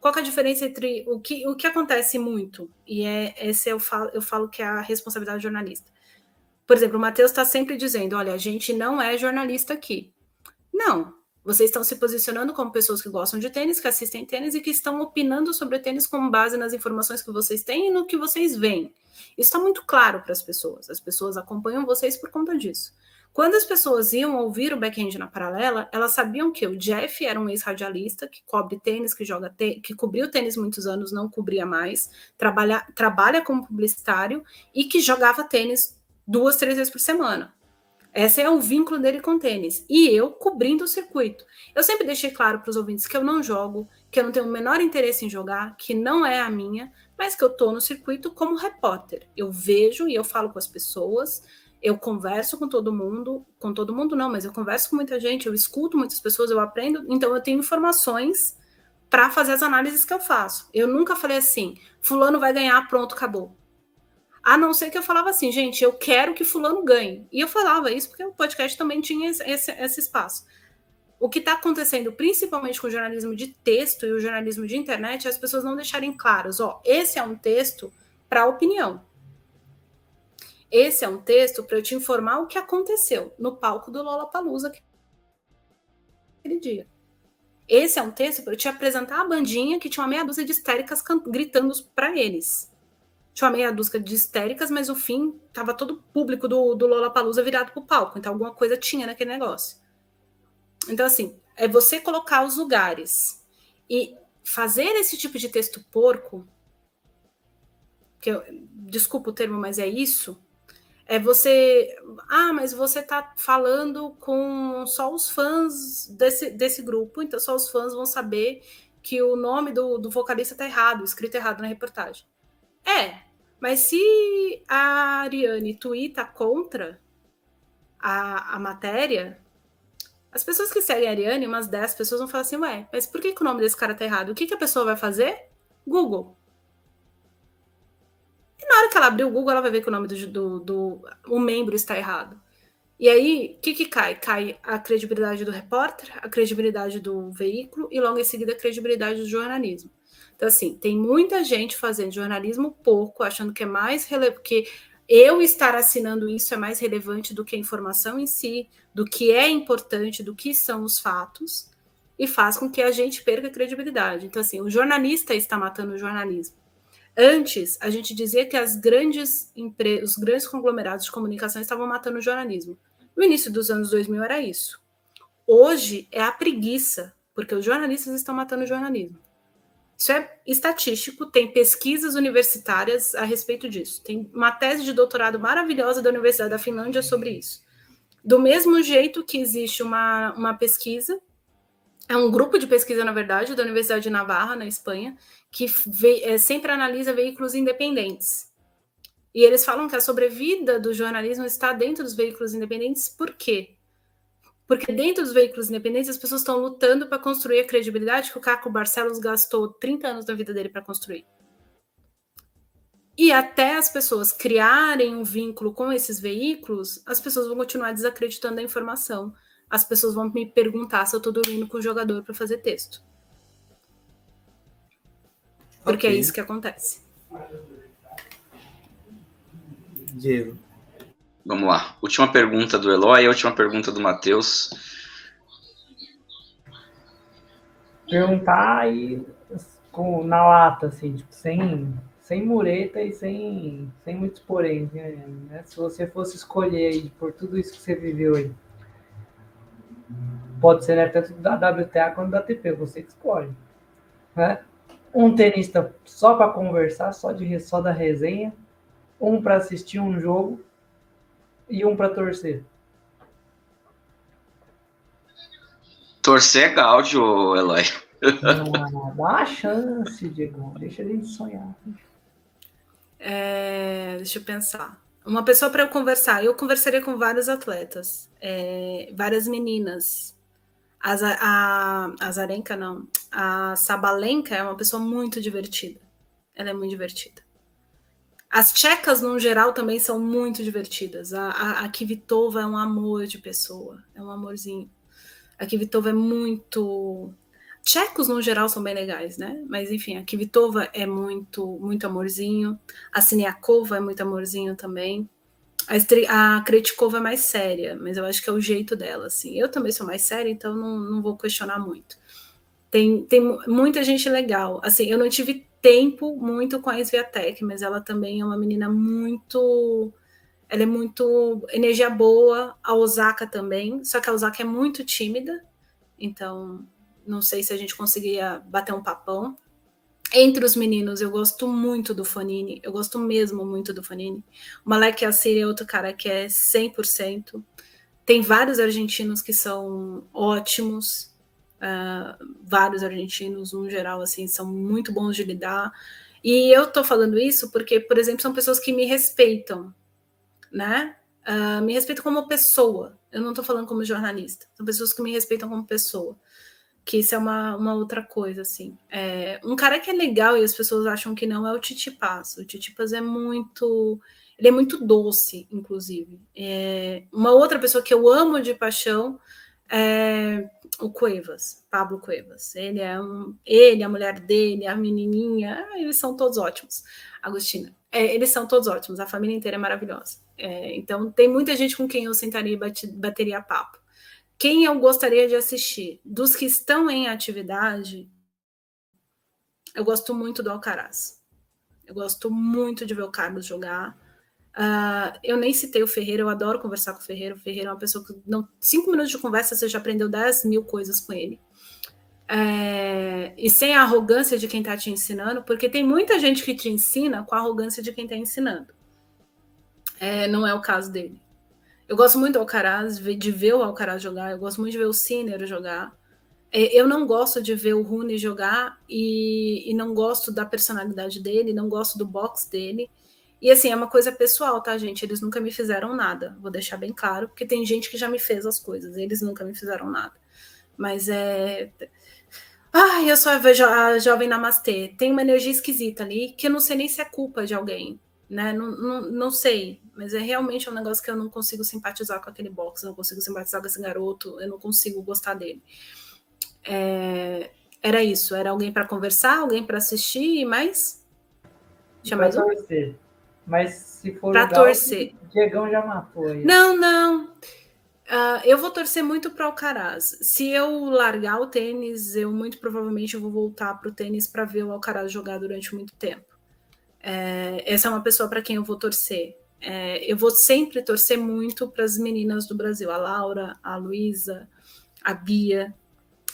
qual é a diferença entre o que, o que acontece muito e é esse eu falo eu falo que é a responsabilidade do jornalista por exemplo, o Matheus está sempre dizendo: olha, a gente não é jornalista aqui. Não. Vocês estão se posicionando como pessoas que gostam de tênis, que assistem tênis e que estão opinando sobre tênis com base nas informações que vocês têm e no que vocês veem. Isso está muito claro para as pessoas. As pessoas acompanham vocês por conta disso. Quando as pessoas iam ouvir o back-end na paralela, elas sabiam que o Jeff era um ex-radialista que cobre tênis, que joga que cobriu tênis muitos anos, não cobria mais, trabalha, trabalha como publicitário e que jogava tênis duas, três vezes por semana. Esse é o vínculo dele com o tênis. E eu cobrindo o circuito. Eu sempre deixei claro para os ouvintes que eu não jogo, que eu não tenho o menor interesse em jogar, que não é a minha, mas que eu estou no circuito como repórter. Eu vejo e eu falo com as pessoas, eu converso com todo mundo, com todo mundo não, mas eu converso com muita gente, eu escuto muitas pessoas, eu aprendo, então eu tenho informações para fazer as análises que eu faço. Eu nunca falei assim, fulano vai ganhar, pronto, acabou. A não ser que eu falava assim, gente, eu quero que fulano ganhe. E eu falava isso porque o podcast também tinha esse, esse espaço. O que está acontecendo, principalmente com o jornalismo de texto e o jornalismo de internet, é as pessoas não deixarem claros, ó, esse é um texto para opinião. Esse é um texto para eu te informar o que aconteceu no palco do Lollapalooza aquele dia. Esse é um texto para eu te apresentar a bandinha que tinha uma meia dúzia de histéricas gritando para eles. Tinha uma meia dúzia de histéricas, mas o fim tava todo o público do, do Lollapalooza virado pro palco. Então alguma coisa tinha naquele negócio. Então, assim, é você colocar os lugares e fazer esse tipo de texto porco, que eu, desculpa o termo, mas é isso, é você. Ah, mas você está falando com só os fãs desse, desse grupo, então só os fãs vão saber que o nome do, do vocalista está errado, escrito errado na reportagem. É, mas se a Ariane tuita contra a, a matéria, as pessoas que seguem a Ariane, umas 10 pessoas vão falar assim, ué, mas por que, que o nome desse cara tá errado? O que, que a pessoa vai fazer? Google. E na hora que ela abrir o Google, ela vai ver que o nome do, do, do membro está errado. E aí, o que, que cai? Cai a credibilidade do repórter, a credibilidade do veículo e logo em seguida a credibilidade do jornalismo. Então, assim, tem muita gente fazendo jornalismo pouco, achando que é mais relevante, que eu estar assinando isso é mais relevante do que a informação em si, do que é importante, do que são os fatos, e faz com que a gente perca a credibilidade. Então, assim, o jornalista está matando o jornalismo. Antes, a gente dizia que as grandes os grandes conglomerados de comunicação estavam matando o jornalismo. No início dos anos 2000 era isso. Hoje é a preguiça, porque os jornalistas estão matando o jornalismo. Isso é estatístico, tem pesquisas universitárias a respeito disso. Tem uma tese de doutorado maravilhosa da Universidade da Finlândia sobre isso. Do mesmo jeito que existe uma, uma pesquisa, é um grupo de pesquisa, na verdade, da Universidade de Navarra, na Espanha, que ve, é, sempre analisa veículos independentes. E eles falam que a sobrevida do jornalismo está dentro dos veículos independentes, por quê? Porque dentro dos veículos independentes, as pessoas estão lutando para construir a credibilidade que o Caco Barcelos gastou 30 anos da vida dele para construir. E até as pessoas criarem um vínculo com esses veículos, as pessoas vão continuar desacreditando a informação. As pessoas vão me perguntar se eu estou dormindo com o jogador para fazer texto. Porque é okay. é isso que acontece. Diego. Vamos lá. Última pergunta do Eloy e última pergunta do Matheus. Perguntar aí com, na lata, assim, tipo, sem, sem mureta e sem, sem muitos porém. Né? Se você fosse escolher aí por tudo isso que você viveu aí, pode ser né, tanto da WTA quanto da ATP, você que escolhe. Né? Um tenista só para conversar, só, de, só da resenha, um para assistir um jogo e um para torcer? Torcer é gáudio, Eloy. Não, dá uma chance, Diego. Deixa a gente sonhar. É, deixa eu pensar. Uma pessoa para eu conversar. Eu conversaria com vários atletas, é, várias meninas. A, a, a Zarenka, não. A Sabalenka é uma pessoa muito divertida. Ela é muito divertida. As tchecas, no geral, também são muito divertidas. A, a, a Kivitova é um amor de pessoa, é um amorzinho. A Kivitova é muito. Tchecos, no geral, são bem legais, né? Mas, enfim, a Kivitova é muito, muito amorzinho. A Siniakova é muito amorzinho também. A, a Kretikova é mais séria, mas eu acho que é o jeito dela, assim. Eu também sou mais séria, então não, não vou questionar muito. Tem, tem muita gente legal. Assim, eu não tive tempo muito com a Sviatek, mas ela também é uma menina muito. Ela é muito energia boa, a Osaka também, só que a Osaka é muito tímida, então não sei se a gente conseguiria bater um papão. Entre os meninos, eu gosto muito do Fonini, eu gosto mesmo muito do Fonini. O Malek Assiri é outro cara que é 100%. Tem vários argentinos que são ótimos, Uh, vários argentinos, no geral, assim, são muito bons de lidar. E eu tô falando isso porque, por exemplo, são pessoas que me respeitam, né? Uh, me respeitam como pessoa. Eu não tô falando como jornalista. São pessoas que me respeitam como pessoa. Que isso é uma, uma outra coisa, assim. É, um cara que é legal e as pessoas acham que não é o Titipas. O Titipas é muito. Ele é muito doce, inclusive. É, uma outra pessoa que eu amo de paixão É, o Cuevas, Pablo Cuevas. Ele é um, ele, a mulher dele, a menininha, eles são todos ótimos. Agostina, é, eles são todos ótimos. A família inteira é maravilhosa. É, então tem muita gente com quem eu sentaria e bate, bateria papo. Quem eu gostaria de assistir? Dos que estão em atividade, eu gosto muito do Alcaraz. Eu gosto muito de ver o Carlos jogar. Uh, eu nem citei o Ferreira, eu adoro conversar com o Ferreira. O Ferreira é uma pessoa que, não, cinco minutos de conversa, você já aprendeu 10 mil coisas com ele. É, e sem a arrogância de quem está te ensinando, porque tem muita gente que te ensina com a arrogância de quem está ensinando. É, não é o caso dele. Eu gosto muito do Alcaraz, de ver o Alcaraz jogar, eu gosto muito de ver o Sinner jogar. É, eu não gosto de ver o Rune jogar e, e, não gosto da personalidade dele, não gosto do box dele. E assim, é uma coisa pessoal, tá, gente? Eles nunca me fizeram nada, vou deixar bem claro, porque tem gente que já me fez as coisas, eles nunca me fizeram nada. Mas é. Ai, eu sou a, jo a jovem namastê. Tem uma energia esquisita ali que eu não sei nem se é culpa de alguém, né? Não, não, não sei, mas é realmente um negócio que eu não consigo simpatizar com aquele box, não consigo simpatizar com esse garoto, eu não consigo gostar dele. É, era isso, era alguém para conversar, alguém para assistir, mas tinha mais um? torcer. Mas se for para torcer, o Diegão já matou aí. Não, não. Uh, eu vou torcer muito para o Alcaraz. Se eu largar o tênis, eu muito provavelmente vou voltar para o tênis para ver o Alcaraz jogar durante muito tempo. É, essa é uma pessoa para quem eu vou torcer. É, eu vou sempre torcer muito para as meninas do Brasil, a Laura, a Luísa, a Bia,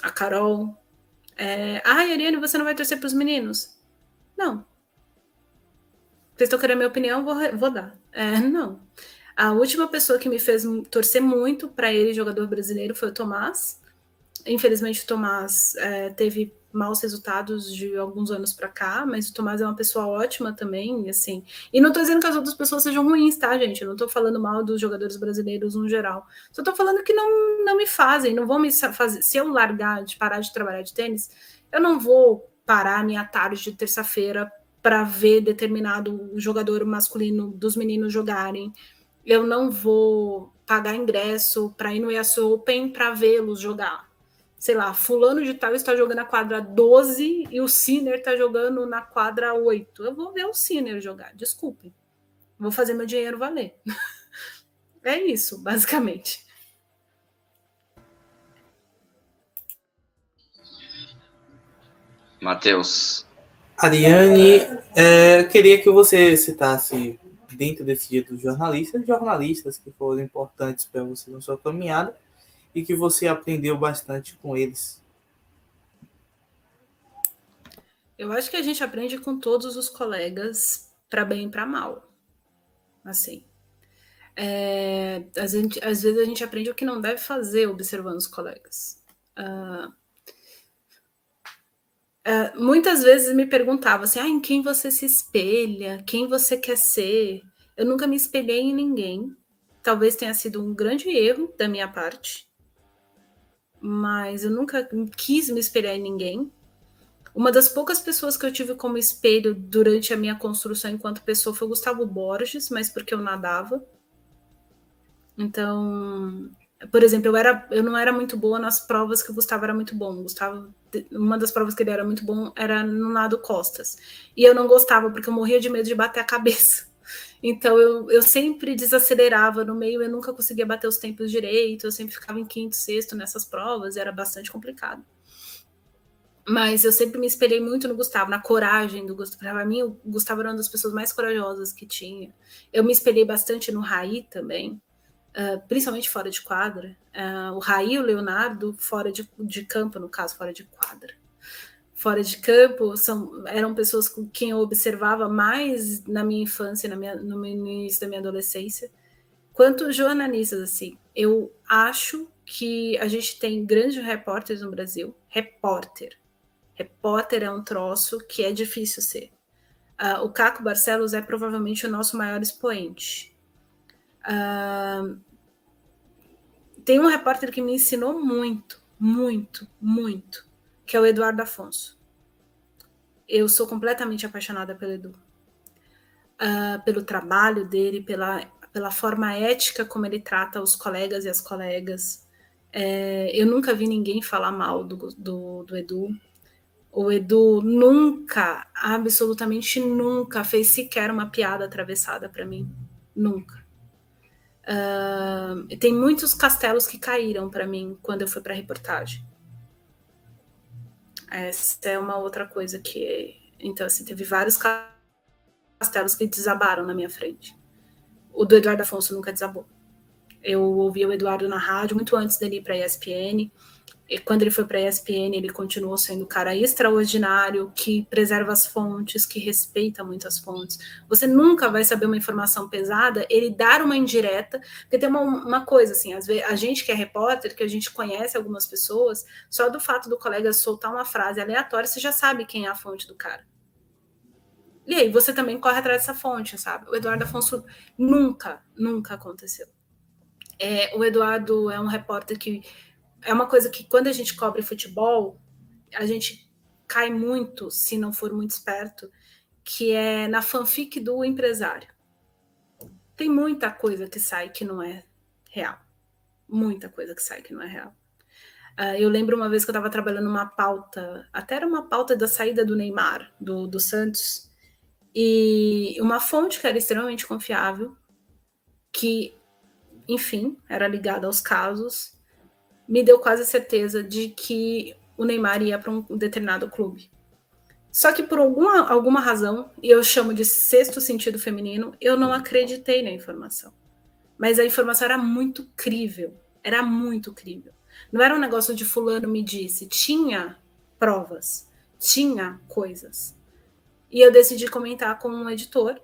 a Carol. É, Ai, Ariane, você não vai torcer para os meninos? Não. Vocês estão querendo minha opinião? Vou, vou dar. É, não. A última pessoa que me fez torcer muito para ele, jogador brasileiro, foi o Tomás. Infelizmente, o Tomás é, teve maus resultados de alguns anos para cá, mas o Tomás é uma pessoa ótima também, assim. E não estou dizendo que as outras pessoas sejam ruins, tá, gente? Eu não estou falando mal dos jogadores brasileiros no geral. Só estou falando que não, não me fazem, não vão me fazer. Se eu largar de parar de trabalhar de tênis, eu não vou parar minha tarde de terça-feira para ver determinado jogador masculino dos meninos jogarem. Eu não vou pagar ingresso para ir no US Open para vê-los jogar sei lá, fulano de tal está jogando na quadra 12 e o Sinner está jogando na quadra 8. Eu vou ver o Sinner jogar, desculpe. Vou fazer meu dinheiro valer. é isso, basicamente. Matheus. Ariane, é, queria que você citasse, dentro desse dia dos jornalistas, jornalistas que foram importantes para você na sua caminhada, e que você aprendeu bastante com eles? Eu acho que a gente aprende com todos os colegas, para bem e para mal. Assim. É, às, vezes, às, vezes, a gente aprende o que não deve fazer observando os colegas. Uh, uh, muitas vezes me perguntava assim: ah, em quem você se espelha? Quem você quer ser? Eu nunca me espelhei em ninguém. Talvez tenha sido um grande erro da minha parte mas eu nunca quis me espelhar em ninguém. Uma das poucas pessoas que eu tive como espelho durante a minha construção enquanto pessoa foi o Gustavo Borges, mas porque eu nadava. Então, por exemplo, eu, era, eu não era muito boa nas provas que o Gustavo era muito bom. O Gustavo, uma das provas que ele era muito bom era no nado costas. E eu não gostava porque eu morria de medo de bater a cabeça. Então eu, eu sempre desacelerava no meio, eu nunca conseguia bater os tempos direito, eu sempre ficava em quinto, sexto nessas provas, era bastante complicado. Mas eu sempre me espelhei muito no Gustavo, na coragem do Gustavo. Para mim, o Gustavo era uma das pessoas mais corajosas que tinha. Eu me espelhei bastante no Raí também, uh, principalmente fora de quadra. Uh, o Raí e o Leonardo, fora de, de campo, no caso, fora de quadra fora de campo são, eram pessoas com quem eu observava mais na minha infância, na minha, no início da minha adolescência, quanto jornalistas. Assim, eu acho que a gente tem grandes repórteres no Brasil. Repórter. Repórter é um troço que é difícil ser. Uh, o Caco Barcelos é provavelmente o nosso maior expoente. Tem um repórter que me ensinou muito, muito, muito que é o Eduardo Afonso. Eu sou completamente apaixonada pelo Edu. Uh, pelo trabalho dele, pela, pela forma ética como ele trata os colegas e as colegas. É, eu nunca vi ninguém falar mal do, do, do Edu. O Edu nunca, absolutamente nunca, fez sequer uma piada atravessada para mim. Nunca. Uh, tem muitos castelos que caíram para mim quando eu fui para a reportagem. Essa é uma outra coisa que. Então, assim, teve vários castelos que desabaram na minha frente. O do Eduardo Afonso nunca desabou. Eu ouvi o Eduardo na rádio muito antes dele ir para a ESPN. E quando ele foi para a ESPN, ele continuou sendo um cara extraordinário, que preserva as fontes, que respeita muito as fontes. Você nunca vai saber uma informação pesada, ele dar uma indireta, porque tem uma, uma coisa assim, às vezes, a gente que é repórter, que a gente conhece algumas pessoas, só do fato do colega soltar uma frase aleatória, você já sabe quem é a fonte do cara. E aí você também corre atrás dessa fonte, sabe? O Eduardo Afonso nunca, nunca aconteceu. É, o Eduardo é um repórter que é uma coisa que quando a gente cobre futebol, a gente cai muito, se não for muito esperto, que é na fanfic do empresário. Tem muita coisa que sai que não é real. Muita coisa que sai que não é real. Uh, eu lembro uma vez que eu estava trabalhando uma pauta, até era uma pauta da saída do Neymar, do, do Santos, e uma fonte que era extremamente confiável, que enfim, era ligada aos casos, me deu quase certeza de que o Neymar ia para um determinado clube. Só que por alguma, alguma razão, e eu chamo de sexto sentido feminino, eu não acreditei na informação. Mas a informação era muito crível, era muito crível. Não era um negócio de fulano me disse, tinha provas, tinha coisas. E eu decidi comentar com um editor.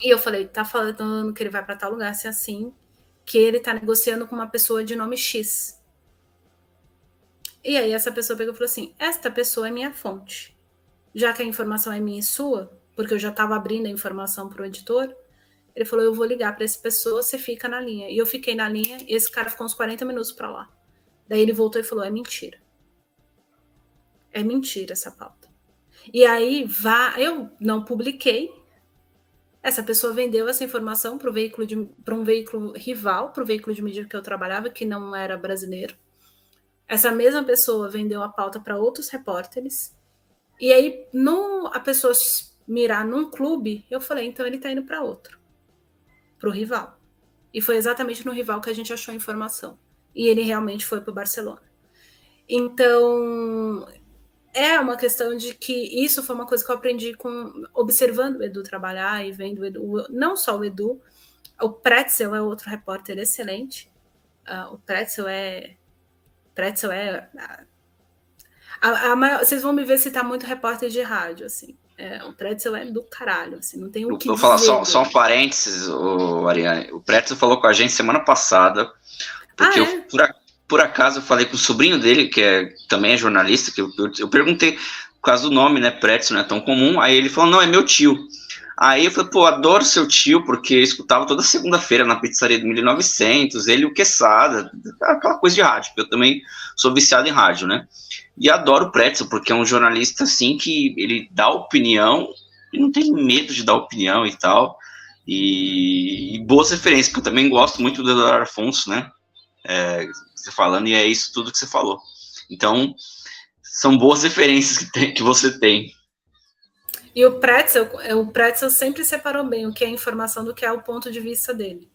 E eu falei, tá falando que ele vai para tal lugar, se é assim, que ele está negociando com uma pessoa de nome X. E aí essa pessoa pegou e falou assim: esta pessoa é minha fonte. Já que a informação é minha e sua, porque eu já estava abrindo a informação para o editor, ele falou: eu vou ligar para essa pessoa, você fica na linha. E eu fiquei na linha e esse cara ficou uns 40 minutos para lá. Daí ele voltou e falou: é mentira. É mentira essa pauta. E aí vá, eu não publiquei, essa pessoa vendeu essa informação para um veículo rival, para o veículo de mídia que eu trabalhava, que não era brasileiro. Essa mesma pessoa vendeu a pauta para outros repórteres. E aí, a pessoa mirar num clube, eu falei, então ele está indo para outro, para o rival. E foi exatamente no rival que a gente achou a informação. E ele realmente foi para o Barcelona. Então, é uma questão de que isso foi uma coisa que eu aprendi com observando o Edu trabalhar e vendo o Edu, não só o Edu, o Pretzel é outro repórter excelente. Uh, o Pretzel é Pretzel é a, a maior, vocês vão me ver citar muito repórter de rádio assim. É, o Pretzel é do caralho, assim, não tem o que Vou falar só, só um parênteses, o Ariane. O Pretzel falou com a gente semana passada, porque ah, é? eu, por, por acaso eu falei com o sobrinho dele, que é, também é jornalista, que eu, eu, perguntei, por causa do nome, né, Pretzel, não é tão comum, aí ele falou, não, é meu tio. Aí eu falei, pô, adoro seu tio, porque eu escutava toda segunda-feira na pizzaria do 1900, ele o Quesada, aquela coisa de rádio, eu também sou viciado em rádio, né? E adoro o Pretzel, porque é um jornalista, assim, que ele dá opinião, e não tem medo de dar opinião e tal, e, e boas referências, porque eu também gosto muito do Eduardo Afonso, né? É, você falando, e é isso tudo que você falou. Então, são boas referências que, tem, que você tem. E o Pretzel, o Pretzel sempre separou bem o que é informação do que é o ponto de vista dele.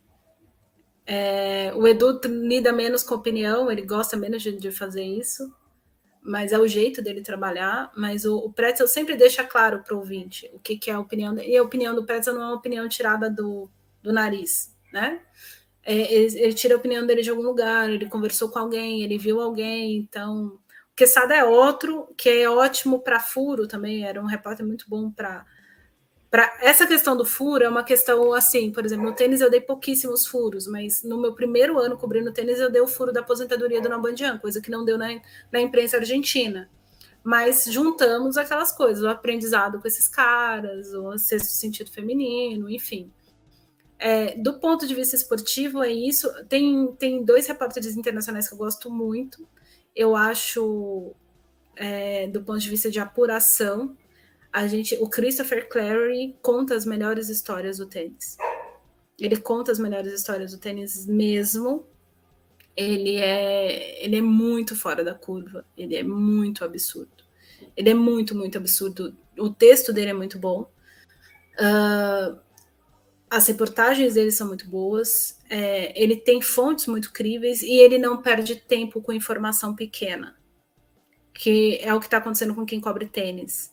É, o Edu lida menos com opinião, ele gosta menos de, de, fazer isso, mas é o jeito dele trabalhar. Mas o, o Pretzel sempre deixa claro para o ouvinte o que, que é a opinião dele. E a opinião do Pretzel não é uma opinião tirada do, do nariz, né? É, ele, ele, tira a opinião dele de algum lugar, ele conversou com alguém, ele viu alguém, então. O Quesada é outro, que é ótimo para furo também, era um repórter muito bom para. Pra, essa questão do furo é uma questão assim, por exemplo, no tênis eu dei pouquíssimos furos, mas no meu primeiro ano cobrindo tênis eu dei o furo da aposentadoria do Nabandian, coisa que não deu na, na imprensa argentina. Mas juntamos aquelas coisas, o aprendizado com esses caras, o sexto sentido feminino, enfim. É, do ponto de vista esportivo, é isso. Tem, tem dois repórteres internacionais que eu gosto muito. Eu acho, é, do ponto de vista de apuração, a gente, o Christopher Clary conta as melhores histórias do tênis. Ele conta as melhores histórias do tênis mesmo. ele é, ele é muito fora da curva, ele é muito absurdo. Ele é muito, muito absurdo. O texto dele é muito bom. Uh, as reportagens dele são muito boas. É, ele tem fontes muito críveis e ele não perde tempo com informação pequena, que é o que está acontecendo com quem cobre tênis.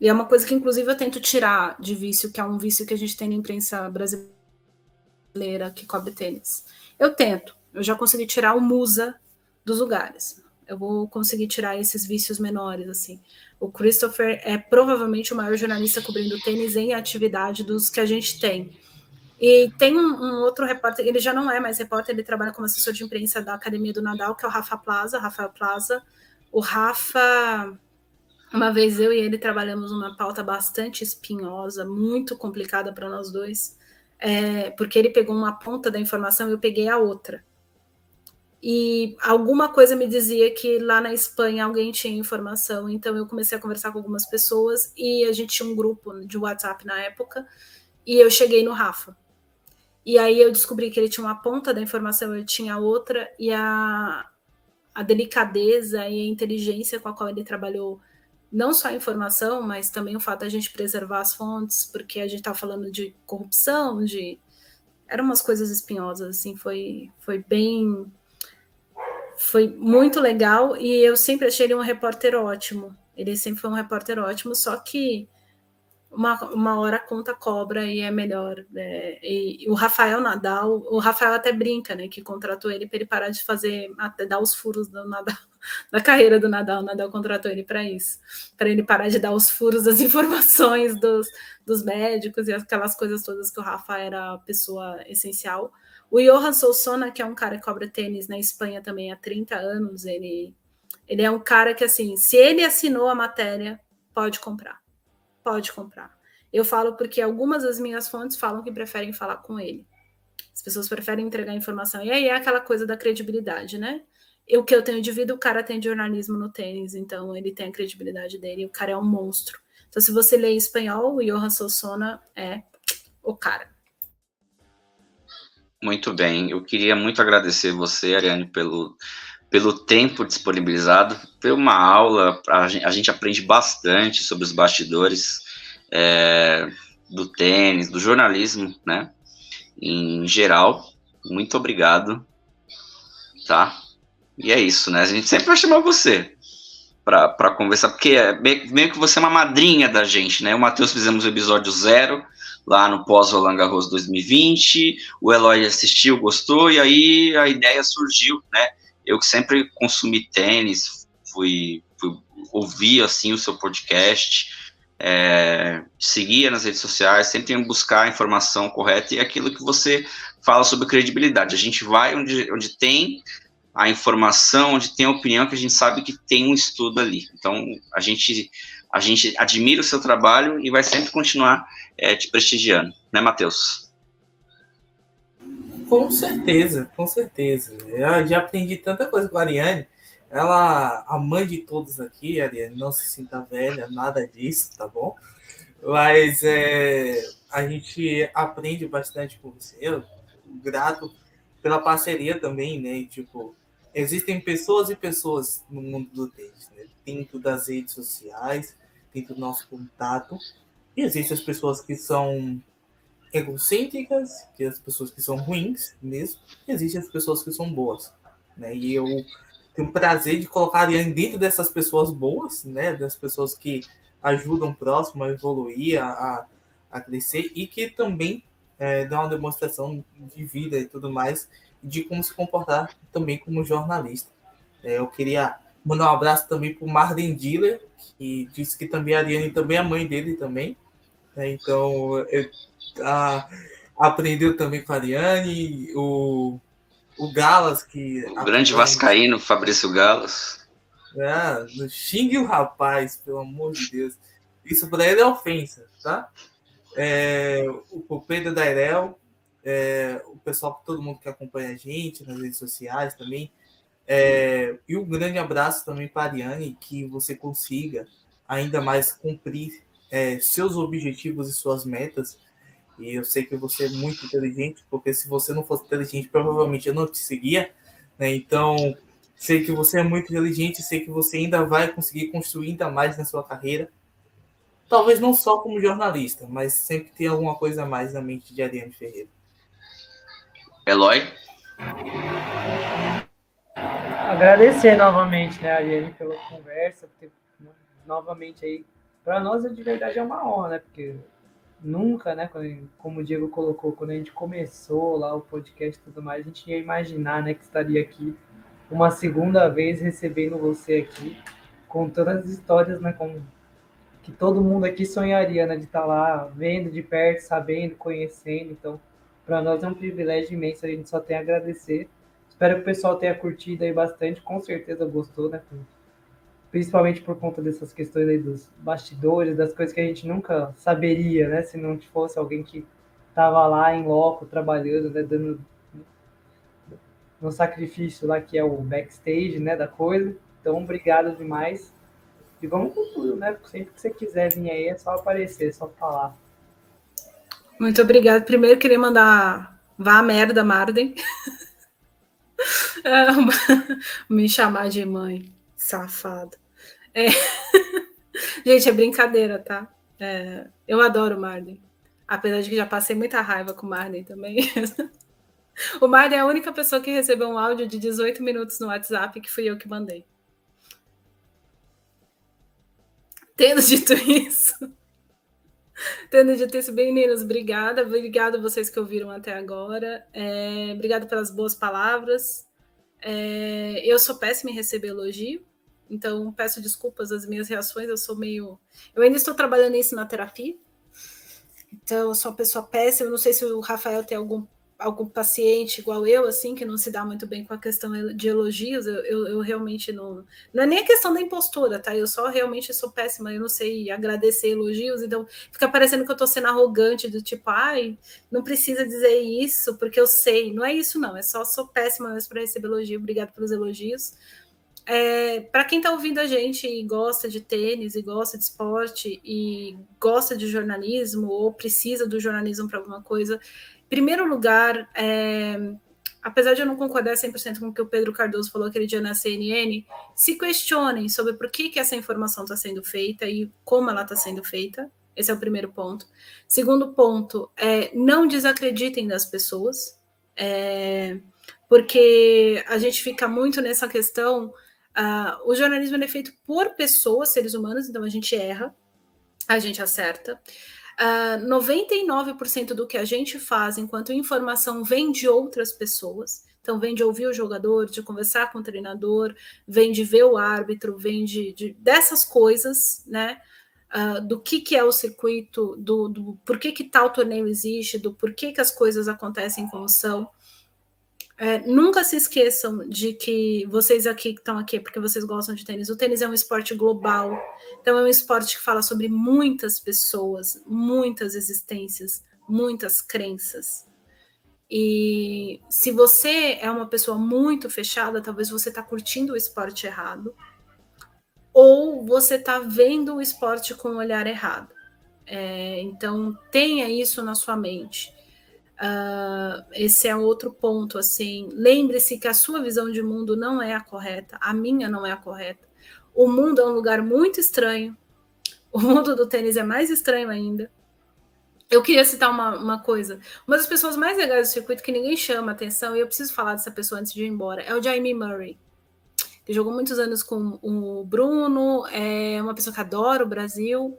E é uma coisa que, inclusive, eu tento tirar de vício, que é um vício que a gente tem na imprensa brasileira que cobre tênis. Eu tento, eu já consegui tirar o musa dos lugares. Eu vou conseguir tirar esses vícios menores, assim. O Christopher é provavelmente o maior jornalista cobrindo tênis em atividade dos que a gente tem. E tem um, um, outro repórter, ele já não é mais repórter, ele trabalha como assessor de imprensa da Academia do Nadal, que é o Rafa Plaza, Rafael Plaza. O Rafa, uma vez eu e ele trabalhamos uma pauta bastante espinhosa, muito complicada para nós dois, é, porque ele pegou uma ponta da informação e eu peguei a outra e alguma coisa me dizia que lá na Espanha alguém tinha informação, então eu comecei a conversar com algumas pessoas e a gente tinha um grupo de WhatsApp na época e eu cheguei no Rafa. E aí eu descobri que ele tinha uma ponta da informação, eu tinha outra e a, a delicadeza e a inteligência com a qual ele trabalhou não só a informação, mas também o fato da gente preservar as fontes, porque a gente estava falando de corrupção, de eram umas coisas espinhosas assim, foi foi bem foi muito legal e eu sempre achei ele um repórter ótimo. Ele sempre foi um repórter ótimo, só que uma, uma hora a conta cobra e é melhor. É, e, o Rafael Nadal, o Rafael até brinca, né? Que contratou ele para ele parar de fazer, até dar os furos do Nadal, da carreira do Nadal. O Nadal contratou ele para isso, para ele parar de dar os furos das informações dos, dos médicos e aquelas coisas todas que o Rafa era a pessoa essencial. O Johan Solsona, que é um cara que cobra tênis na Espanha também há 30 anos, ele, ele é um cara que, assim, se ele assinou a matéria, pode comprar. Pode comprar. Eu falo porque algumas das minhas fontes falam que preferem falar com ele. As pessoas preferem entregar informação. E aí é aquela coisa da credibilidade, né? o que eu tenho de vida, o cara tem jornalismo no tênis, então ele tem a credibilidade dele, o cara é um monstro. Então, se você lê em espanhol, o Johan Solsona é o cara. Muito bem. Eu queria muito agradecer você, Ariane, pelo, pelo tempo disponibilizado. Foi uma aula, a gente, a gente aprende bastante sobre os bastidores é, do tênis, do jornalismo, né? Em geral. Muito obrigado. Tá? E é isso, né? A gente sempre vai chamar você para conversar, porque é meio, meio, que você é uma madrinha da gente, né? O Matheus fizemos o episódio zero lá no pós Roland Garros 2020, o Eloy assistiu, gostou, e aí a ideia surgiu, né? Eu que sempre consumi tênis, fui, fui ouvir, assim, o seu podcast, é, seguia nas redes sociais, sempre buscar a informação correta e aquilo que você fala sobre credibilidade. A gente vai onde, onde tem a informação, onde tem a opinião, que a gente sabe que tem um estudo ali. Então, a gente, a gente admira o seu trabalho e vai sempre continuar é, te prestigiando, né, Matheus? Com certeza, com certeza. Eu já aprendi tanta coisa com a Ariane. Ela, a mãe de todos aqui, Ariane, não se sinta velha, nada disso, tá bom? Mas é, a gente aprende bastante com você. Eu grato pela parceria também, né? Tipo, existem pessoas e pessoas no mundo do tênis, né? Dentro das redes sociais, dentro do nosso contato. E existem as pessoas que são egocêntricas, que as pessoas que são ruins mesmo, e existem as pessoas que são boas, né? E eu tenho o prazer de colocar a dentro dessas pessoas boas, né? Das pessoas que ajudam o próximo a evoluir, a, a crescer e que também é, dão uma demonstração de vida e tudo mais, de como se comportar também como jornalista. É, eu queria mandar um abraço também para o Marden Diller, que disse que também a Ariane também é mãe dele também, né? Então, eu, a, aprendeu também com a Ariane, o, o Galas, que. O grande Vascaíno, Fabrício Galas. É, não xingue o rapaz, pelo amor de Deus. Isso para ele é ofensa, tá? É, o Pedro Dairel, é, o pessoal, todo mundo que acompanha a gente nas redes sociais também. É, e um grande abraço também para a Ariane, que você consiga ainda mais cumprir é, seus objetivos e suas metas. E eu sei que você é muito inteligente, porque se você não fosse inteligente, provavelmente eu não te seguia. Né? Então, sei que você é muito inteligente, sei que você ainda vai conseguir construir ainda mais na sua carreira. Talvez não só como jornalista, mas sempre tem alguma coisa a mais na mente de Ariane Ferreira. Eloy? Agradecer novamente, né, Ariane, pela conversa, porque, novamente aí, para nós de verdade é uma honra, né, porque nunca, né, como o Diego colocou, quando a gente começou lá o podcast e tudo mais, a gente ia imaginar, né, que estaria aqui uma segunda vez recebendo você aqui, com todas as histórias, né, com que todo mundo aqui sonharia, né, de estar tá lá vendo de perto, sabendo, conhecendo. Então, para nós é um privilégio imenso, a gente só tem a agradecer. Espero que o pessoal tenha curtido aí bastante, com certeza gostou, né? Principalmente por conta dessas questões aí dos bastidores, das coisas que a gente nunca saberia, né? Se não fosse alguém que estava lá em loco, trabalhando, né? Dando no sacrifício lá que é o backstage, né? Da coisa. Então, obrigado demais. E vamos com tudo, né? Sempre que você quiser vir aí, é só aparecer, é só falar. Muito obrigada. Primeiro, queria mandar vá a merda, Marden. Me chamar de mãe, safado. É. Gente, é brincadeira, tá? É... Eu adoro o Marden. Apesar de que já passei muita raiva com o Marden também. o Marden é a única pessoa que recebeu um áudio de 18 minutos no WhatsApp que fui eu que mandei. Tendo dito isso, tendo dito isso, meninas, obrigada. Obrigada a vocês que ouviram até agora. É, obrigada pelas boas palavras. É, eu sou péssima em receber elogio, então peço desculpas das minhas reações. Eu sou meio. Eu ainda estou trabalhando isso na terapia. Então, eu sou uma pessoa péssima. Eu não sei se o Rafael tem algum algum paciente igual eu, assim, que não se dá muito bem com a questão de elogios, eu, eu, eu, realmente não. Não é nem a questão da impostura, tá? Eu só realmente sou péssima, eu não sei agradecer elogios, então fica parecendo que eu tô sendo arrogante, do tipo, ai, não precisa dizer isso, porque eu sei. Não é isso, não, é só sou péssima mesmo para receber elogio, obrigado pelos elogios. É, para quem está ouvindo a gente e gosta de tênis, e gosta de esporte, e gosta de jornalismo, ou precisa do jornalismo para alguma coisa, primeiro lugar, é, apesar de eu não concordar 100% com o que o Pedro Cardoso falou aquele dia na CNN, se questionem sobre por que, que essa informação está sendo feita e como ela está sendo feita. Esse é o primeiro ponto. Segundo ponto, é, não desacreditem das pessoas, é, porque a gente fica muito nessa questão. Uh, o jornalismo é feito por pessoas, seres humanos, então a gente erra, a gente acerta. Uh, ah, 99% do que a gente faz enquanto informação vem de outras pessoas. Então, vem de ouvir o jogador, de conversar com o treinador, vem de ver o árbitro, vem de, de dessas coisas, né? Uh, do que, que é o circuito, do, do por que, que tal torneio existe, do porquê que as coisas acontecem como são. É, nunca se esqueçam de que vocês aqui que estão aqui porque vocês gostam de tênis. O tênis é um esporte global, então é um esporte que fala sobre muitas pessoas, muitas existências, muitas crenças. E se você é uma pessoa muito fechada, talvez você está curtindo o esporte errado, ou você está vendo o esporte com um olhar errado. É, então tenha isso na sua mente. Uh, esse é outro ponto, assim. Lembre-se que a sua visão de mundo não é a correta, a minha não é a correta. O mundo é um lugar muito estranho. O mundo do tênis é mais estranho ainda. Eu queria citar uma, uma coisa. Uma das pessoas mais legais do circuito que ninguém chama atenção, e eu preciso falar dessa pessoa antes de ir embora, é o Jamie Murray, que jogou muitos anos com o Bruno, é uma pessoa que adora o Brasil.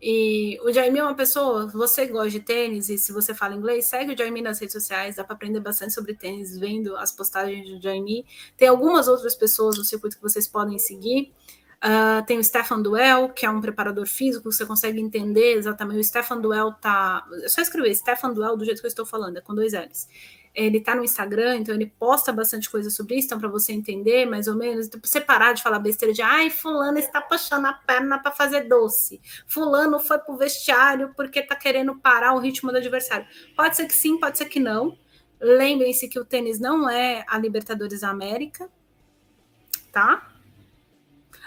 E o Jaime é uma pessoa, você gosta de tênis e se você fala inglês, segue o Jaime nas redes sociais, dá para aprender bastante sobre tênis vendo as postagens do Jaime. Tem algumas outras pessoas no circuito que vocês podem seguir. Uh, tem o Stefan Duell, que é um preparador físico, você consegue entender exatamente. O Stefan Duell tá. É só escrever Stefan Duell do jeito que eu estou falando, é com dois L's ele tá no Instagram, então ele posta bastante coisa sobre isso, então para você entender mais ou menos, então, pra você parar de falar besteira de ai, fulano está puxando a perna para fazer doce. Fulano foi pro vestiário porque tá querendo parar o ritmo do adversário. Pode ser que sim, pode ser que não. Lembrem-se que o tênis não é a Libertadores da América, tá?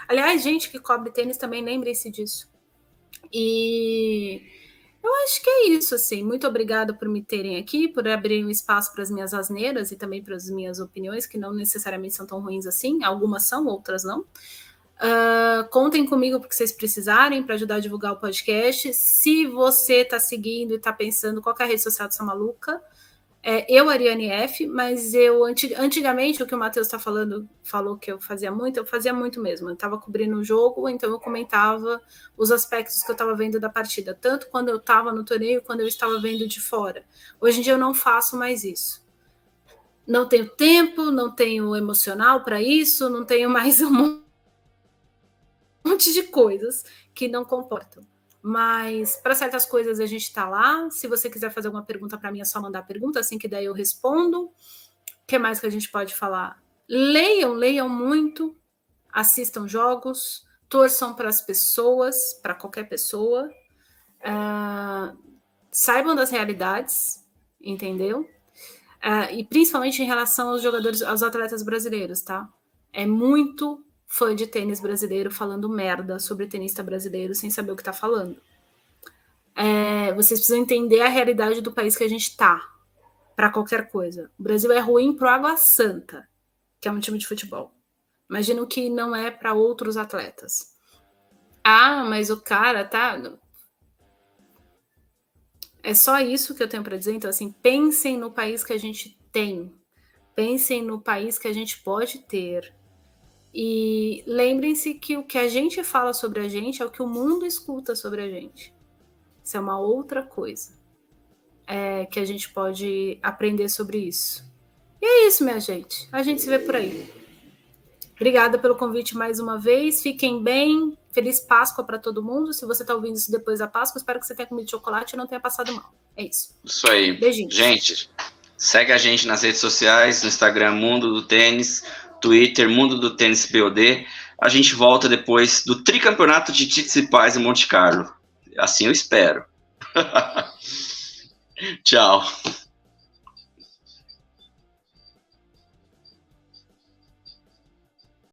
Aliás, gente que cobre tênis também, lembrem-se disso. E Eu acho que é isso, assim. Muito obrigada por me terem aqui, por abrir um espaço para as minhas asneiras e também para as minhas opiniões, que não necessariamente são tão ruins assim. Algumas são, outras não. Uh, contem comigo porque vocês precisarem para ajudar a divulgar o podcast. Se você está seguindo e está pensando qual é a rede social dessa maluca, é, eu, Ariane F, mas eu antigamente o que o Matheus está falando, falou que eu fazia muito, eu fazia muito mesmo. Eu estava cobrindo o jogo, então eu comentava os aspectos que eu estava vendo da partida, tanto quando eu estava no torneio, quando eu estava vendo de fora. Hoje em dia eu não faço mais isso. Não tenho tempo, não tenho emocional para isso, não tenho mais um monte de coisas que não comportam. Mas para certas coisas a gente está lá. Se você quiser fazer alguma pergunta para mim, é só mandar pergunta, assim que daí eu respondo. O que mais que a gente pode falar? Leiam, leiam muito, assistam jogos, torçam para as pessoas, para qualquer pessoa. Uh, saibam das realidades, entendeu? Uh, e principalmente em relação aos jogadores, aos atletas brasileiros, tá? É muito fã de tênis brasileiro falando merda sobre tenista brasileiro sem saber o que está falando. É, vocês precisam entender a realidade do país que a gente está para qualquer coisa. O Brasil é ruim pro Água Santa, que é um time de futebol. Imagino que não é para outros atletas. Ah, mas o cara tá. É só isso que eu tenho para dizer. Então, assim, pensem no país que a gente tem. Pensem no país que a gente pode ter. E lembrem-se que o que a gente fala sobre a gente é o que o mundo escuta sobre a gente. Isso é uma outra coisa é, que a gente pode aprender sobre isso. E é isso, minha gente. A gente se vê por aí. Obrigada pelo convite mais uma vez. Fiquem bem. Feliz Páscoa para todo mundo. Se você está ouvindo isso depois da Páscoa, espero que você tenha comido chocolate e não tenha passado mal. É isso. Isso aí. Beijinho. Gente, segue a gente nas redes sociais, no Instagram Mundo do Tênis. Twitter, Mundo do Tênis POD. A gente volta depois do tricampeonato de Paz em Monte Carlo. Assim eu espero. Tchau.